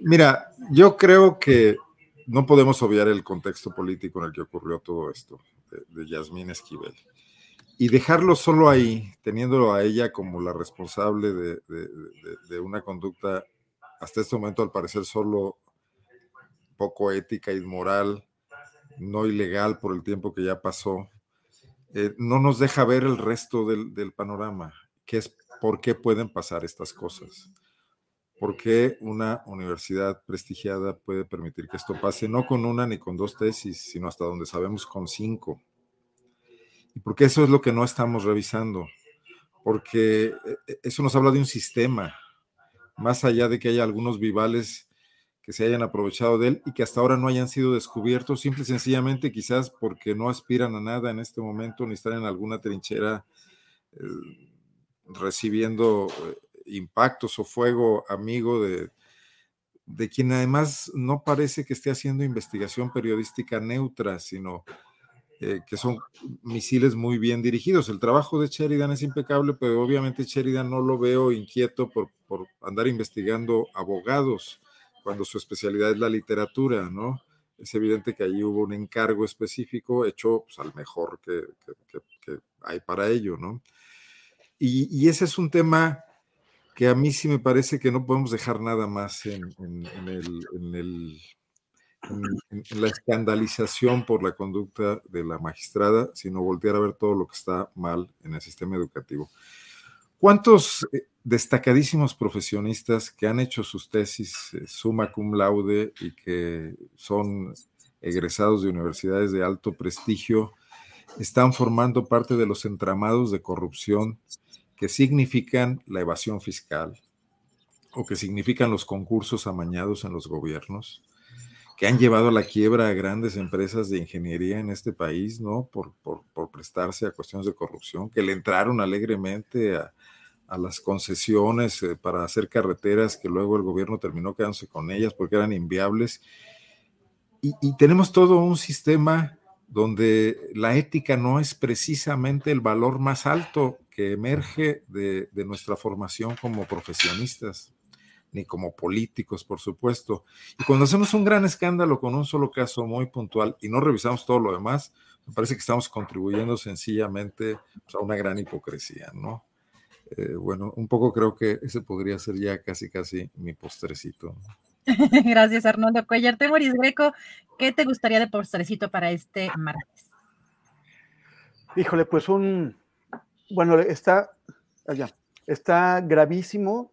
Speaker 7: mira, yo creo que no podemos obviar el contexto político en el que ocurrió todo esto de, de Yasmín Esquivel. Y dejarlo solo ahí, teniéndolo a ella como la responsable de, una conducta, hasta este momento al parecer solo poco ética y moral, no ilegal por el tiempo que ya pasó, eh, no nos deja ver el resto del panorama, que es por qué pueden pasar estas cosas. ¿Por qué una universidad prestigiada puede permitir que esto pase no con una ni con dos tesis, sino hasta donde sabemos con cinco? Y porque eso es lo que no estamos revisando, porque eh, eso nos habla de un sistema, más allá de que haya algunos vivales que se hayan aprovechado de él y que hasta ahora no hayan sido descubiertos, simple y sencillamente quizás porque no aspiran a nada en este momento ni están en alguna trinchera eh, recibiendo eh, impactos o fuego amigo de, de quien además no parece que esté haciendo investigación periodística neutra, sino eh, que son misiles muy bien dirigidos. El trabajo de Sheridan es impecable, pero obviamente Sheridan no lo veo inquieto por, por andar investigando abogados cuando su especialidad es la literatura, ¿no? Es evidente que allí hubo un encargo específico hecho pues, al mejor que, hay para ello, ¿no? Y, ese es un tema que a mí sí me parece que no podemos dejar nada más en, la escandalización por la conducta de la magistrada, sino voltear a ver todo lo que está mal en el sistema educativo. ¿Cuántos eh, destacadísimos profesionistas que han hecho sus tesis eh, summa cum laude y que son egresados de universidades de alto prestigio están formando parte de los entramados de corrupción que significan la evasión fiscal o que significan los concursos amañados en los gobiernos, que han llevado a la quiebra a grandes empresas de ingeniería en este país, ¿no? Por, por, prestarse a cuestiones de corrupción, que le entraron alegremente a, a las concesiones eh, para hacer carreteras que luego el gobierno terminó quedándose con ellas porque eran inviables. Y tenemos todo un sistema donde la ética no es precisamente el valor más alto que emerge de, nuestra formación como profesionistas, ni como políticos, por supuesto. Y cuando hacemos un gran escándalo con un solo caso muy puntual y no revisamos todo lo demás, me parece que estamos contribuyendo sencillamente pues, a una gran hipocresía, ¿no? Eh, bueno, un poco creo que ese podría ser ya casi, casi mi postrecito.
Speaker 1: Gracias, Arnoldo Cuellar. Temoris Greco, ¿qué te gustaría de postrecito para este martes?
Speaker 6: Híjole, pues un, bueno, está, allá, está gravísimo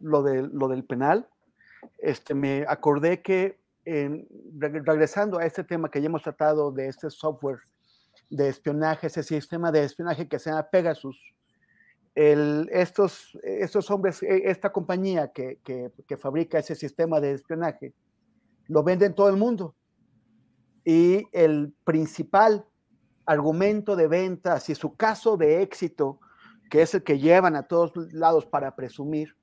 Speaker 6: lo, de, lo del penal. Este, me acordé que regresando a este tema que ya hemos tratado de este software de espionaje, ese sistema de espionaje que se llama Pegasus, el, estos, estos hombres, e, esta compañía que, que, fabrica ese sistema de espionaje, lo vende en todo el mundo. Y el principal argumento de ventas y su caso de éxito, que es el que llevan a todos lados para presumir,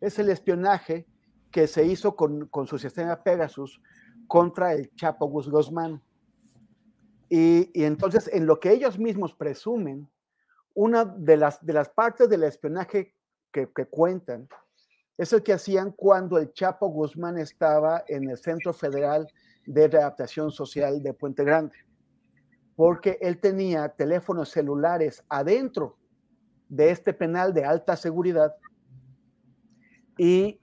Speaker 6: es el espionaje que se hizo con, con su sistema Pegasus contra el Chapo Guzmán. Y, y, entonces, en lo que ellos mismos presumen, una de las, de las partes del espionaje que, cuentan es el que hacían cuando el Chapo Guzmán estaba en el Centro Federal de Readaptación Social de Puente Grande porque él tenía teléfonos celulares adentro de este penal de alta seguridad y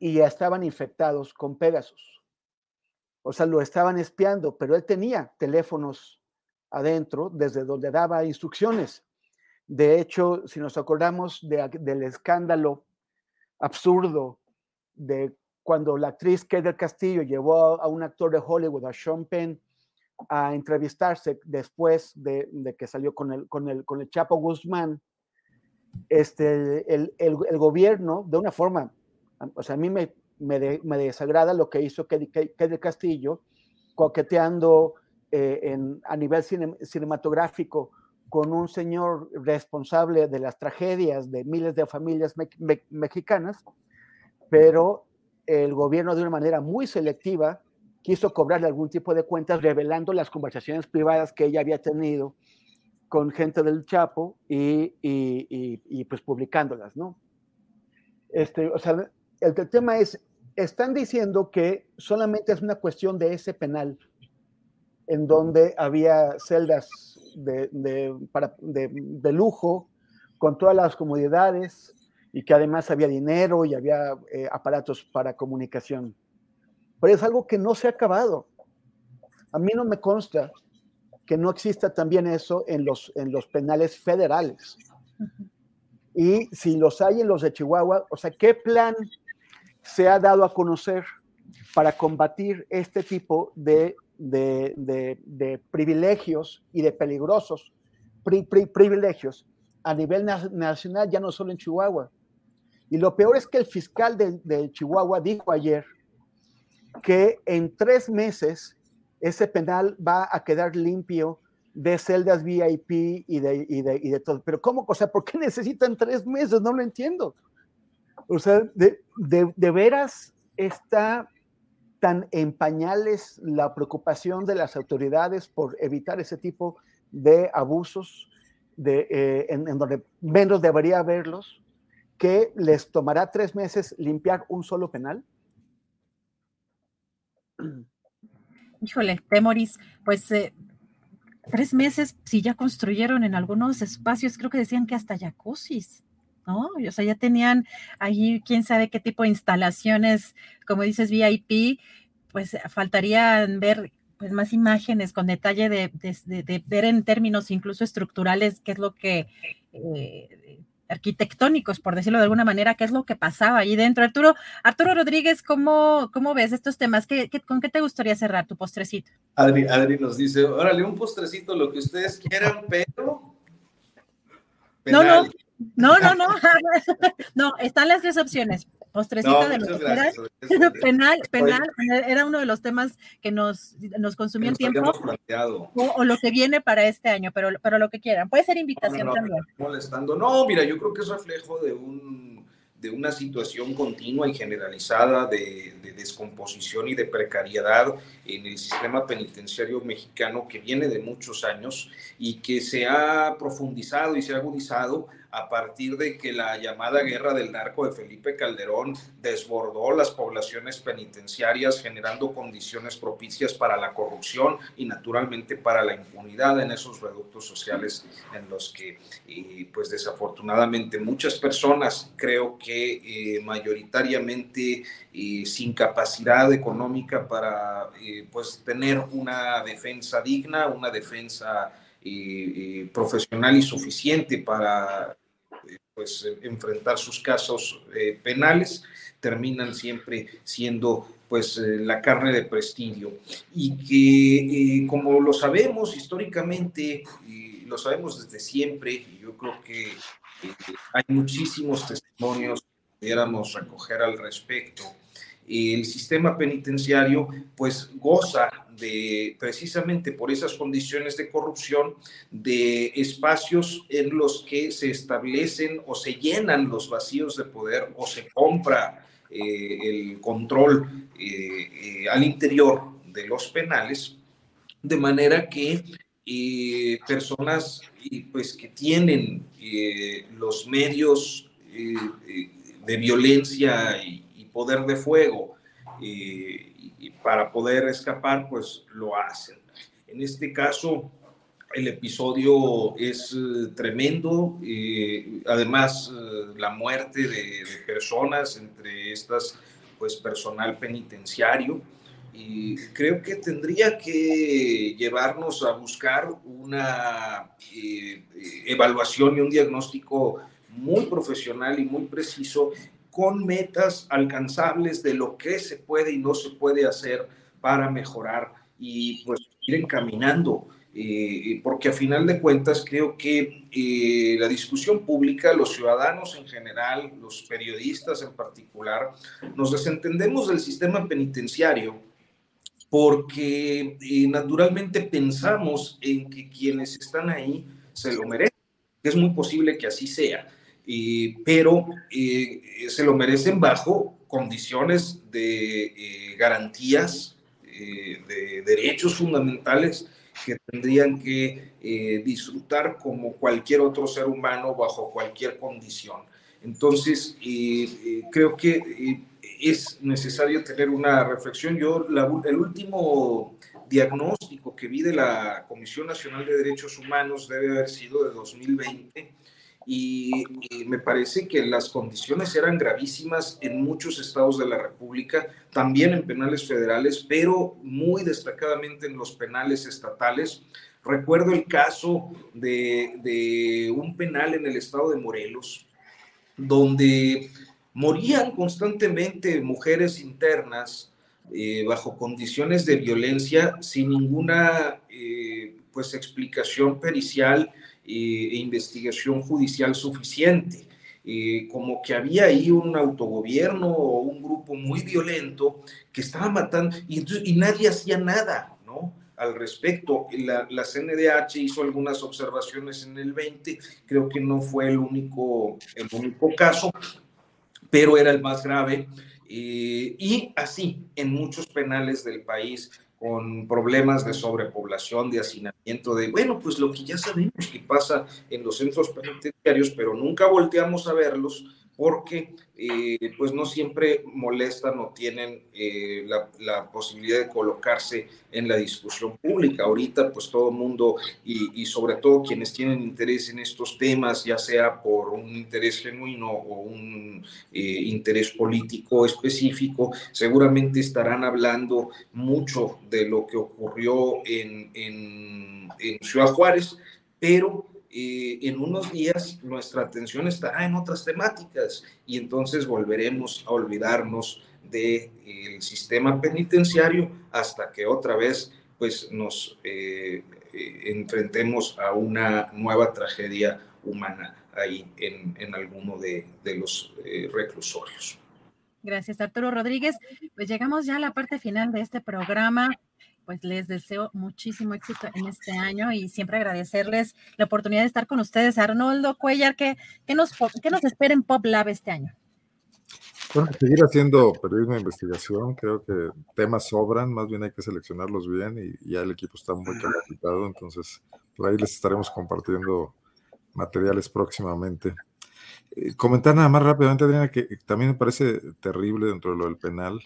Speaker 6: y ya estaban infectados con Pegasus. O sea, lo estaban espiando, pero él tenía teléfonos adentro desde donde daba instrucciones. De hecho, si nos acordamos del escándalo absurdo de cuando la actriz Kate del Castillo llevó a, un actor de Hollywood, a Sean Penn, a entrevistarse después de, que salió con el, con, el, con el Chapo Guzmán, este, el, el, gobierno, de una forma, o sea, a mí me, me, desagrada lo que hizo Kate, del Castillo, coqueteando eh, en, a nivel cinematográfico con un señor responsable de las tragedias de miles de familias mexicanas, pero el gobierno de una manera muy selectiva quiso cobrarle algún tipo de cuentas revelando las conversaciones privadas que ella había tenido con gente del Chapo y, y, pues publicándolas, ¿no? Este, o sea, el, el, tema es, están diciendo que solamente es una cuestión de ese penal, en donde había celdas de, de, para, de lujo, con todas las comodidades, y que además había dinero y había eh, aparatos para comunicación. Pero es algo que no se ha acabado. A mí no me consta que no exista también eso en los, en los penales federales. Y si los hay en los de Chihuahua, o sea, ¿qué plan se ha dado a conocer para combatir este tipo de, de, de, privilegios y de peligrosos privilegios a nivel nacional, ya no solo en Chihuahua? Y lo peor es que el fiscal de, Chihuahua dijo ayer que en tres meses ese penal va a quedar limpio de celdas VIP y de, y de, y de todo. Pero ¿cómo? O sea, ¿por qué necesitan tres meses? No lo entiendo. O sea, de, de veras está tan en pañales la preocupación de las autoridades por evitar ese tipo de abusos de, eh, en, donde menos debería haberlos que les tomará tres meses limpiar un solo penal?
Speaker 1: Híjole, Temoris, pues eh, tres meses, si ya construyeron en algunos espacios, creo que decían que hasta jacuzzis, ¿no? O sea, ya tenían ahí quién sabe qué tipo de instalaciones, como dices, VIP, pues faltarían ver pues más imágenes con detalle de, ver en términos incluso estructurales qué es lo que eh, arquitectónicos, por decirlo de alguna manera, qué es lo que pasaba ahí dentro. Arturo, Arturo Rodríguez, ¿cómo, cómo ves estos temas? ¿Qué, con qué te gustaría cerrar tu postrecito?
Speaker 9: Adri, Adri nos dice, órale, un postrecito, lo que ustedes quieran, pero...
Speaker 1: No, no, no, no, no, no, están las tres opciones postrecita de lo que penal, penal, era uno de los temas que nos, nos consumía el tiempo. O, lo que viene para este año, pero, pero lo que quieran. Puede ser invitación también.
Speaker 9: Molestando. No, mira, yo creo que es reflejo de un de una situación continua y generalizada de, de, descomposición y de precariedad en el sistema penitenciario mexicano que viene de muchos años y que se ha profundizado y se ha agudizado a partir de que la llamada guerra del narco de Felipe Calderón desbordó las poblaciones penitenciarias, generando condiciones propicias para la corrupción y naturalmente para la impunidad en esos reductos sociales en los que, eh, pues desafortunadamente, muchas personas, creo que eh, mayoritariamente eh, sin capacidad económica para, pues, tener una defensa digna, una defensa profesional y suficiente para pues, enfrentar sus casos eh, penales, terminan siempre siendo pues eh, la carne de prestigio. Y que eh, como lo sabemos históricamente y lo sabemos desde siempre y yo creo que hay muchísimos testimonios que pudiéramos recoger al respecto el sistema penitenciario pues goza de precisamente por esas condiciones de corrupción de espacios en los que se establecen o se llenan los vacíos de poder o se compra eh, el control eh, eh, al interior de los penales de manera que personas pues que tienen los medios de violencia y poder de fuego y, para poder escapar, pues lo hacen. En este caso, el episodio es eh, tremendo, además eh, la muerte de, personas, entre estas pues personal penitenciario y creo que tendría que llevarnos a buscar una eh, evaluación y un diagnóstico muy profesional y muy preciso con metas alcanzables de lo que se puede y no se puede hacer para mejorar y pues ir encaminando eh, porque a final de cuentas creo que eh, la discusión pública, los ciudadanos en general, los periodistas en particular, nos desentendemos del sistema penitenciario porque eh, naturalmente pensamos en que quienes están ahí se lo merecen. Es muy posible que así sea, pero se lo merecen bajo condiciones de garantías, de derechos fundamentales que tendrían que eh, disfrutar como cualquier otro ser humano bajo cualquier condición. Entonces, eh, eh, creo que es necesario tener una reflexión. Yo, el último diagnóstico que vi de la Comisión Nacional de Derechos Humanos debe haber sido de 2020 y, me parece que las condiciones eran gravísimas en muchos estados de la República, también en penales federales, pero muy destacadamente en los penales estatales. Recuerdo el caso de, de un penal en el estado de Morelos, donde morían constantemente mujeres internas eh, bajo condiciones de violencia sin ninguna eh, pues explicación pericial e investigación judicial suficiente. Eh, como que había ahí un autogobierno o un grupo muy violento que estaba matando y, y nadie hacía nada, ¿no? Al respecto, la, la, CNDH hizo algunas observaciones en el 20, creo que no fue el único, el único caso, pero era el más grave. Eh, y así, en muchos penales del país con problemas de sobrepoblación, de hacinamiento, de, bueno, pues lo que ya sabemos que pasa en los centros penitenciarios, pero nunca volteamos a verlos porque eh, pues no siempre molestan o tienen eh, la, posibilidad de colocarse en la discusión pública. Ahorita pues todo el mundo y, sobre todo quienes tienen interés en estos temas, ya sea por un interés genuino o un eh, interés político específico, seguramente estarán hablando mucho de lo que ocurrió en Ciudad Juárez, pero eh, en unos días nuestra atención estará en otras temáticas y entonces volveremos a olvidarnos del sistema penitenciario hasta que otra vez pues nos eh, eh, enfrentemos a una nueva tragedia humana ahí en, en alguno de, de los reclusorios.
Speaker 1: Gracias, Arturo Rodríguez. Pues llegamos ya a la parte final de este programa pues les deseo muchísimo éxito en este año y siempre agradecerles la oportunidad de estar con ustedes. Arnoldo Cuellar, ¿qué, nos, qué nos espera en Pop Lab este año?
Speaker 7: Bueno, seguir haciendo periodismo de investigación, creo que temas sobran, más bien hay que seleccionarlos bien y ya el equipo está muy capacitado, entonces por ahí les estaremos compartiendo materiales próximamente. Eh, comentar nada más rápidamente, Adriana, que también me parece terrible dentro de lo del penal,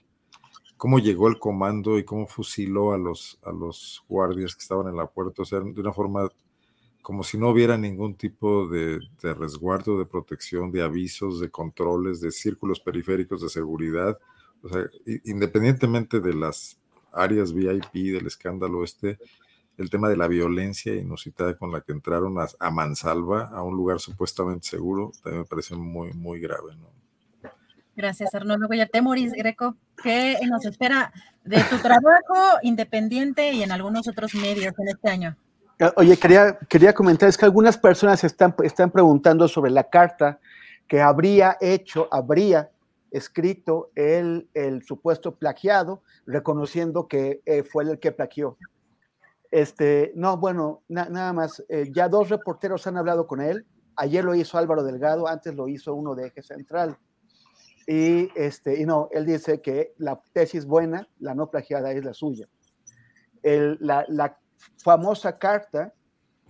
Speaker 7: cómo llegó el comando y cómo fusiló a los, a los guardias que estaban en la puerta, o sea, de una forma como si no hubiera ningún tipo de, resguardo, de protección, de avisos, de controles, de círculos periféricos de seguridad, o sea, independientemente de las áreas VIP del escándalo este, el tema de la violencia inusitada con la que entraron a, a mansalva, a un lugar supuestamente seguro, también me parece muy, muy grave, ¿no?
Speaker 1: Gracias, Arnoldo Guayarte. Moris Greco, ¿qué nos espera de tu trabajo independiente y en algunos otros medios en este año?
Speaker 6: Ah, oye, quería, quería comentar, es que algunas personas están, están preguntando sobre la carta que habría hecho, habría escrito el, el supuesto plagiado, reconociendo que eh, fue el que plagió. Este, no, bueno, nada más, eh, ya dos reporteros han hablado con él, ayer lo hizo Álvaro Delgado, antes lo hizo uno de Eje Central. Y, este, y no, él dice que la tesis buena, la no plagiada, es la suya. la, famosa carta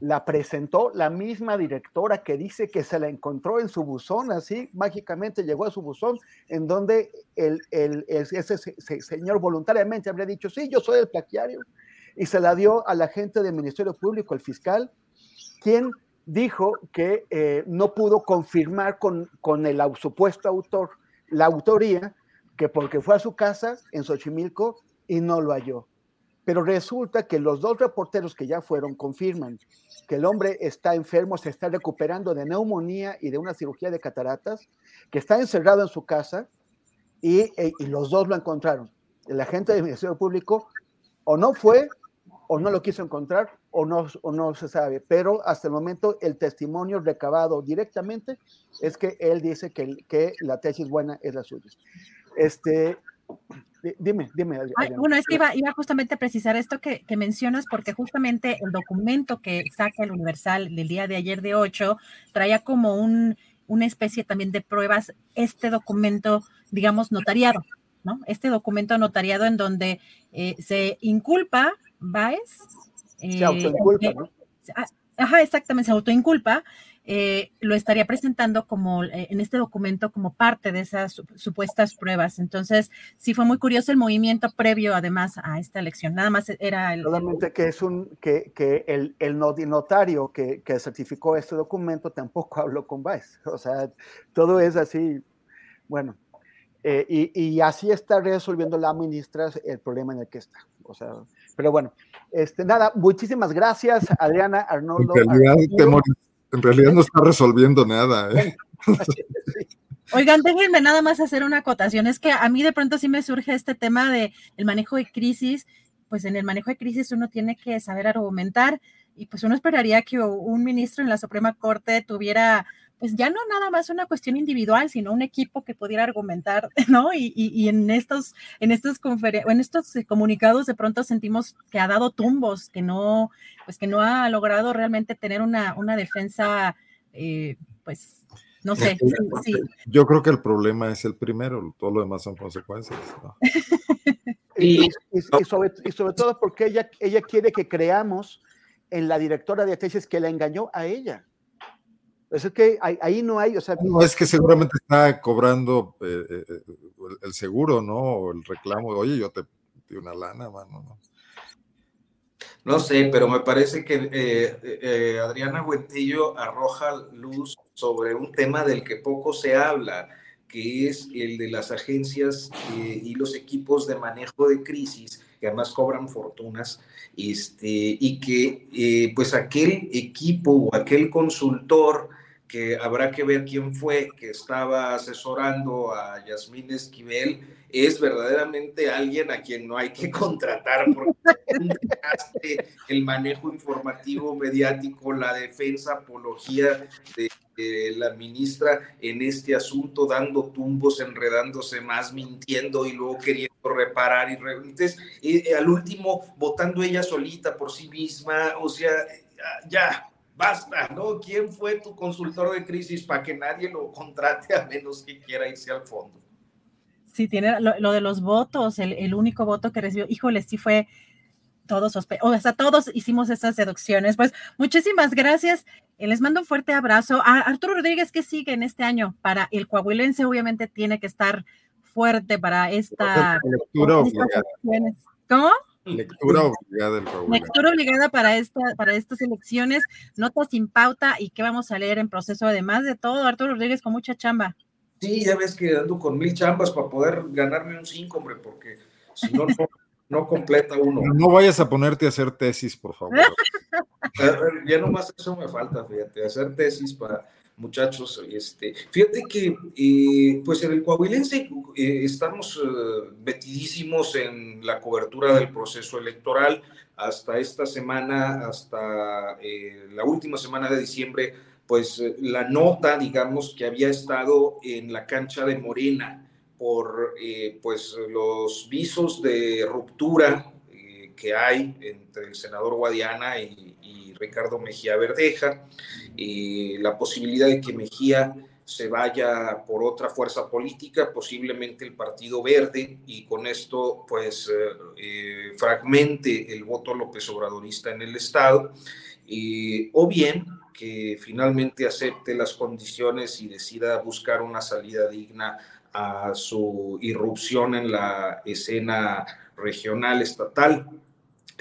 Speaker 6: la presentó la misma directora que dice que se la encontró en su buzón, así mágicamente llegó a su buzón, en donde el, el, ese, señor voluntariamente habría dicho, sí, yo soy el plagiario, y se la dio a la gente del Ministerio Público, el fiscal, quien dijo que eh, no pudo confirmar con, con el supuesto autor la autoría que porque fue a su casa en Xochimilco y no lo halló. Pero resulta que los dos reporteros que ya fueron confirman que el hombre está enfermo, se está recuperando de neumonía y de una cirugía de cataratas, que está encerrado en su casa y, e, y los dos lo encontraron. El agente del Ministerio Público o no fue o no lo quiso encontrar o no, o no se sabe, pero hasta el momento el testimonio recabado directamente es que él dice que, que la tesis buena es la suya. Este, Dime, dime.
Speaker 1: bueno, es que iba, iba, justamente a precisar esto que, que, mencionas, porque justamente el documento que saca el Universal del día de ayer de 8 traía como un, una especie también de pruebas, este documento, digamos, notariado, ¿no? Este documento notariado en donde eh, se inculpa Baez.
Speaker 6: Se eh, autoinculpa, ¿no?
Speaker 1: Ajá, exactamente, se autoinculpa eh, lo estaría presentando como eh, en este documento como parte de esas supuestas pruebas. Entonces, sí fue muy curioso el movimiento previo, además, a esta elección. Nada más era el.
Speaker 6: Solamente que es un que, que el, el notario que, que, certificó este documento tampoco habló con Vice. O sea, todo es así. Bueno, eh, y, y, así está resolviendo la ministra el problema en el que está. O sea, pero bueno, este, nada, muchísimas gracias, Adriana Arnoldo.
Speaker 7: En realidad no está resolviendo nada. ¿eh?
Speaker 1: Oigan, déjenme nada más hacer una acotación. Es que a mí de pronto sí me surge este tema de el manejo de crisis. Pues en el manejo de crisis uno tiene que saber argumentar y pues uno esperaría que un ministro en la Suprema Corte tuviera pues ya no nada más una cuestión individual, sino un equipo que pudiera argumentar, ¿no? Y, y, en estos, en estos en estos comunicados de pronto sentimos que ha dado tumbos, que no, pues que no ha logrado realmente tener una, una defensa, eh, pues, no sé.
Speaker 7: Yo creo que el problema es el primero, todo lo demás son consecuencias.
Speaker 6: y, sobre, y, sobre, todo porque ella, ella quiere que creamos en la directora de tesis que la engañó a ella. Es que ahí, no hay, o sea...
Speaker 7: No, es que seguramente está cobrando eh, eh, eh, el seguro, ¿no? O el reclamo, oye, yo te di una lana, mano, ¿no?
Speaker 9: No sé, pero me parece que Adriana Buentillo arroja luz sobre un tema del que poco se habla, que es el de las agencias y los equipos de manejo de crisis, que además cobran fortunas, este, y que pues aquel equipo o aquel consultor que habrá que ver quién fue que estaba asesorando a Yasmín Esquivel, es verdaderamente alguien a quien no hay que contratar porque el manejo informativo mediático, la defensa, apología de, la ministra en este asunto, dando tumbos, enredándose más, mintiendo y luego queriendo reparar y entonces eh, al último votando ella solita por sí misma, o sea, ya basta, ¿no? ¿Quién fue tu consultor de crisis para que nadie lo contrate a menos que quiera irse al fondo?
Speaker 1: Sí, tiene lo, de los votos, el, único voto que recibió, híjole, sí fue todos, o sea, todos hicimos esas deducciones. Pues muchísimas gracias. Eh, les mando un fuerte abrazo. A Arturo Rodríguez, que sigue en este año? Para el coahuilense, obviamente tiene que estar fuerte para esta. ¿Cómo?
Speaker 7: Lectura obligada
Speaker 1: Lectura obligada para, esta, para estas elecciones, notas sin pauta y que vamos a leer en proceso, además de todo, Arturo Rodríguez con mucha chamba.
Speaker 9: Sí, ya ves que ando con mil chambas para poder ganarme un cinco, hombre, porque si no, no, completa uno.
Speaker 7: No vayas a ponerte a hacer tesis, por favor.
Speaker 9: ya nomás eso me falta, fíjate, hacer tesis para muchachos. Este, fíjate que, eh, pues en el Coahuilense eh, estamos eh, metidísimos en la cobertura del proceso electoral. Hasta esta semana, hasta la última semana de diciembre, pues la nota, digamos, que había estado en la cancha de Morena por pues los visos de ruptura que hay entre el senador Guadiana y, Ricardo Mejía Verdeja, y la posibilidad de que Mejía se vaya por otra fuerza política, posiblemente el Partido Verde, y con esto pues eh, eh, fragmente el voto López Obradorista en el Estado, o bien que finalmente acepte las condiciones y decida buscar una salida digna a su irrupción en la escena regional, estatal.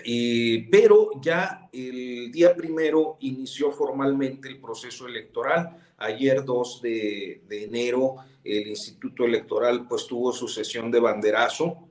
Speaker 9: Eh, pero ya el día primero inició formalmente el proceso electoral. Ayer 2 de, enero el Instituto Electoral pues tuvo su sesión de banderazo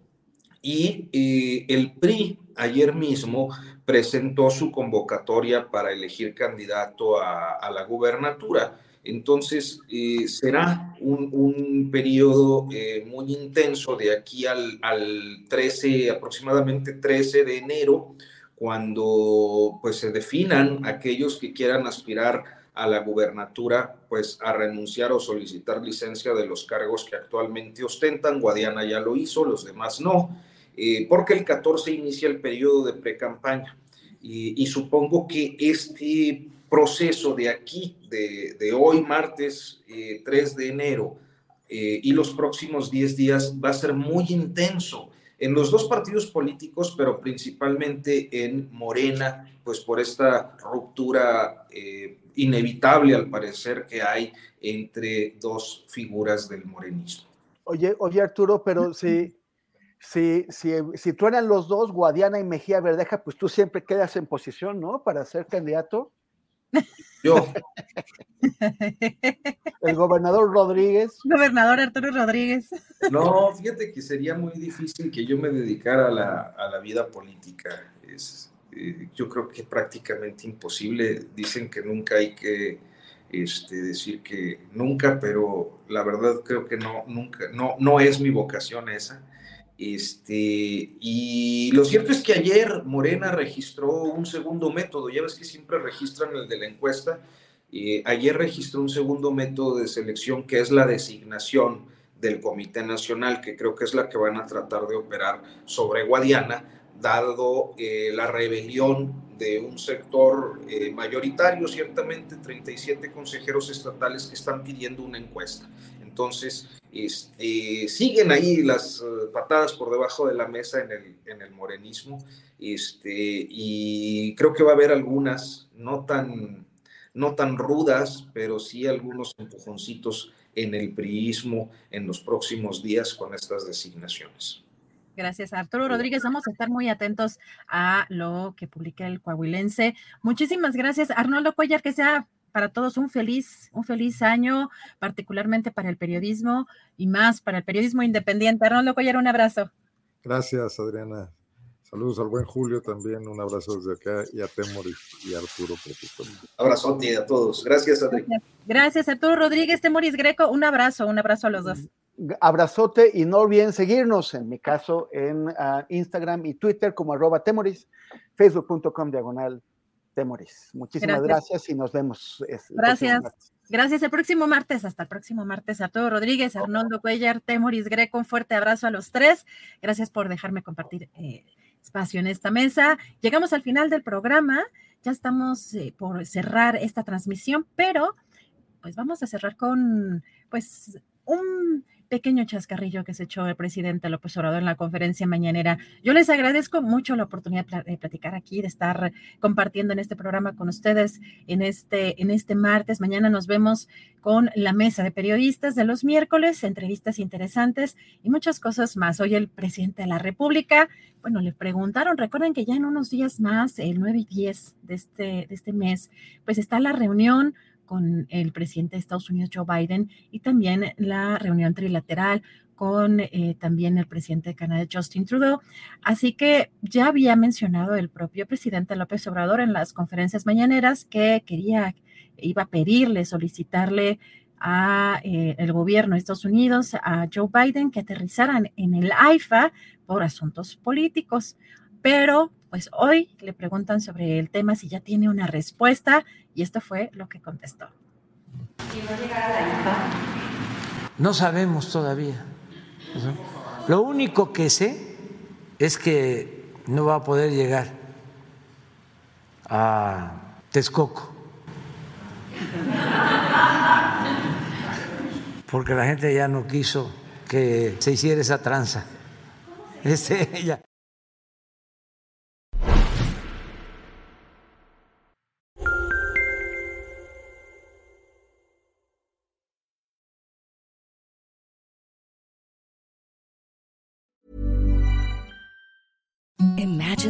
Speaker 9: y eh, el PRI ayer mismo presentó su convocatoria para elegir candidato a, la gubernatura. Entonces, eh, será un, periodo eh, muy intenso de aquí al, al, 13, aproximadamente 13 de enero, cuando pues se definan aquellos que quieran aspirar a la gubernatura, pues a renunciar o solicitar licencia de los cargos que actualmente ostentan. Guadiana ya lo hizo, los demás no, eh, porque el 14 inicia el periodo de pre-campaña. Y, supongo que este proceso de aquí, de, hoy, martes 3 eh, de enero, eh, y los próximos 10 días va a ser muy intenso en los dos partidos políticos, pero principalmente en Morena, pues por esta ruptura eh, inevitable al parecer que hay entre dos figuras del morenismo.
Speaker 6: Oye, oye Arturo, pero si, si, si, si tú eran los dos, Guadiana y Mejía Verdeja, pues tú siempre quedas en posición, ¿no? Para ser candidato.
Speaker 9: Yo.
Speaker 6: El gobernador Rodríguez.
Speaker 1: Gobernador Arturo Rodríguez.
Speaker 9: No, fíjate que sería muy difícil que yo me dedicara a la, a la vida política. Es, eh, yo creo que prácticamente imposible. Dicen que nunca hay que este, decir que nunca, pero la verdad creo que no, nunca, no, no es mi vocación esa. Este, y lo cierto es que ayer Morena registró un segundo método, ya ves que siempre registran el de la encuesta, y ayer registró un segundo método de selección que es la designación del Comité Nacional, que creo que es la que van a tratar de operar sobre Guadiana, dado eh, la rebelión de un sector eh, mayoritario, ciertamente 37 consejeros estatales que están pidiendo una encuesta. Entonces, siguen ahí las eh, patadas por debajo de la mesa en el, en el morenismo este, y creo que va a haber algunas no tan, no tan rudas, pero sí algunos empujoncitos en el priismo en los próximos días con estas designaciones.
Speaker 1: Gracias, Arturo Rodríguez. Vamos a estar muy atentos a lo que publica el Coahuilense. Muchísimas gracias, Arnoldo Cuellar, que sea para todos un feliz, un feliz año, particularmente para el periodismo y más para el periodismo independiente. Arnoldo Collar, un abrazo.
Speaker 7: Gracias, Adriana. Saludos al buen Julio también, un abrazo desde acá y a Temor y, a Arturo.
Speaker 9: Abrazote a todos. Gracias, Adriana.
Speaker 1: Gracias, Arturo Rodríguez, Temoris Greco. Un abrazo, un abrazo a los dos.
Speaker 6: Abrazote y no olviden seguirnos, en mi caso, en ah, Instagram y Twitter como arroba Temoris, facebook.com diagonal Temoris. Muchísimas gracias. y nos vemos.
Speaker 1: gracias. Gracias. El próximo martes, hasta el próximo martes, a todo Rodríguez, Arnoldo Cuellar, Temoris Greco, un fuerte abrazo a los tres. Gracias por dejarme compartir eh, espacio en esta mesa. Llegamos al final del programa, ya estamos eh, por cerrar esta transmisión, pero pues vamos a cerrar con pues un pequeño chascarrillo que se echó el presidente López Obrador en la conferencia mañanera. Yo les agradezco mucho la oportunidad de platicar aquí, de estar compartiendo en este programa con ustedes en este, en este martes. Mañana nos vemos con la mesa de periodistas de los miércoles, entrevistas interesantes y muchas cosas más. Hoy el presidente de la República, bueno, le preguntaron, recuerden que ya en unos días más, el 9 y 10 de este, de este mes, pues está la reunión con el presidente de Estados Unidos, Joe Biden, y también la reunión trilateral con eh, también el presidente de Canadá, Justin Trudeau. Así que ya había mencionado el propio presidente López Obrador en las conferencias mañaneras que quería, iba a pedirle, solicitarle a eh, el gobierno de Estados Unidos, a Joe Biden, que aterrizaran en el AIFA por asuntos políticos. Pero pues hoy le preguntan sobre el tema si ya tiene una respuesta y esto fue lo que contestó.
Speaker 2: No sabemos todavía. Lo único que sé es que no va a poder llegar a Texcoco. Porque la gente ya no quiso que se hiciera esa tranza. Este, ya.